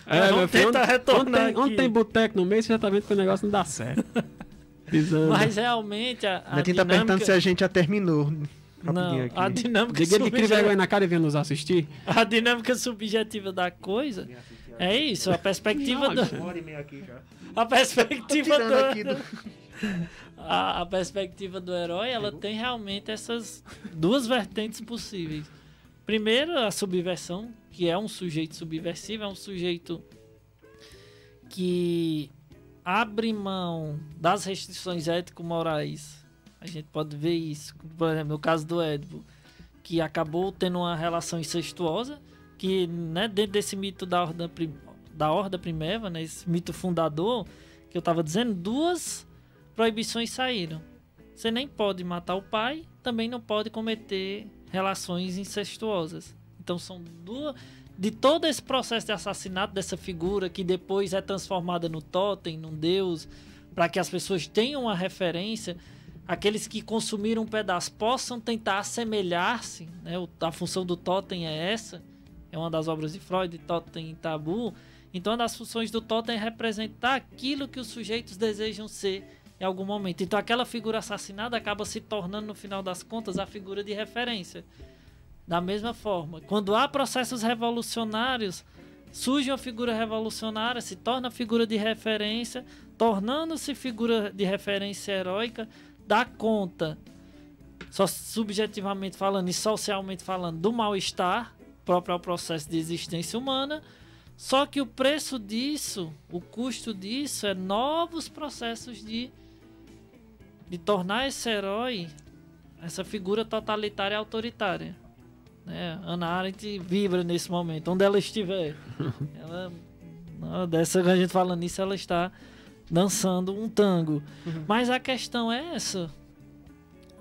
É, vamos meu filho, tentar onde, retornar onde tem, onde aqui. tem boteco no meio, você já tá vendo que o negócio não dá certo. Pisando. Mas realmente a, a Netinho tá dinâmica... perguntando se a gente já terminou. Não, a dinâmica, Diga ele que cria subje- vergonha na cara e venha nos assistir. a dinâmica subjetiva da coisa é isso, a perspectiva Não, do, Uma hora e meia aqui já. a perspectiva do, aqui do... a, a perspectiva do herói, ela tem realmente essas duas vertentes possíveis. Primeiro, a subversão, que é um sujeito subversivo, é um sujeito que abre mão das restrições ético-morais. A gente pode ver isso, por exemplo, no caso do Édipo, que acabou tendo uma relação incestuosa, que né, dentro desse mito da Horda, da Horda Primeva, né, esse mito fundador, que eu estava dizendo, duas proibições saíram. você nem pode matar o pai, também não pode cometer relações incestuosas. Então são duas de todo esse processo de assassinato dessa figura que depois é transformada no totem, num deus, para que as pessoas tenham uma referência, aqueles que consumiram um pedaço possam tentar assemelhar-se, né? A função do totem é essa, é uma das obras de Freud, Totem e Tabu. Então, uma das funções do totem é representar aquilo que os sujeitos desejam ser em algum momento. Então, aquela figura assassinada acaba se tornando, no final das contas, a figura de referência. Da mesma forma, quando há processos revolucionários, surge uma figura revolucionária, se torna figura de referência, tornando-se figura de referência heróica, dá conta, só subjetivamente falando e socialmente falando, do mal-estar próprio ao processo de existência humana. Só que o preço disso, o custo disso, é novos processos de, de tornar esse herói essa figura totalitária e autoritária. Né? Ana Arendt vibra nesse momento, onde ela estiver. ela, dessa que a gente falando nisso, ela está dançando um tango. Uhum. Mas a questão é essa.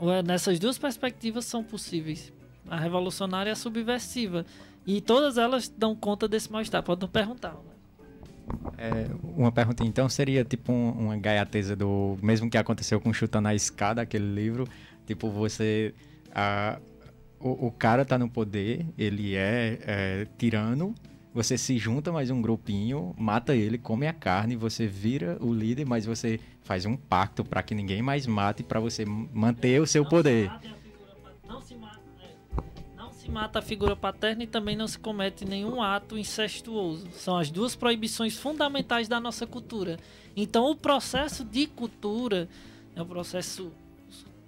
É, nessas duas perspectivas são possíveis. A revolucionária e a subversiva. E todas elas dão conta desse mal-estar. Pode perguntar. É, uma pergunta então seria tipo um, uma gaiateza do mesmo que aconteceu com chutando a escada aquele livro tipo você a, o, o, cara tá no poder, ele é, é, tirano, você se junta mais um grupinho, mata ele, come a carne, você vira o líder, mas você faz um pacto para que ninguém mais mate, para você manter o seu poder. Se mata a figura paterna e também não se comete nenhum ato incestuoso. São as duas proibições fundamentais da nossa cultura. Então, o processo de cultura é um processo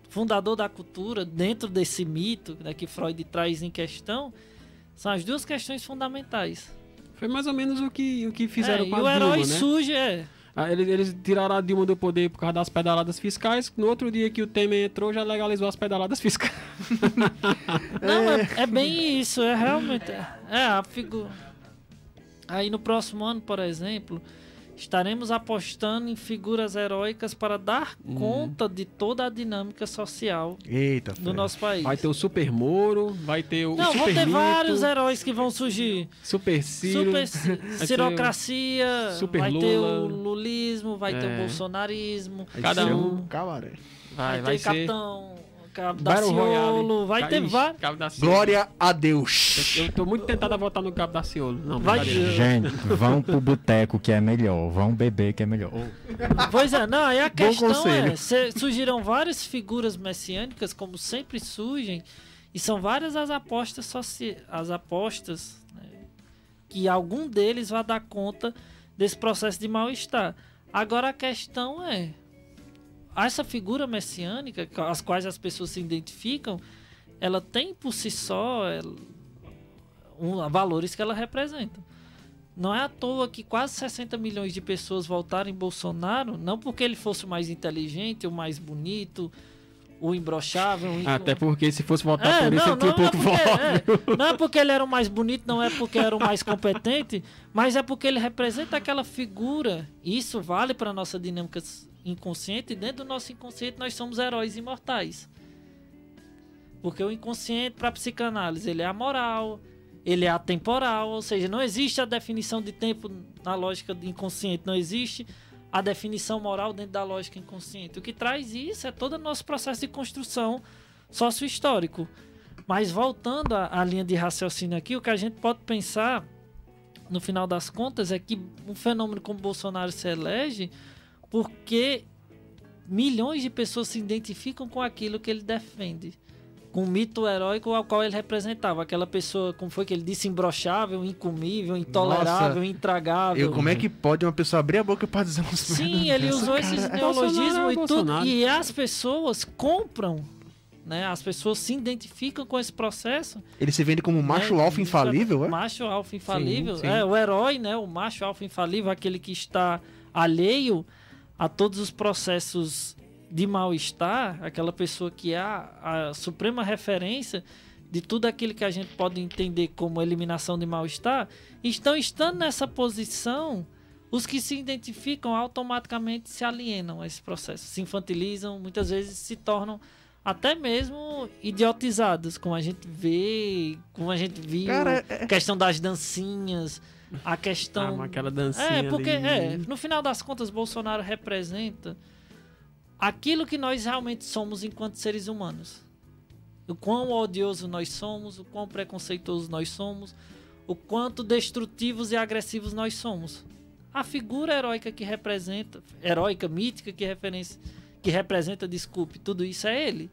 fundador da cultura, dentro desse mito né, que Freud traz em questão, são as duas questões fundamentais. Foi mais ou menos o que, o que fizeram é, com a E o herói né? surge, é. Ah, eles, eles, tiraram a Dilma do poder por causa das pedaladas fiscais. No outro dia que o Temer entrou, já legalizou as pedaladas fiscais. Não, é, é bem isso, é realmente. É, a figura. Aí no próximo ano, por exemplo, estaremos apostando em figuras heróicas para dar hum. conta de toda a dinâmica social Eita, do nosso país. Vai ter o Super Moro, vai ter o Não, Super vão ter Mito, vários heróis que vão surgir. Super Ciro, Super Cirocracia, Super vai Lula. ter o lulismo, vai ter É. o bolsonarismo. Cada um Cabaré. vai, vai, vai ter ser Capitão Cabo Daciolo, vai ter vários. Glória a Deus. Eu tô muito tentado a votar no Cabo da Ciolo. Não, Vai-. Gente, vão pro boteco que é melhor, vão beber que é melhor. Pois é, não, aí a questão é, surgiram várias figuras messiânicas, como sempre surgem, e são várias as apostas soci... as apostas né, que algum deles vai dar conta desse processo de mal-estar. Agora a questão é, essa figura messiânica, com as quais as pessoas se identificam, ela tem por si só ela- um, valores que ela representa. Não é à toa que quase 60 milhões de pessoas votaram em Bolsonaro, não porque ele fosse o mais inteligente, o mais bonito, o imbrochável. o Até porque se fosse votar É, por isso, não, ele tinha não, é pouco porque, é, não é porque ele era o mais bonito, não é porque era o mais competente, mas é porque ele representa aquela figura. Isso vale para nossa dinâmica inconsciente. E dentro do nosso inconsciente, nós somos heróis imortais. Porque o inconsciente, para psicanálise, ele é amoral, ele é atemporal, ou seja, não existe a definição de tempo na lógica do inconsciente, não existe a definição moral dentro da lógica inconsciente. O que traz isso é todo o nosso processo de construção sócio-histórico. Mas voltando à, à linha de raciocínio aqui, o que a gente pode pensar, no final das contas, é que um fenômeno como Bolsonaro se elege porque milhões de pessoas se identificam com aquilo que ele defende. Com o mito heróico ao qual ele representava. Aquela pessoa, como foi que ele disse, imbrochável, incomível, intolerável, intragável. Eu, como é que pode uma pessoa abrir a boca pra dizer umas Sim, ele dessa, usou cara? esses neologismos é e tudo. E as pessoas compram, né? As pessoas se identificam com esse processo. Ele se vende como macho né? alfa infalível, é? Macho alfa infalível. Sim, sim. É, o herói, né? O macho alfa infalível, aquele que está alheio a todos os processos de mal-estar, aquela pessoa que é a, a suprema referência de tudo aquilo que a gente pode entender como eliminação de mal-estar, estão estando nessa posição Os que se identificam automaticamente se alienam a esse processo, se infantilizam, muitas vezes se tornam até mesmo idiotizados, como a gente vê, como a gente viu, Cara, a questão das dancinhas, a questão Ah, aquela dancinha é, porque ali. é, no final das contas, Bolsonaro representa aquilo que nós realmente somos enquanto seres humanos. O quão odioso nós somos, o quão preconceituoso nós somos, o quanto destrutivos e agressivos nós somos. A figura heróica que representa, heróica, mítica que referência, que representa, desculpe, tudo isso é ele.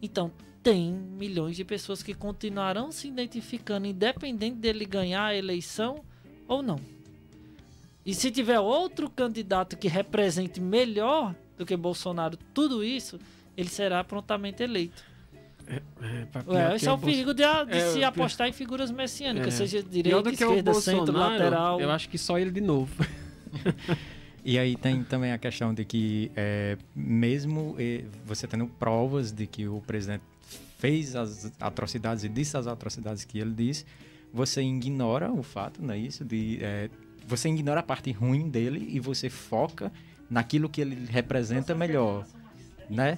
Então, tem milhões de pessoas que continuarão se identificando, independente dele ganhar a eleição ou não. E se tiver outro candidato que represente melhor do que Bolsonaro tudo isso, ele será prontamente eleito. É, Ué, que esse é o Bolso- perigo de, de É, se pior- apostar em figuras messiânicas, É. seja direita, esquerda, centro, lateral. Eu acho que só ele de novo. E aí tem também a questão de que, é, mesmo eh, você tendo provas de que o presidente fez as atrocidades e disse as atrocidades que ele disse, você ignora o fato, não é isso? De, eh, você ignora a parte ruim dele e você foca naquilo que ele representa melhor, né?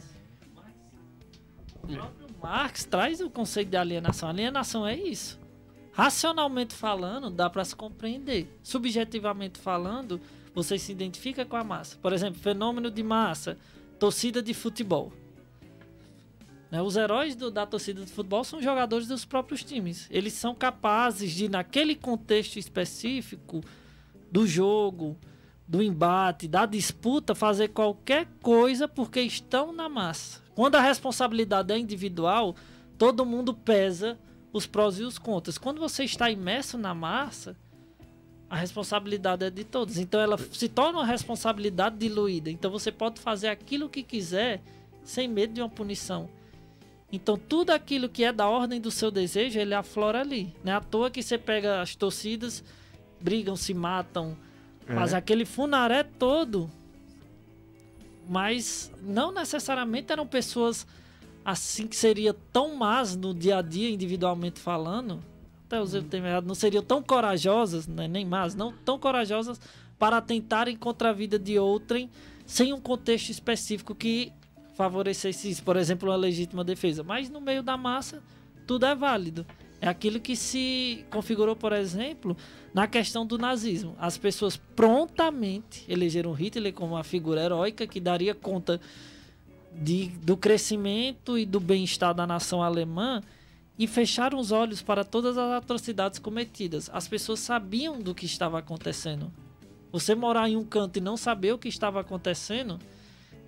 Marx traz o conceito de alienação. Alienação é isso. Racionalmente falando, dá para se compreender. Subjetivamente falando, você se identifica com a massa. Por exemplo, fenômeno de massa, torcida de futebol. Né, Os heróis do- da torcida de futebol são jogadores dos próprios times. Eles são capazes de, naquele contexto específico do jogo, do embate, da disputa, fazer qualquer coisa porque estão na massa. Quando a responsabilidade é individual, todo mundo pesa os prós e os contras. Quando você está imerso na massa, a responsabilidade é de todos. Então ela se torna uma responsabilidade diluída. Então você pode fazer aquilo que quiser sem medo de uma punição. Então tudo aquilo que é da ordem do seu desejo, ele aflora ali. Não é à toa que você pega as torcidas, brigam, se matam, É. mas aquele funaré todo. Mas não necessariamente eram pessoas assim que seria tão más no dia a dia, individualmente falando. Até usei o termo errado, não seriam tão corajosas, né, nem más, não tão corajosas para tentarem contra a vida de outrem sem um contexto específico que favorecesse por exemplo, uma legítima defesa. Mas no meio da massa, tudo é válido. É aquilo que se configurou, por exemplo, na questão do nazismo. As pessoas prontamente elegeram Hitler como uma figura heróica que daria conta de, do crescimento e do bem-estar da nação alemã e fecharam os olhos para todas as atrocidades cometidas. As pessoas sabiam do que estava acontecendo. Você morar em um canto e não saber o que estava acontecendo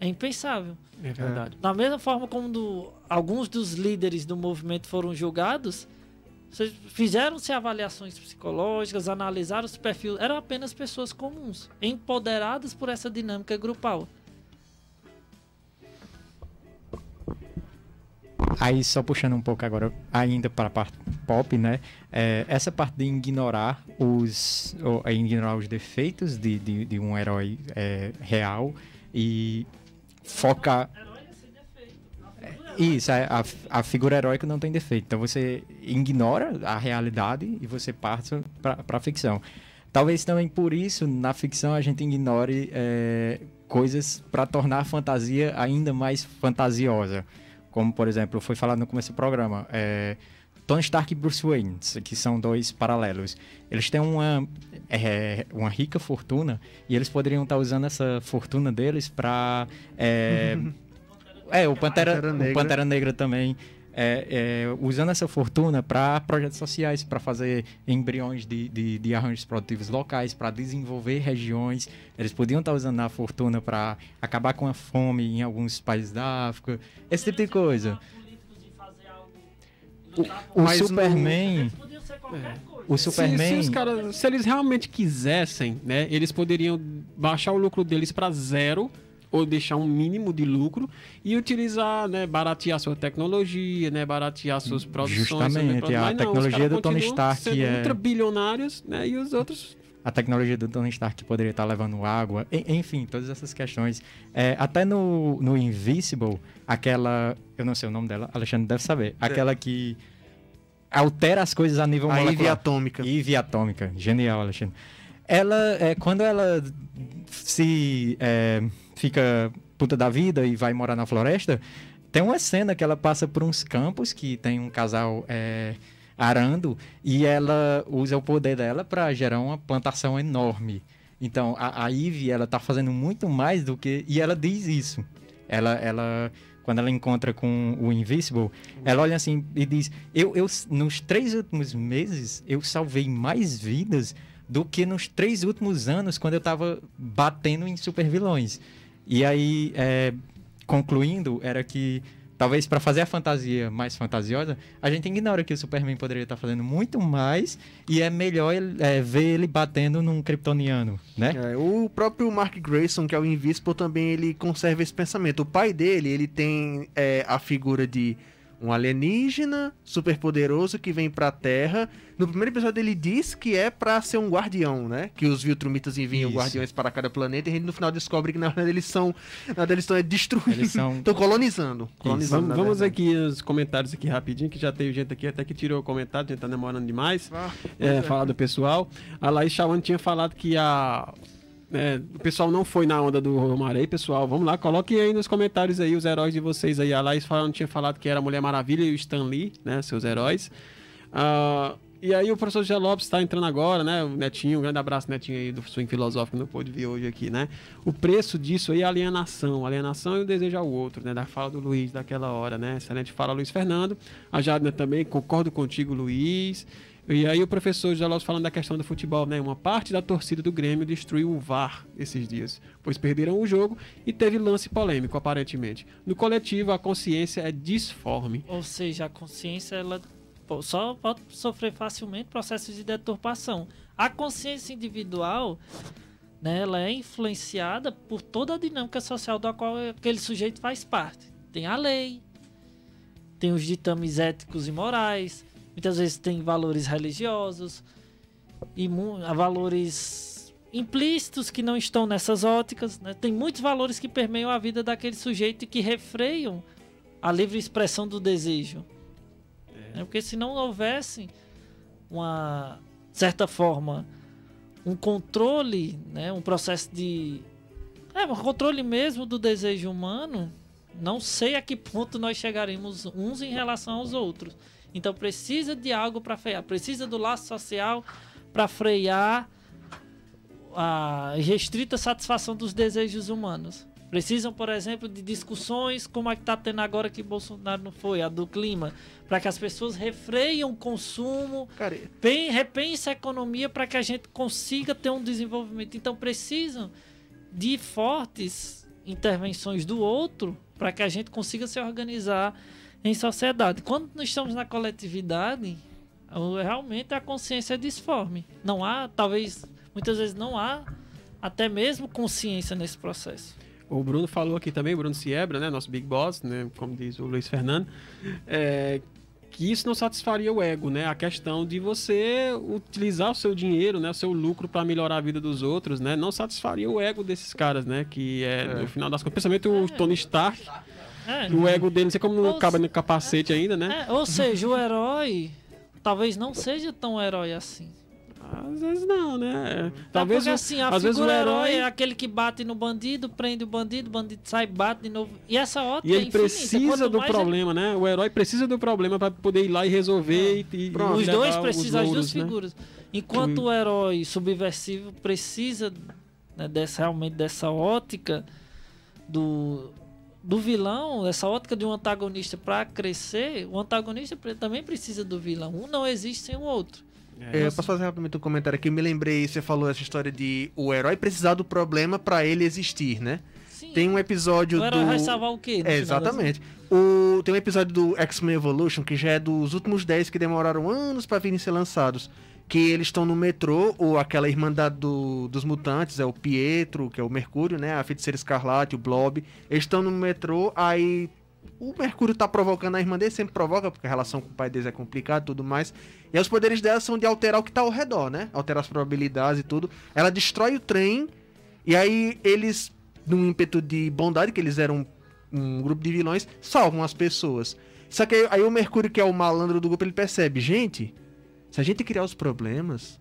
é impensável. É verdade. Da mesma forma como do- alguns dos líderes do movimento foram julgados, fizeram-se avaliações psicológicas, analisaram os perfis, eram apenas pessoas comuns, empoderadas por essa dinâmica grupal. Aí, só puxando um pouco agora, ainda para a parte pop, né? É, essa parte de ignorar os, ou, é, ignorar os defeitos de, de, de um herói é, real e focar. Isso, é, a, a figura heróica não tem defeito. Então você ignora a realidade e você parte para a ficção. Talvez também por isso, na ficção, a gente ignore é, coisas para tornar a fantasia ainda mais fantasiosa. Como, por exemplo, foi falado no começo do programa, é, Tony Stark e Bruce Wayne, que são dois paralelos. Eles têm uma, é, uma rica fortuna e eles poderiam estar usando essa fortuna deles para... É, é, o Pantera, Pantera o Negra. Pantera Negra também. é, é, usando essa fortuna para projetos sociais, para fazer embriões de, de, de arranjos produtivos locais, para desenvolver regiões. Eles podiam estar usando a fortuna para acabar com a fome em alguns países da África, esse tipo de coisa. O, o Mas no- Superman. O Se- Se, Superman. os caras, se eles realmente quisessem, né, eles poderiam baixar o lucro deles para zero ou deixar um mínimo de lucro e utilizar, né, baratear sua tecnologia, né, baratear suas produções. Justamente, a Mas não, tecnologia do Tony Stark sendo é- ultra bilionários, né, e os outros a tecnologia do Tony Stark que poderia estar levando água, en- enfim, todas essas questões. É, até no, no Invisible, aquela. Eu não sei o nome dela, Alexandre deve saber. Aquela que altera as coisas a nível A molecular. Ivy atômica. Ivy atômica. Genial, Alexandre. ela, é, quando ela se é, fica puta da vida e vai morar na floresta, tem uma cena que ela passa por uns campos que tem um casal é, arando e ela usa o poder dela para gerar uma plantação enorme. Então a, a Ivy ela tá fazendo muito mais do que e ela diz isso. Ela, ela quando ela encontra com o Invisible, ela olha assim e diz: eu, eu nos três últimos meses eu salvei mais vidas do que nos três últimos anos quando eu estava batendo em supervilões. E aí, é, concluindo, era que talvez para fazer a fantasia mais fantasiosa, a gente ignora que o Superman poderia estar fazendo muito mais e é melhor é, ver ele batendo num kryptoniano, né? É, o próprio Mark Grayson, que é o Invisible, também ele conserva esse pensamento. O pai dele, ele tem é, a figura de um alienígena super poderoso que vem pra Terra. No primeiro episódio ele diz que é pra ser um guardião, né? Que os Viltrumitas enviam Isso. guardiões para cada planeta e a gente no final descobre que na verdade eles são. Na verdade eles estão é, destruindo. Estão são... colonizando. colonizando vamos, vamos aqui os comentários aqui rapidinho, que já tem gente aqui até que tirou o comentário, a gente tá demorando demais. Ah, é, é. Falar do pessoal. A Laís Chawan tinha falado que a é, o pessoal não foi na onda do Romarei, pessoal. Vamos lá, coloque aí nos comentários aí os heróis de vocês aí. A Laís falando, tinha falado que era a Mulher Maravilha e o Stan Lee, né? Seus heróis. Uh, e aí o professor José Lopes está entrando agora, né? O Netinho, um grande abraço, Netinho aí do Swing Filosófico, não pôde vir hoje aqui, né? O preço disso aí é alienação. Alienação e o desejo ao outro, né? Da fala do Luiz daquela hora, né? Excelente fala, Luiz Fernando. A Jadna também, concordo contigo, Luiz. E aí o professor Jalós falando da questão do futebol, né? Uma parte da torcida do Grêmio destruiu o VAR esses dias, pois perderam o jogo e teve lance polêmico, aparentemente. No coletivo, a consciência é disforme. Ou seja, a consciência ela só pode sofrer facilmente processos de deturpação. A consciência individual, né, ela é influenciada por toda a dinâmica social da qual aquele sujeito faz parte. Tem a lei, tem os ditames éticos e morais, muitas vezes tem valores religiosos e valores implícitos que não estão nessas óticas. Né? Tem muitos valores que permeiam a vida daquele sujeito e que refreiam a livre expressão do desejo. É. Porque se não houvesse uma certa forma um controle, né, um processo de é, um controle mesmo do desejo humano, não sei a que ponto nós chegaremos uns em relação aos outros. Então precisa de algo para frear, precisa do laço social para frear a restrita satisfação dos desejos humanos. Precisam, por exemplo, de discussões como a que está tendo agora que Bolsonaro não foi, a do clima, para que as pessoas refreiam o consumo, Cara, repense a economia para que a gente consiga ter um desenvolvimento. Então precisam de fortes intervenções do outro para que a gente consiga se organizar em sociedade. Quando nós estamos na coletividade, realmente a consciência é disforme. Não há, talvez, muitas vezes não há até mesmo consciência nesse processo. O Bruno falou aqui também, o Bruno Siebra, né, nosso Big Boss, né, como diz o Luiz Fernando, é, que isso não satisfaria o ego, né? A questão de você utilizar o seu dinheiro, né, o seu lucro para melhorar a vida dos outros, né? Não satisfaria o ego desses caras, né? Que é, é. no final das contas, principalmente o Tony Stark é, o ego dele, não sei como não acaba no capacete ainda, né? É, ou seja, o herói talvez não seja tão herói assim. Às vezes não, né? É, Talvez porque, assim, a às vezes o herói é aquele que bate no bandido, prende o bandido, o bandido sai, bate de novo. E essa outra E ele é precisa do problema, ele... né? O herói precisa do problema para poder ir lá e resolver é. e, Pronto, Os dois precisam, as duas né? figuras. Enquanto o herói subversivo precisa né, dessa, realmente dessa ótica do do vilão, essa ótica de um antagonista para crescer, o antagonista também precisa do vilão. Um não existe sem o outro. É, eu posso fazer rapidamente um comentário aqui? Eu me lembrei, você falou essa história de o herói precisar do problema para ele existir, né? Sim. Tem um episódio o herói do... vai salvar o quê? É, exatamente. O... Tem um episódio do X-Men Evolution que já é dos últimos 10 que demoraram anos para virem ser lançados que eles estão no metrô, ou aquela irmandade do, dos mutantes, é o Pietro, que é o Mercúrio, né? A Feiticeira Escarlate, o Blob. Eles estão no metrô, aí o Mercúrio tá provocando a irmã dele, sempre provoca, porque a relação com o pai deles é complicada e tudo mais. E os poderes dela são de alterar o que tá ao redor, né? Alterar as probabilidades e tudo. Ela destrói o trem, e aí eles, num ímpeto de bondade, que eles eram um grupo de vilões, salvam as pessoas. Só que aí, aí o Mercúrio, que é o malandro do grupo, ele percebe, gente se a gente criar os problemas,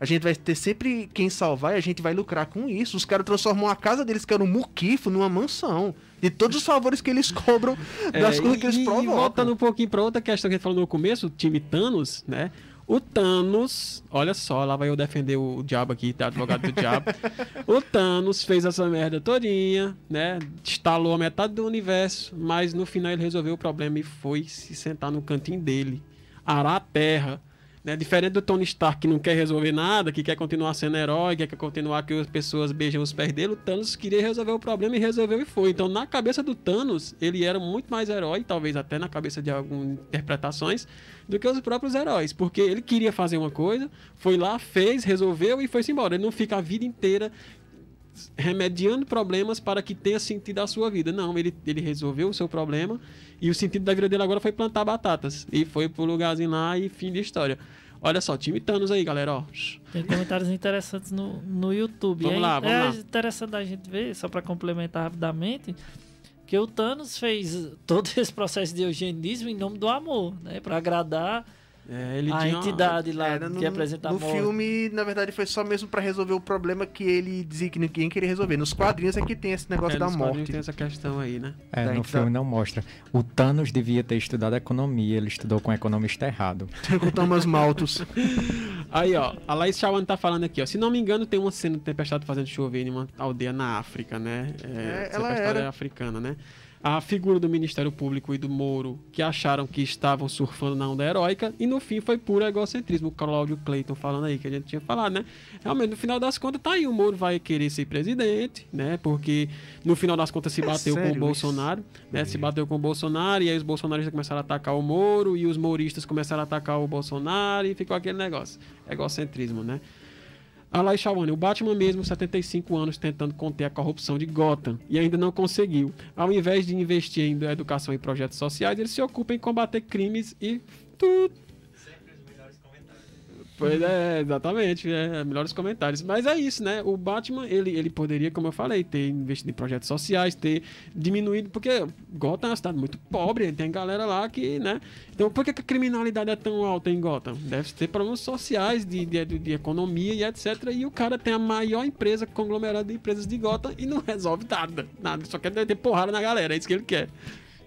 A gente vai ter sempre quem salvar e a gente vai lucrar com isso. Os caras transformam a casa deles, que era um muquifo, numa mansão. De todos os favores que eles cobram, das É, coisas que eles e, e provocam. voltando um pouquinho pra outra questão que a gente falou no começo, o time Thanos, né? O Thanos, olha só, lá vai eu defender o diabo aqui, tá? Advogado do diabo. O Thanos fez essa merda todinha, né? Instalou a metade do universo, mas no final ele resolveu o problema e foi se sentar no cantinho dele, arar a terra. Né? Diferente do Tony Stark que não quer resolver nada, que quer continuar sendo herói, que quer continuar que as pessoas beijam os pés dele, o Thanos queria resolver o problema e resolveu e foi. Então, na cabeça do Thanos, ele era muito mais herói, talvez até na cabeça de algumas interpretações, do que os próprios heróis. Porque ele queria fazer uma coisa, foi lá, fez, resolveu e foi-se embora. Ele não fica a vida inteira remediando problemas para que tenha sentido a sua vida. Não, ele, ele resolveu o seu problema e o sentido da vida dele agora foi plantar batatas. E foi pro lugarzinho lá e fim de história. Olha só, time Thanos aí, galera, ó. Tem comentários interessantes no, no YouTube. Vamos lá, vamos é lá. interessante a gente ver, só para complementar rapidamente, que o Thanos fez todo esse processo de eugenismo em nome do amor, né? Para agradar É, ele a tinha uma- entidade lá Era que apresenta a no morte. filme, na verdade, foi só mesmo pra resolver o problema que ele dizia que ninguém queria resolver. Nos quadrinhos é que tem esse negócio É, da nos quadrinhos morte. Tem essa questão aí, né? É, Daí no tá. filme não mostra. O Thanos devia ter estudado economia, ele estudou com o economista errado. Com Thomas Malthus. Aí, ó, a Laís Chawan tá falando aqui, ó. Se não me engano, tem uma cena de tempestade fazendo chover em uma aldeia na África, né? É, essa ela tempestade era. é africana, né? A figura do Ministério Público e do Moro, que acharam que estavam surfando na onda heróica, e no fim foi puro egocentrismo. O Cláudio Clayton falando aí, que a gente tinha falado, né? Realmente, no final das contas, tá aí, o Moro vai querer ser presidente, né? Porque no final das contas se É bateu com sério o isso? Bolsonaro, né? Se bateu com o Bolsonaro, e aí os bolsonaristas começaram a atacar o Moro, e os moristas começaram a atacar o Bolsonaro, e ficou aquele negócio. Egocentrismo, né? A Lai Shawane, o Batman mesmo, 75 anos, tentando conter a corrupção de Gotham e ainda não conseguiu. Ao invés de investir em educação e projetos sociais, ele se ocupa em combater crimes e tudo. Pois é, exatamente, é, melhores comentários. Mas é isso, né? O Batman, ele, ele poderia, como eu falei, ter investido em projetos sociais, ter diminuído, porque Gotham é uma cidade muito pobre, tem galera lá que, né? Então, por que, a criminalidade é tão alta em Gotham? Deve ter problemas sociais, de, de, de- economia e etc. E o cara tem a maior empresa, conglomerado de empresas de Gotham e não resolve nada. Nada, só quer ter porrada na galera, é isso que ele quer.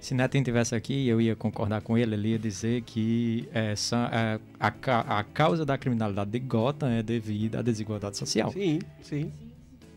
Se Netinho tivesse aqui, eu ia concordar com ele, ele ia dizer que é, é, a, a causa da criminalidade de Gotham é devido à desigualdade social. Sim, sim.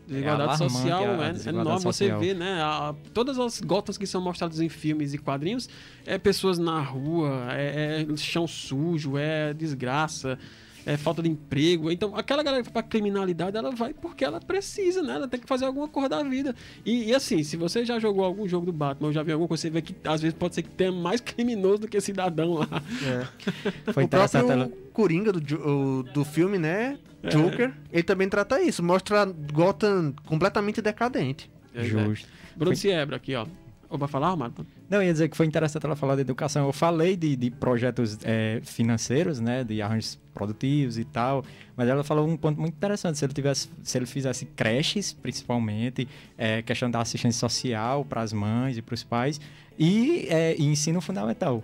Desigualdade alarmante social a- a é, é enorme. Você vê, né? a- todas as gotas que são mostradas em filmes e quadrinhos é pessoas na rua, é, é chão sujo, é desgraça, é falta de emprego. Então, aquela galera que vai pra criminalidade, ela vai porque ela precisa, né? Ela tem que fazer alguma coisa da vida. E, e assim, se você já jogou algum jogo do Batman ou já viu alguma coisa, você vê que às vezes pode ser que tenha mais criminoso do que cidadão lá. É. Foi o próprio interessante ela- Coringa do, Jo- o- do filme, né? É. Joker, ele também trata isso. Mostra Gotham completamente decadente. Justo. Bruno Siebra aqui, ó. Ou vai falar, Marta? Não, ia dizer que foi interessante ela falar de educação. Eu falei de, de projetos é, financeiros, né, de arranjos produtivos e tal, mas ela falou um ponto muito interessante. Se ele tivesse, se ele fizesse creches, principalmente, é, questão da assistência social para as mães e para os pais e, é, e ensino fundamental,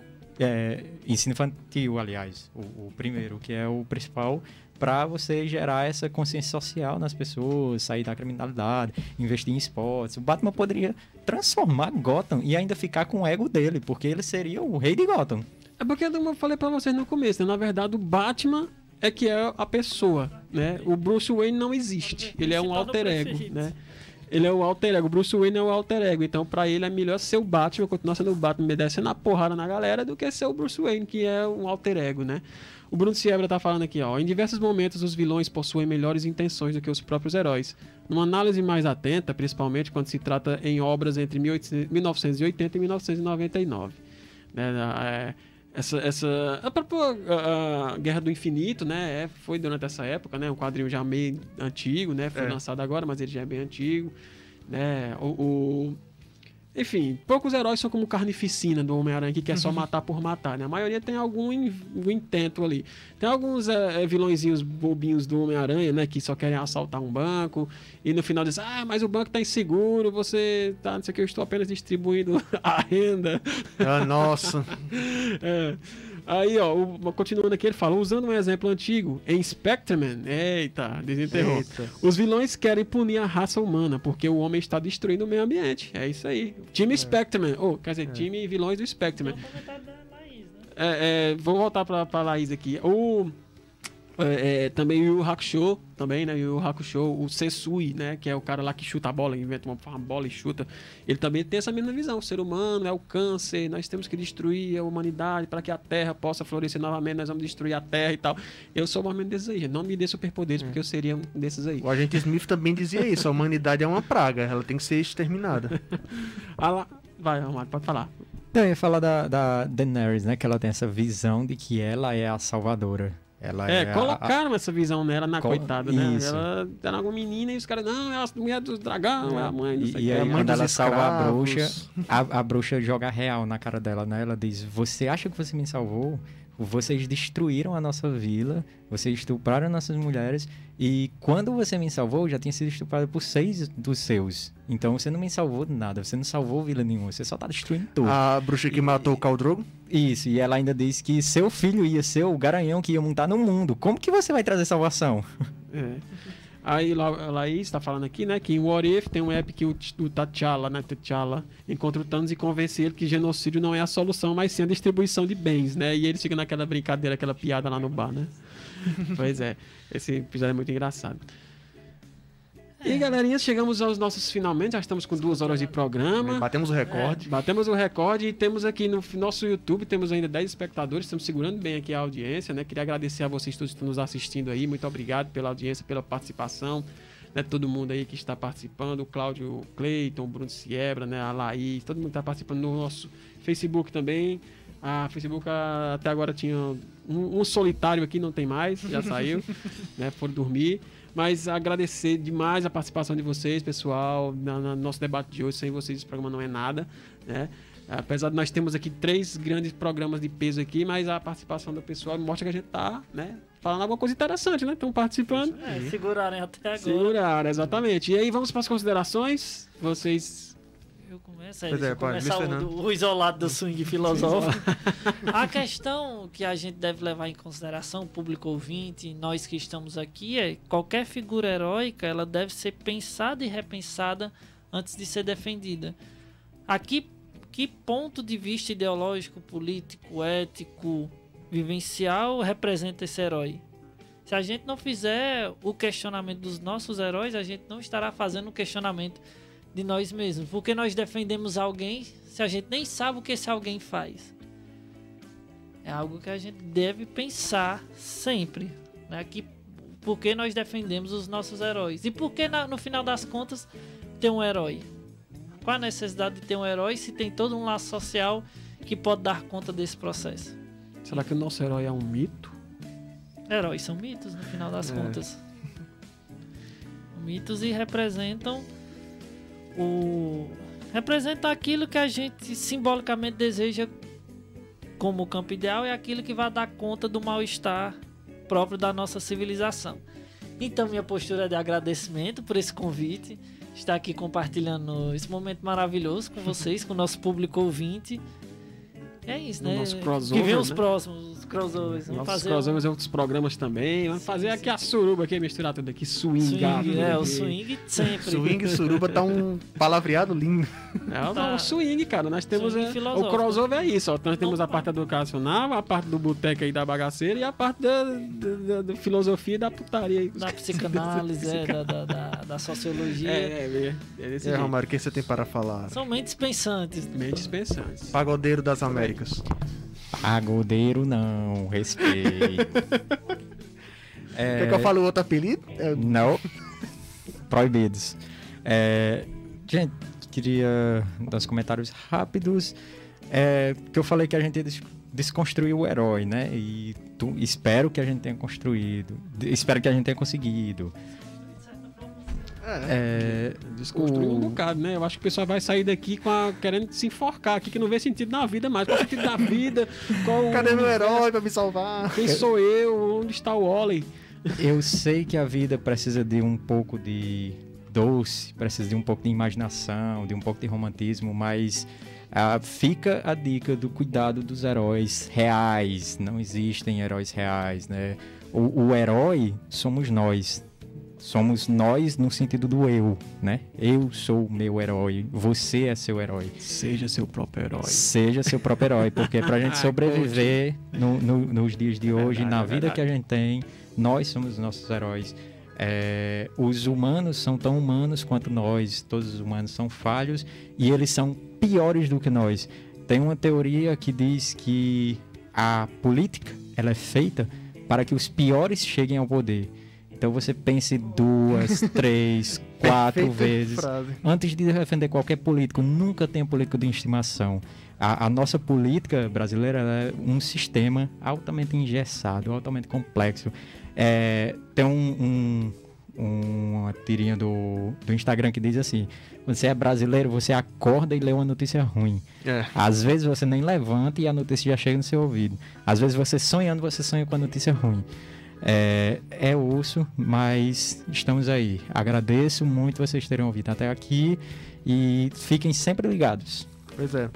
ensino infantil, aliás, o, o primeiro, que é o principal para você gerar essa consciência social nas pessoas, sair da criminalidade, investir em esportes. O Batman poderia transformar Gotham e ainda ficar com o ego dele, porque ele seria o rei de Gotham. É porque eu falei pra vocês no começo, né? Na verdade, o Batman é que é a pessoa, né? O Bruce Wayne não existe. Ele é um alter ego, né? Ele é o alter ego. O Bruce Wayne é o alter ego. Então, pra ele é melhor ser o Batman, continuar sendo o Batman, descendo a porrada na galera, do que ser o Bruce Wayne, que é um alter ego, né? O Bruno Siebra tá falando aqui, ó. Em diversos momentos, os vilões possuem melhores intenções do que os próprios heróis. Numa análise mais atenta, principalmente quando se trata em obras entre 1800 1980 e 1999. Né, é, essa, essa, a própria ah, ah, Guerra do Infinito, né, é, foi durante essa época, né, um quadrinho já meio antigo, né, foi É. lançado agora, mas ele já é bem antigo, né, o, o- enfim, poucos heróis são como carnificina do Homem-Aranha que quer só matar por matar, né? A maioria tem algum in- intento ali. Tem alguns é, é, vilõezinhos bobinhos do Homem-Aranha, né? Que só querem assaltar um banco e no final diz, ah, mas o banco tá inseguro, você tá, não sei o que, eu estou apenas distribuindo a renda. Ah, nossa. É. Aí, ó, o- continuando aqui, ele fala: usando um exemplo antigo, em Spectreman, eita, desenterrou. Eita. Os vilões querem punir a raça humana, porque o homem está destruindo o meio ambiente. É isso aí. Time Spectreman, ou quer dizer, time vilões do Spectreman. É, é, vou voltar pra, pra Laís aqui. O. é, é, também o Yu Hakusho, também, né? O Yu Hakusho, o Sesui, né? Que é o cara lá que chuta a bola, inventa uma, uma bola e chuta. Ele também tem essa mesma visão. O ser humano é o câncer, nós temos que destruir a humanidade para que a Terra possa florescer novamente, nós vamos destruir a Terra e tal. Eu sou mais ou menos desses aí. Não me dê superpoderes, porque eu seria um desses aí. O agente Smith também dizia isso. A humanidade é uma praga. Ela tem que ser exterminada. Ah lá. Vai, Romário, pode falar. Não, eu ia falar da, da Daenerys, né? Que ela tem essa visão de que ela é a salvadora. Ela É, é, a- colocaram essa visão nela na Colo- coitada, né? Isso. Ela era alguma menina e os caras, não, é a mulher dos dragão, é, a mãe, não sei o E, e aí, a mãe quando ela salva a bruxa, a, a bruxa joga real na cara dela, né? Ela diz: Você acha que você me salvou? Vocês destruíram a nossa vila, vocês estupraram nossas mulheres, e quando você me salvou, já tinha sido estuprada por seis dos seus. Então você não me salvou de nada, você não salvou vila nenhuma, você só tá destruindo tudo. A bruxa que matou o Caldrogo. Isso, e ela ainda diz que seu filho ia ser o garanhão que ia montar no mundo. Como que você vai trazer salvação? É. Aí La- Laís tá falando aqui, né, que em What If tem um app que o, o T'Challa, né, T'Challa, encontra o Thanos e convence ele que genocídio não é a solução, mas sim a distribuição de bens, né? E eles ficam naquela brincadeira, aquela piada lá no bar, né? pois é, esse episódio é muito engraçado. E galerinha, chegamos aos nossos finalmente, já estamos com duas horas de programa. Batemos o recorde. Batemos o recorde e temos aqui no nosso YouTube, temos ainda 10 espectadores, estamos segurando bem aqui a audiência, né? Queria agradecer a vocês todos que estão nos assistindo aí, muito obrigado pela audiência, pela participação, né? Todo mundo aí que está participando, o Cláudio Cleiton, o Bruno Siebra, né? A Laís, todo mundo está participando no nosso Facebook também. A Facebook até agora tinha um, um solitário aqui, não tem mais, já saiu, né? Foram dormir. Mas agradecer demais a participação de vocês, pessoal, no nosso debate de hoje. Sem vocês, esse programa não é nada, né? Apesar de nós termos aqui três grandes programas de peso aqui, mas a participação do pessoal mostra que a gente tá, né? Falando alguma coisa interessante, né? Estão participando. É, segurarem até agora. Segurar, exatamente. E aí, vamos para as considerações. Vocês. Eu começo, é, Pois é, começar o, o isolado do swing filosófico. a questão que a gente deve levar em consideração, público ouvinte, nós que estamos aqui, é qualquer figura heróica, ela deve ser pensada e repensada antes de ser defendida. Aqui, que ponto de vista ideológico, político, ético, vivencial representa esse herói? Se a gente não fizer o questionamento dos nossos heróis, a gente não estará fazendo o questionamento de nós mesmos. Porque nós defendemos alguém se a gente nem sabe o que esse alguém faz. É algo que a gente deve pensar sempre. Né? Que, por que nós defendemos os nossos heróis? E por que, na- no final das contas, ter um herói? Qual a necessidade de ter um herói se tem todo um laço social que pode dar conta desse processo? Será que o nosso herói é um mito? Heróis são mitos, no final das É. contas. Mitos e representam o. Representa aquilo que a gente simbolicamente deseja como campo ideal, é aquilo que vai dar conta do mal-estar próprio da nossa civilização. Então, minha postura é de agradecimento por esse convite, estar aqui compartilhando esse momento maravilhoso com vocês, com o nosso público ouvinte. É isso, No né? nosso crossover, que vem os né? próximos os crossovers. Vamos Nossos fazer crossovers e outros programas também. Vamos fazer aqui a suruba aqui, misturar tudo aqui. Swing, Swing, é, o swing sempre. Swing e suruba tá um palavreado lindo. É o- Tá. o swing, cara. Nós temos. É, o crossover é isso, ó. Nós temos a parte educacional, a parte do boteco aí da bagaceira e a parte da, da- da- da filosofia e da putaria aí. Da psicanálise, é, da, da, da, da sociologia. É, é, é, é desse jeito. Romário, o que você tem para falar? São mentes pensantes. Mentes pensantes. Pagodeiro das Américas. Pagodeiro não, respeito. É, Quer que eu fale o outro apelido? É, Não. Proibidos. É, gente, queria dar os comentários rápidos. É, que eu falei que a gente ia des- desconstruir o herói, né? E tu- espero que a gente tenha construído. Espero que a gente tenha conseguido. É, Desconstruiu o- um bocado, né? Eu acho que o pessoal vai sair daqui com a- querendo se enforcar aqui, que não vê sentido na vida mais. Qual é o sentido da vida? Qual Cadê meu herói pra me salvar? Quem sou eu? Onde está o Wally? Eu sei que a vida precisa de um pouco de doce, precisa de um pouco de imaginação, de um pouco de romantismo, mas Ah, fica a dica do cuidado dos heróis reais. Não existem heróis reais, né? O, o herói somos nós. Somos nós no sentido do eu, né? Eu sou o meu herói, você é seu herói. Seja seu próprio herói. Seja seu próprio herói, porque pra gente sobreviver no, no, nos dias de hoje, Verdade, na é vida verdade. que a gente tem, nós somos os nossos heróis. É, os humanos são tão humanos quanto nós, todos os humanos são falhos e eles são piores do que nós. Tem uma teoria que diz que a política ela é feita para que os piores cheguem ao poder. Então você pense duas, três, quatro vezes frase. antes de defender qualquer político. Nunca tenha político de estimação. A, a nossa política brasileira é um sistema altamente engessado, altamente complexo. É, tem um, um- uma tirinha do, do Instagram que diz assim: você é brasileiro, você acorda e lê uma notícia ruim. É. Às vezes você nem levanta e a notícia já chega no seu ouvido. Às vezes você sonhando, você sonha com a notícia ruim. É, é mas estamos aí. Agradeço muito vocês terem ouvido até aqui e fiquem sempre ligados. Pois é.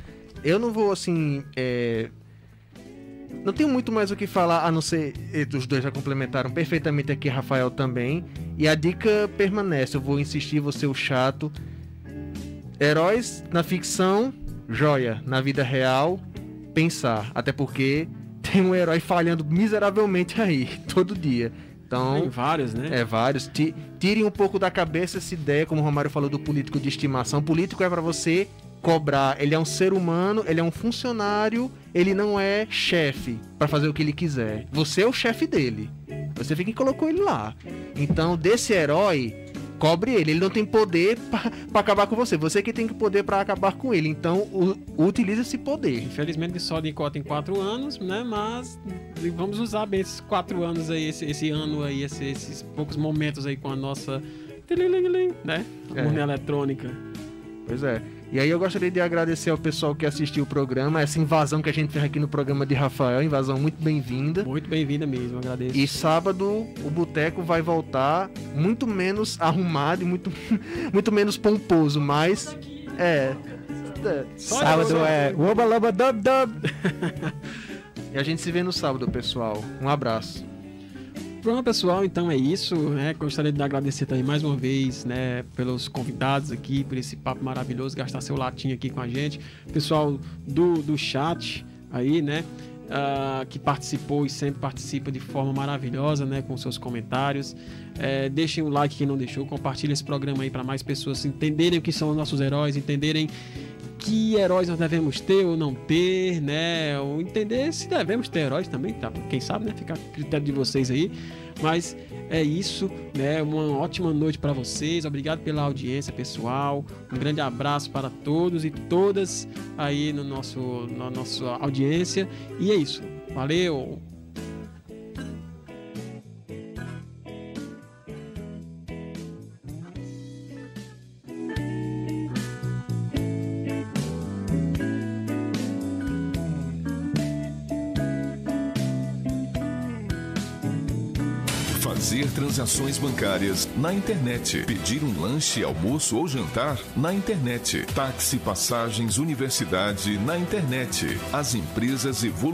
Eu não vou assim. é, Não tenho muito mais o que falar, a não ser. Os dois já complementaram perfeitamente aqui, Rafael também. E a dica permanece, eu vou insistir, vou ser o chato. Heróis na ficção, joia. Na vida real, pensar. Até porque tem um herói falhando miseravelmente aí, todo dia. Então. Tem vários, né? É, vários. Ti- Tirem um pouco da cabeça essa ideia, como o Romário falou, do político de estimação. Político é pra você cobrar. Ele é um ser humano, ele é um funcionário, ele não é chefe pra fazer o que ele quiser. Você é o chefe dele. Você fica que colocou ele lá. Então, desse herói, cobre ele. Ele não tem poder pra pra acabar com você. Você que tem que poder pra acabar com ele. Então, u- utiliza esse poder. Infelizmente só de cota em quatro anos, né? Mas vamos usar bem esses quatro anos aí, esse, esse ano aí, esse- esses poucos momentos aí com a nossa. Né? A É. eletrônica. Pois é. E aí eu gostaria de agradecer ao pessoal que assistiu o programa, essa invasão que a gente fez aqui no programa de Rafael, invasão muito bem-vinda. Muito bem-vinda mesmo, agradeço. E sábado o boteco vai voltar muito menos arrumado e muito, muito menos pomposo, mas é. é, Sábado é Oba Loba Dub Dub. E a gente se vê no sábado, pessoal. Um abraço. Pronto, pessoal, então é isso, né? Gostaria de agradecer também mais uma vez, né, pelos convidados aqui, por esse papo maravilhoso, gastar seu latim aqui com a gente. Pessoal do, do chat aí, né, ah, que participou e sempre participa de forma maravilhosa, né, com seus comentários. É, deixem o like quem não deixou, compartilhe esse programa aí para mais pessoas entenderem o que são os nossos heróis, entenderem que heróis nós devemos ter ou não ter, né? Ou entender se devemos ter heróis também, tá? Quem sabe, né? Fica a critério de vocês aí. Mas é isso, né? Uma ótima noite para vocês. Obrigado pela audiência, pessoal. Um grande abraço para todos e todas aí no nosso, na nossa audiência. E é isso. Valeu! Fazer transações bancárias na internet. Pedir um lanche, almoço ou jantar na internet. Táxi, passagens, universidade na internet. As empresas evoluem.